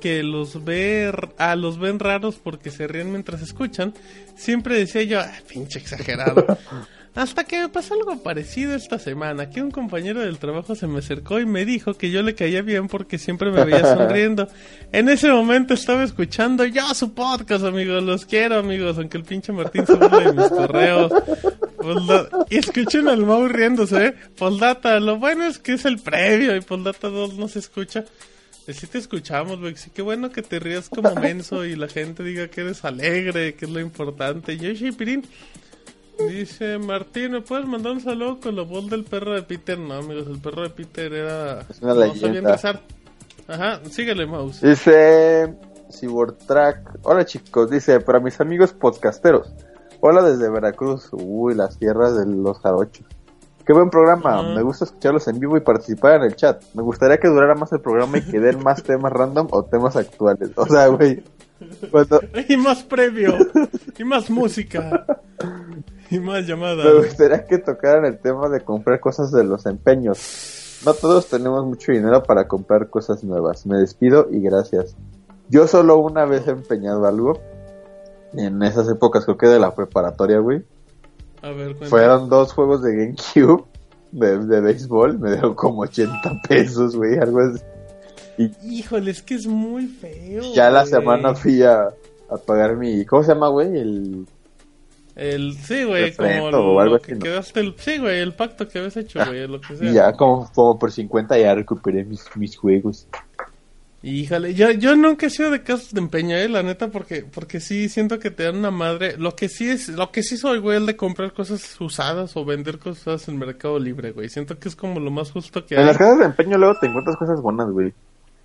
B: que los ve a los ven raros porque se ríen mientras escuchan, siempre decía yo, "Ah, pinche exagerado. <laughs> Hasta que me pasó algo parecido esta semana, que un compañero del trabajo se me acercó y me dijo que yo le caía bien porque siempre me veía <laughs> sonriendo. En ese momento estaba escuchando yo su podcast, amigos, los quiero, amigos, aunque el pinche Martín se burle de mis correos. Polda- Y escuchen al Mau riéndose, ¿eh? Poldata, lo bueno es que es el previo y Poldata 2 no se escucha. Sí te escuchamos, güey. Sí, qué bueno que te rías como menso y la gente diga que eres alegre, que es lo importante. Yoshi Pirín dice, Martín, ¿me puedes mandar un saludo con la voz del perro de Peter? No, amigos, el perro de Peter era...
C: Es una
B: no sabía
C: leyenda.
B: rezar. Ajá, síguele, Mouse.
C: Dice Cybortrack. Hola chicos, dice para mis amigos podcasteros. Hola desde Veracruz. Uy, las tierras de los jarochos. Qué buen programa. Me gusta escucharlos en vivo y participar en el chat. Me gustaría que durara más el programa y que den más <laughs> temas random o temas actuales. O sea, güey. Cuando <laughs>
B: Y más previo. y más música. Y más llamadas.
C: me gustaría que tocaran el tema de comprar cosas de los empeños. No todos tenemos mucho dinero para comprar cosas nuevas. Me despido y gracias. Yo solo una vez he empeñado algo. En esas épocas creo que de la preparatoria, güey.
B: A ver, cuéntame.
C: Fueron dos juegos de GameCube de, de béisbol. Me dieron como 80 pesos, güey. Algo así.
B: Híjole, es que es muy feo.
C: Ya la semana fui a, a pagar mi... ¿Cómo se llama, güey? El...
B: El, sí, güey, como lo,
C: o algo
B: lo
C: así,
B: que
C: ¿no?
B: quedaste, el, sí, güey, el pacto que habías hecho, güey, lo que <laughs> sea.
C: Y ya como, como por 50 ya recuperé mis, mis juegos.
B: Híjole, yo, yo nunca he sido de casos de empeño, eh, la neta, porque, porque sí siento que te dan una madre. Lo que sí es, lo que sí soy, güey, el de comprar cosas usadas o vender cosas en Mercado Libre, güey. Siento que es como lo más justo que
C: En
B: hay.
C: las casas de empeño luego te encuentras cosas buenas, güey.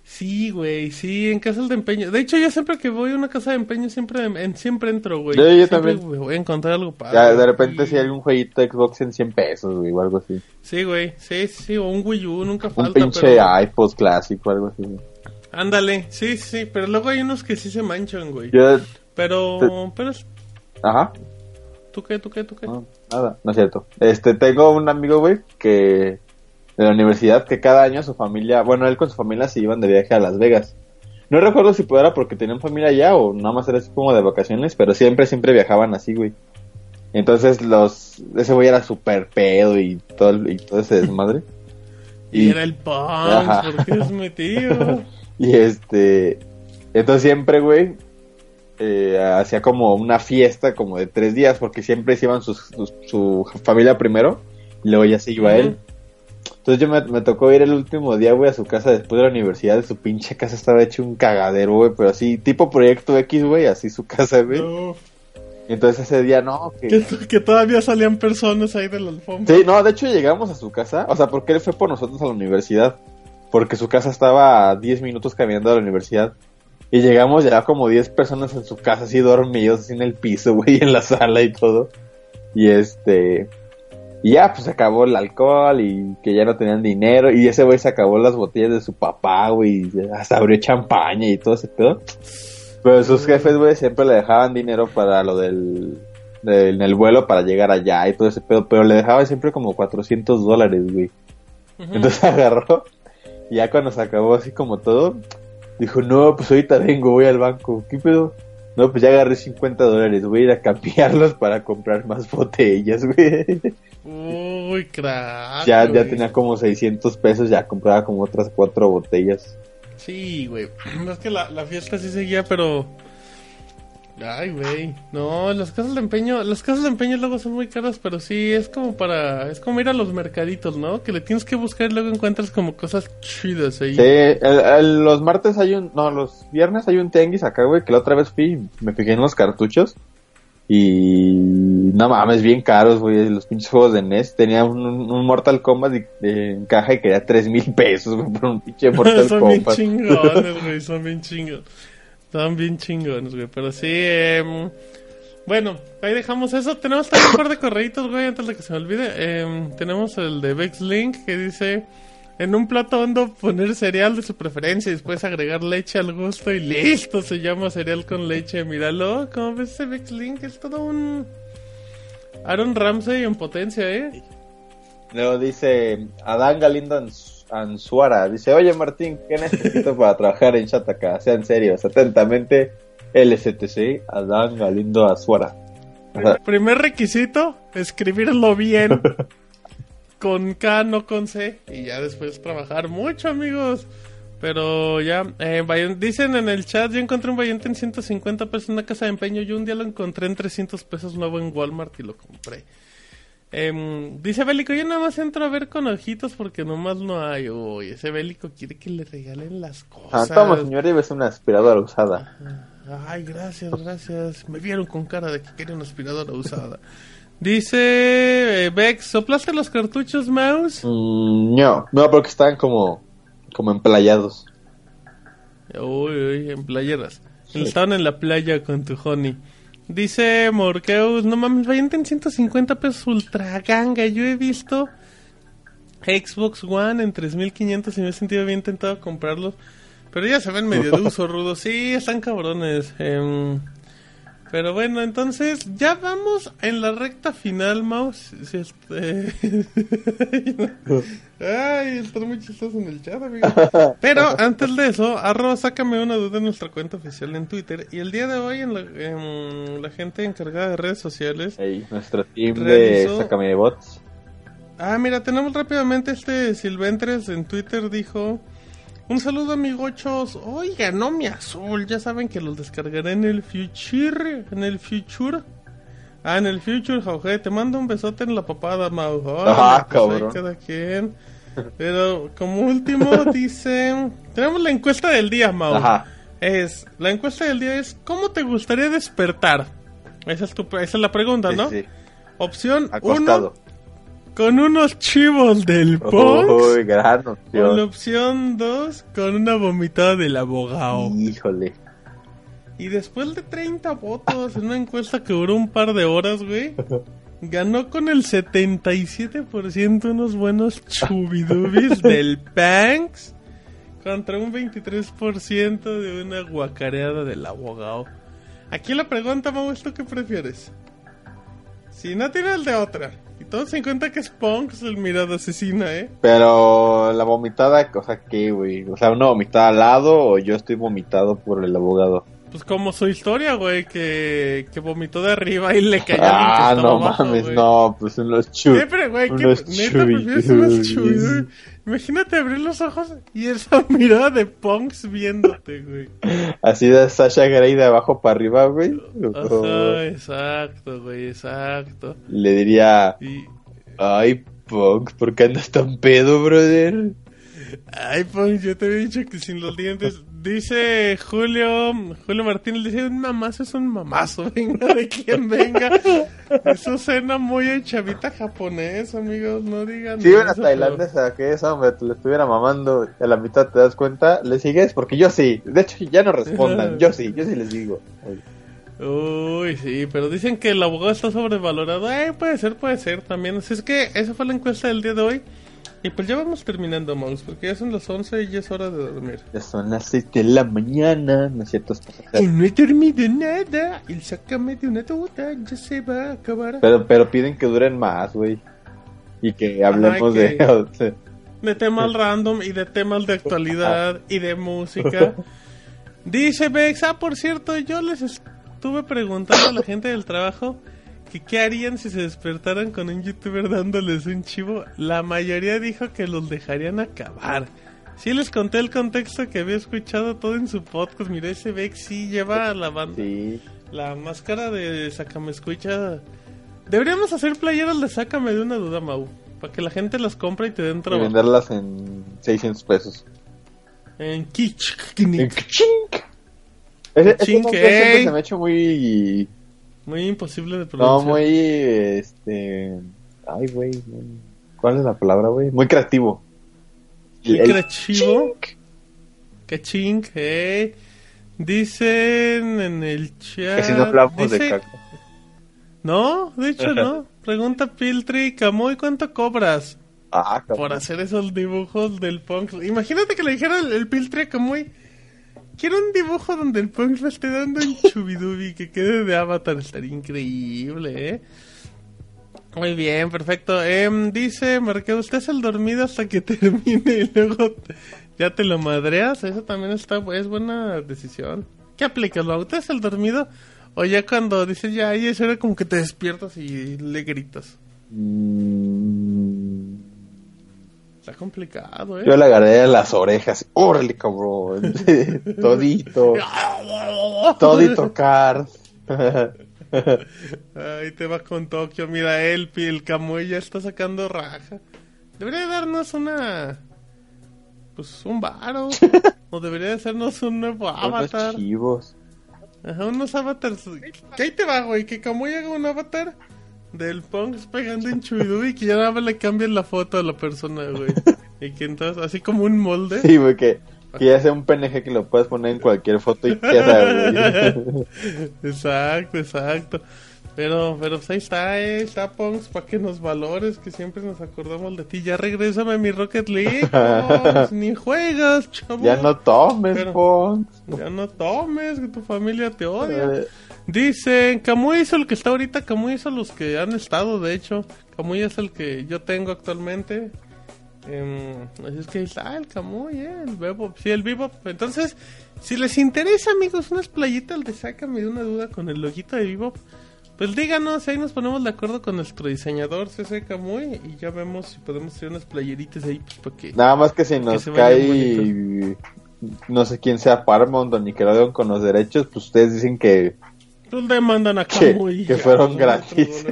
B: Sí, güey, sí, en casas de empeño. De hecho, yo siempre que voy a una casa de empeño, siempre, en, siempre entro, güey.
C: Yo- yo
B: Siempre,
C: también.
B: Voy a encontrar algo padre.
C: Ya de repente si hay algún jueguito de Xbox en 100 pesos, güey, o algo así.
B: Sí, güey, sí, sí, o un Wii U, nunca
C: Un
B: falta,
C: pinche
B: pero...
C: iPod clásico, algo así. güey.
B: Ándale, sí, sí, pero luego hay unos que sí se manchan, güey.
C: Yo...
B: Pero, pero, es-
C: Ajá.
B: ¿tú qué, tú qué, tú qué?
C: No, nada, no es cierto. Este, tengo un amigo, güey, que de la universidad que cada año su familia, bueno, él con su familia se iban de viaje a Las Vegas. No recuerdo si era porque tenían familia allá o nada más era así como de vacaciones, pero siempre, siempre viajaban así, güey. Entonces los, ese güey era súper pedo y todo, y todo ese desmadre. <laughs>
B: Y era el
C: Ajá.
B: porque es mi tío. <laughs>
C: Y este, entonces siempre, güey, eh, hacía como una fiesta como de tres días, porque siempre se iban sus- sus- su familia primero, y luego ya se iba él. Entonces yo me, me tocó ir el último día, güey, a su casa después de la universidad, su pinche casa estaba hecho un cagadero, güey, pero así, tipo proyecto X, güey, así su casa, güey.
B: No,
C: entonces ese día, no, que...
B: que, que todavía salían personas ahí de la alfombra.
C: Sí, no, de hecho llegamos a su casa, o sea, porque él fue por nosotros a la universidad, porque su casa estaba a 10 minutos caminando a la universidad. Y llegamos ya como 10 personas en su casa, así dormidos, así en el piso, <laughs> güey, en la sala y todo. Y este... Y ya, pues se acabó el alcohol y que ya no tenían dinero. Y ese güey se acabó las botellas de su papá, güey. Hasta abrió champaña y todo ese pedo. Pero sus jefes, güey, siempre le dejaban dinero para lo del, del- en el vuelo para llegar allá y todo ese pedo. Pero le dejaban siempre como 400 dólares, güey. Entonces <laughs> agarró y ya cuando se acabó así como todo, dijo, no, pues ahorita vengo, voy al banco. ¿Qué pedo? No, pues ya agarré 50 dólares, voy a ir a cambiarlos para comprar más botellas, güey.
B: Uy, crack.
C: ya, ya tenía como 600 pesos, ya compraba como otras cuatro botellas.
B: Sí, güey. <clears throat> Es que la, la fiesta sí seguía, pero. Ay, güey. No, las casas de empeño. Las casas de empeño luego son muy caras, pero sí es como para. Es como ir a los mercaditos, ¿no? Que le tienes que buscar y luego encuentras como cosas chidas ahí.
C: Sí, el- el- los martes hay un, no, los viernes hay un tianguis acá, güey, que la otra vez fui, me fijé en los cartuchos y no mames, bien caros, güey, los pinches juegos de NES. Tenía un, un Mortal Kombat de- de- en caja y quería tres mil pesos, <laughs> güey, por un pinche <laughs> Mortal
B: son bien
C: Kombat.
B: chingones, <laughs> güey. Son bien chingones. Son bien chingones, güey. Pero sí, em, bueno, ahí dejamos eso. Tenemos también un par de correitos, güey, antes de que se me olvide. Em, tenemos el de Vex Link que dice: En un plato hondo poner cereal de su preferencia y después agregar leche al gusto y listo. Se llama cereal con leche. Míralo, ¿cómo ves ese Vex Link? Es todo un. Aaron Ramsey en potencia, ¿eh?
C: Luego dice Adán Galindo Anzuara, dice, oye Martín, ¿qué necesito <laughs> para trabajar en Shataka? Sean serios, atentamente, LSTC, Adán Galindo sea,
B: Primer requisito, escribirlo bien. <laughs> con K, no con C. Y ya después trabajar mucho, amigos. Pero ya, eh, dicen en el chat, yo encontré un Bayonetta en 150 pesos en una casa de empeño. Yo un día lo encontré en 300 pesos nuevo en Walmart y lo compré. Em, dice Bélico, yo nada más entro a ver con ojitos porque nomás no hay. Uy, ese Bélico quiere que le regalen las
C: ah,
B: cosas.
C: toma señor, lleves una aspiradora usada.
B: Ay, gracias, gracias. Me vieron con cara de que quería una aspiradora usada. Dice eh, Bex, ¿soplaste los cartuchos, Mouse?
C: Mm, no, no, porque están como, como emplayados.
B: Uy, uy, en playeras. Estaban en la playa con tu honey. Dice Morqueus, no mames, vayan en 150 pesos ultra ganga. Yo he visto Xbox One en 3500 y me he sentido bien tentado a comprarlos. Pero ya se ven medio <laughs> de uso rudo. Sí, están cabrones. Em, pero bueno, entonces ya vamos en la recta final, Mouse. <laughs> Este- Ay, están muy chistosos en el chat, amigo. <laughs> Pero antes de eso, arroba, sácame una duda en nuestra cuenta oficial en Twitter. Y el día de hoy, en la, en la gente encargada de redes sociales.
C: Ey, nuestro team
B: Realizó-
C: de Sácame de Bots.
B: Ah, mira, tenemos rápidamente este Silventres en Twitter dijo. Un saludo amigochos. Oiga, no mi azul. Ya saben que los descargaré en el future. En el future. Ah, en el future, Jorge. Te mando un besote en la papada, Mau. Órale,
C: Ah, cabrón.
B: cada quien. Pero como último <laughs> dice... Tenemos la encuesta del día, Mau.
C: Ajá.
B: Es, la encuesta del día es, ¿cómo te gustaría despertar? Esa es, tu, esa es la pregunta,
C: Sí,
B: ¿no?
C: sí,
B: Opción 1,
C: acostado.
B: Con unos chivos del Ponks.
C: Uy, gran
B: O la
C: opción.
B: opción 2, con una vomitada del abogado.
C: Híjole.
B: Y después de 30 votos en una encuesta que duró un par de horas, güey, ganó con el 77% unos buenos chubidubis <laughs> del Banks contra un 23% de una guacareada del abogado. Aquí la pregunta, Mau, ¿es tú qué prefieres? Si no tiene el de otra. Todos se cuenta que es Punks el mirada asesina, ¿eh?
C: Pero la vomitada, o sea, ¿qué, güey? O sea, una vomitada al lado o yo estoy vomitado por el abogado.
B: Pues como su historia, güey, que, que vomitó de arriba y le cayó
C: Ah, no
B: abajo,
C: mames, no, pues unos chus.
B: Siempre, güey, que neta prefieres unos
C: chubis.
B: Imagínate abrir los ojos y esa <laughs> mirada de punks viéndote, güey.
C: Así de Sasha Grey de abajo para arriba, güey.
B: Ajá, exacto, güey, exacto.
C: Le diría,
B: Y,
C: ay, Punk, ¿por qué andas tan pedo, brother?
B: ay, punks, yo te había dicho que sin los dientes. Dice Julio, Julio Martínez, dice, un mamazo es un mamazo, <laughs> venga de quien venga. Eso suena muy a chavita japonés, amigos, no digan
C: Si iban a
B: eso,
C: Tailandia, a que esa hombre te lo estuviera mamando a la mitad te das cuenta, ¿le sigues? Porque yo sí. De hecho, ya no respondan. Yo sí, yo sí les digo.
B: pero- Uy, sí, pero dicen que el abogado está sobrevalorado. Eh, puede ser, puede ser también. Así es que esa fue la encuesta del día de hoy. Y pues ya vamos terminando, Mouse, porque ya son las 11 y ya es hora de dormir.
C: Ya son las 6 de la mañana, ¿no es cierto?
B: Y no he dormido nada. El sácame de una duda, ya se va a acabar.
C: Pero, pero piden que duren más, güey. Y que hablemos
B: que- <laughs>
C: de...
B: De temas random y de temas de actualidad y de música. <laughs> Dice Bex, ah, por cierto, yo les estuve preguntando a la gente del trabajo que qué harían si se despertaran con un youtuber dándoles un chivo. La mayoría dijo que los dejarían acabar. Sí les conté el contexto que había escuchado todo en su podcast. Mira, ese Bex sí lleva la banda.
C: sí.
B: La máscara de Sácame Escucha. Deberíamos hacer playeras de Sácame de una duda, Mau. Para que la gente las compre y te den
C: Y
B: trabajo.
C: venderlas en 600 pesos.
B: En Kitsch.
C: En ¡Kchink! Ese, ese se me ha hecho muy...
B: Muy imposible de
C: No,
B: pronunciar.
C: muy... Este... Ay, güey. ¿Cuál es la palabra, güey? Muy creativo.
B: Muy
C: El-
B: creativo. Que ching, eh. Dicen en el chat.
C: Que si no hablamos de
B: dice-
C: caca.
B: No, de hecho no. Pregunta Piltry, Camuy, ¿cuánto cobras
C: Ah,
B: por hacer esos dibujos del punk? Imagínate que le dijera el, el Piltry a Camuy. Quiero un dibujo donde el punk le esté dando un chubidubi que quede de avatar. Estaría increíble, ¿eh? Muy bien, perfecto. Em, dice Marqueo, usted es el dormido hasta que <laughs> termine y luego ya te lo madreas. Eso también está, es buena decisión. ¿Qué aplicas? ¿Lo usted el dormido? O ya cuando dices ya, ahí eso era como que te despiertas y le gritas.
C: Mm,
B: Está complicado, ¿eh?
C: Yo le agarré las orejas. ¡Órale, cabrón! <laughs> Todito. Todito, Card.
B: Ahí te va con Tokio. Mira, el, el Kamui ya está sacando raja. Debería darnos una. Pues un varo. o debería hacernos un nuevo
C: Unos
B: avatar.
C: chivos.
B: Ajá, unos avatars. Que ahí te va, güey. Que Kamui haga un avatar del Punk pegando en Chubidu y que ya nada más le cambien la foto a la persona, güey. y que entonces, así como un molde.
C: Sí, güey, que, que ya sea un PNG que lo puedes poner en cualquier foto y queda, güey. <laughs>
B: exacto, exacto. Pero, pero pues ahí está, eh, está Punks, para que nos valores, que siempre nos acordamos de ti. Ya regrésame a mi Rocket League, <laughs> ni juegas, chavo.
C: Ya no tomes,
B: Pero-. Ya no tomes, que tu familia te odia.
C: Eh,
B: Dicen, Camuy hizo el que está ahorita, Camuy hizo los que han estado, de hecho. Camuy es el que yo tengo actualmente. Em, así es que ahí está el Camuy, eh, el Bebop. Sí, el Bebop. Entonces, si les interesa, amigos, unas playitas de Sácame de una duda con el loguito de Bebop, pues díganos, ahí nos ponemos de acuerdo con nuestro diseñador CC Camuy y ya vemos si podemos hacer unas playeritas ahí, pues para que...
C: Nada más que si nos cae, no sé quién sea Paramount o Nickelodeon con los derechos, pues ustedes dicen que...
B: Pues demandan a Camuy.
C: que fueron gratis.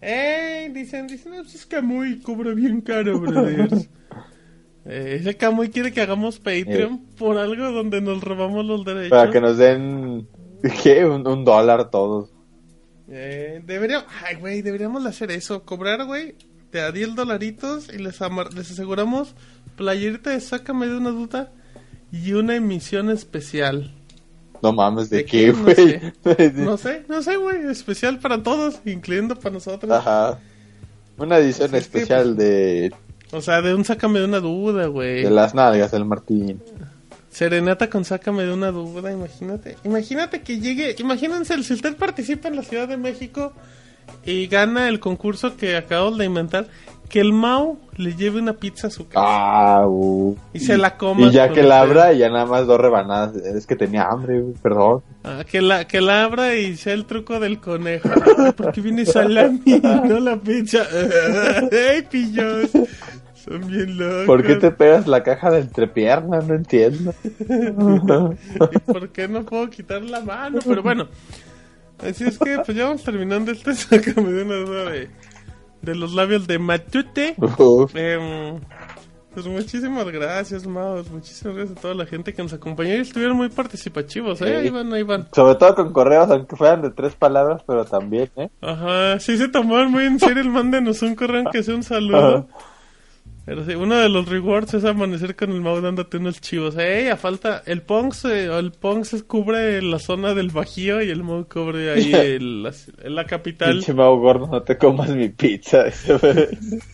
B: ¡Ey! Dicen, dicen, "No, pues es Camuy, cobra bien caro, brothers. Eh, ese Camuy quiere que hagamos Patreon por algo donde nos robamos los derechos.
C: Para que nos den... ¿Qué? Un, un dólar todos.
B: Eh, deberíamos, ay, güey, deberíamos de hacer eso. Cobrar, güey, te da 10 dolaritos y les, amar- les aseguramos playerita de Sácame de una duda y una emisión especial.
C: No mames, ¿de,
B: ¿De
C: qué?
B: No
C: güey?
B: No <laughs> sé, no sé, güey, especial para todos, incluyendo para nosotros.
C: Ajá. Una edición
B: Sí, es que,
C: especial de,
B: O sea, de un Sácame de una duda, güey.
C: de las nalgas del Martín.
B: Serenata con Sácame de una duda, imagínate. Imagínate que llegue, imagínense, si usted participa en la Ciudad de México y gana el concurso que acabamos de inventar, que el Mao le lleve una pizza a su casa.
C: Ah, uh.
B: Y se la coma
C: Y ya que la
B: usted.
C: abra, y ya nada más dos rebanadas. Es que tenía hambre, perdón.
B: Ah, que la que la abra y sea el truco del conejo. <laughs> Porque viene salami, no la pizza. <laughs> ¡Ey, pillos! Son bien locos.
C: ¿Por qué te pegas la caja de entrepierna? No entiendo. <laughs>
B: ¿Y por qué no puedo quitar la mano? Pero bueno, así es que pues ya vamos terminando este sácame de una duda de, de los labios de Matute.
C: Uf.
B: Em, pues muchísimas gracias, Maus. Muchísimas gracias a toda la gente que nos acompañó y estuvieron muy participativos, ¿eh?
C: Sí.
B: Ahí van, ahí van.
C: Sobre todo con correos, aunque fueran de tres palabras, pero también, ¿eh?
B: Ajá, sí se tomaron muy en serio el mándenos un correo que sea un saludo. Pero sí, uno de los rewards es amanecer con el Mau dándote unos chivos. Ey, a falta, el Pongs, eh, el Pongs cubre la zona del Bajío y el Mau cubre ahí <laughs> el- la, la capital.
C: Pinche Mau gordo, no te comas mi pizza. <laughs>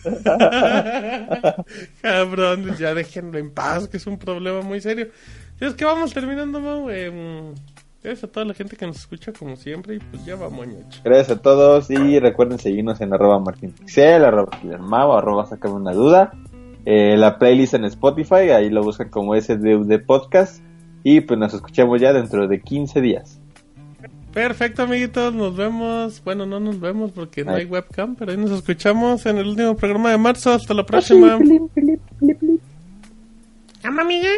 C: <laughs>
B: Cabrón, ya déjenlo en paz, que es un problema muy serio. Y es que vamos terminando, Mau. Eh, gracias a toda la gente que nos escucha como siempre y pues ya vamos, ñocho.
C: Gracias a todos y recuerden seguirnos en arroba martinpixel, arroba arroba sácame una duda. Eh, la playlist en Spotify, ahí lo buscan como SDUD Podcast. Y pues nos escuchamos ya dentro de 15 días.
B: Perfecto, amiguitos, nos vemos. Bueno, no nos vemos porque no
C: Ay.
B: hay webcam, pero ahí nos escuchamos en el último programa de marzo. Hasta la próxima. Ama, amiga.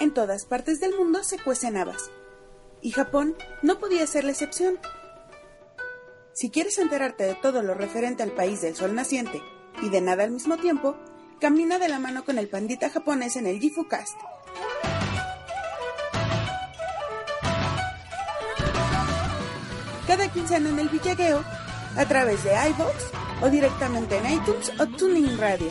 F: En todas partes del mundo se cuecen habas. Y Japón no podía ser la excepción. Si quieres enterarte de todo lo referente al país del sol naciente y de nada al mismo tiempo, camina de la mano con el pandita japonés en el Gifucast. Cada quincena en el Villagueo, a través de iVoox o directamente en iTunes o Tuning Radio.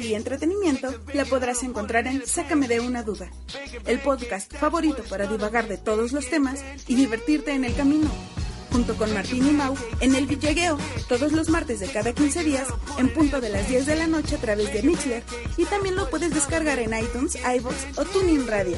G: Y entretenimiento la podrás encontrar en Sácame de una duda, el podcast favorito para divagar de todos los temas y divertirte en el camino. Junto con Martín y Mau en el Villagueo, todos los martes de cada 15 días, en punto de las 10 de la noche a través de Mixler, y también lo puedes descargar en iTunes, iVoox o TuneIn Radio.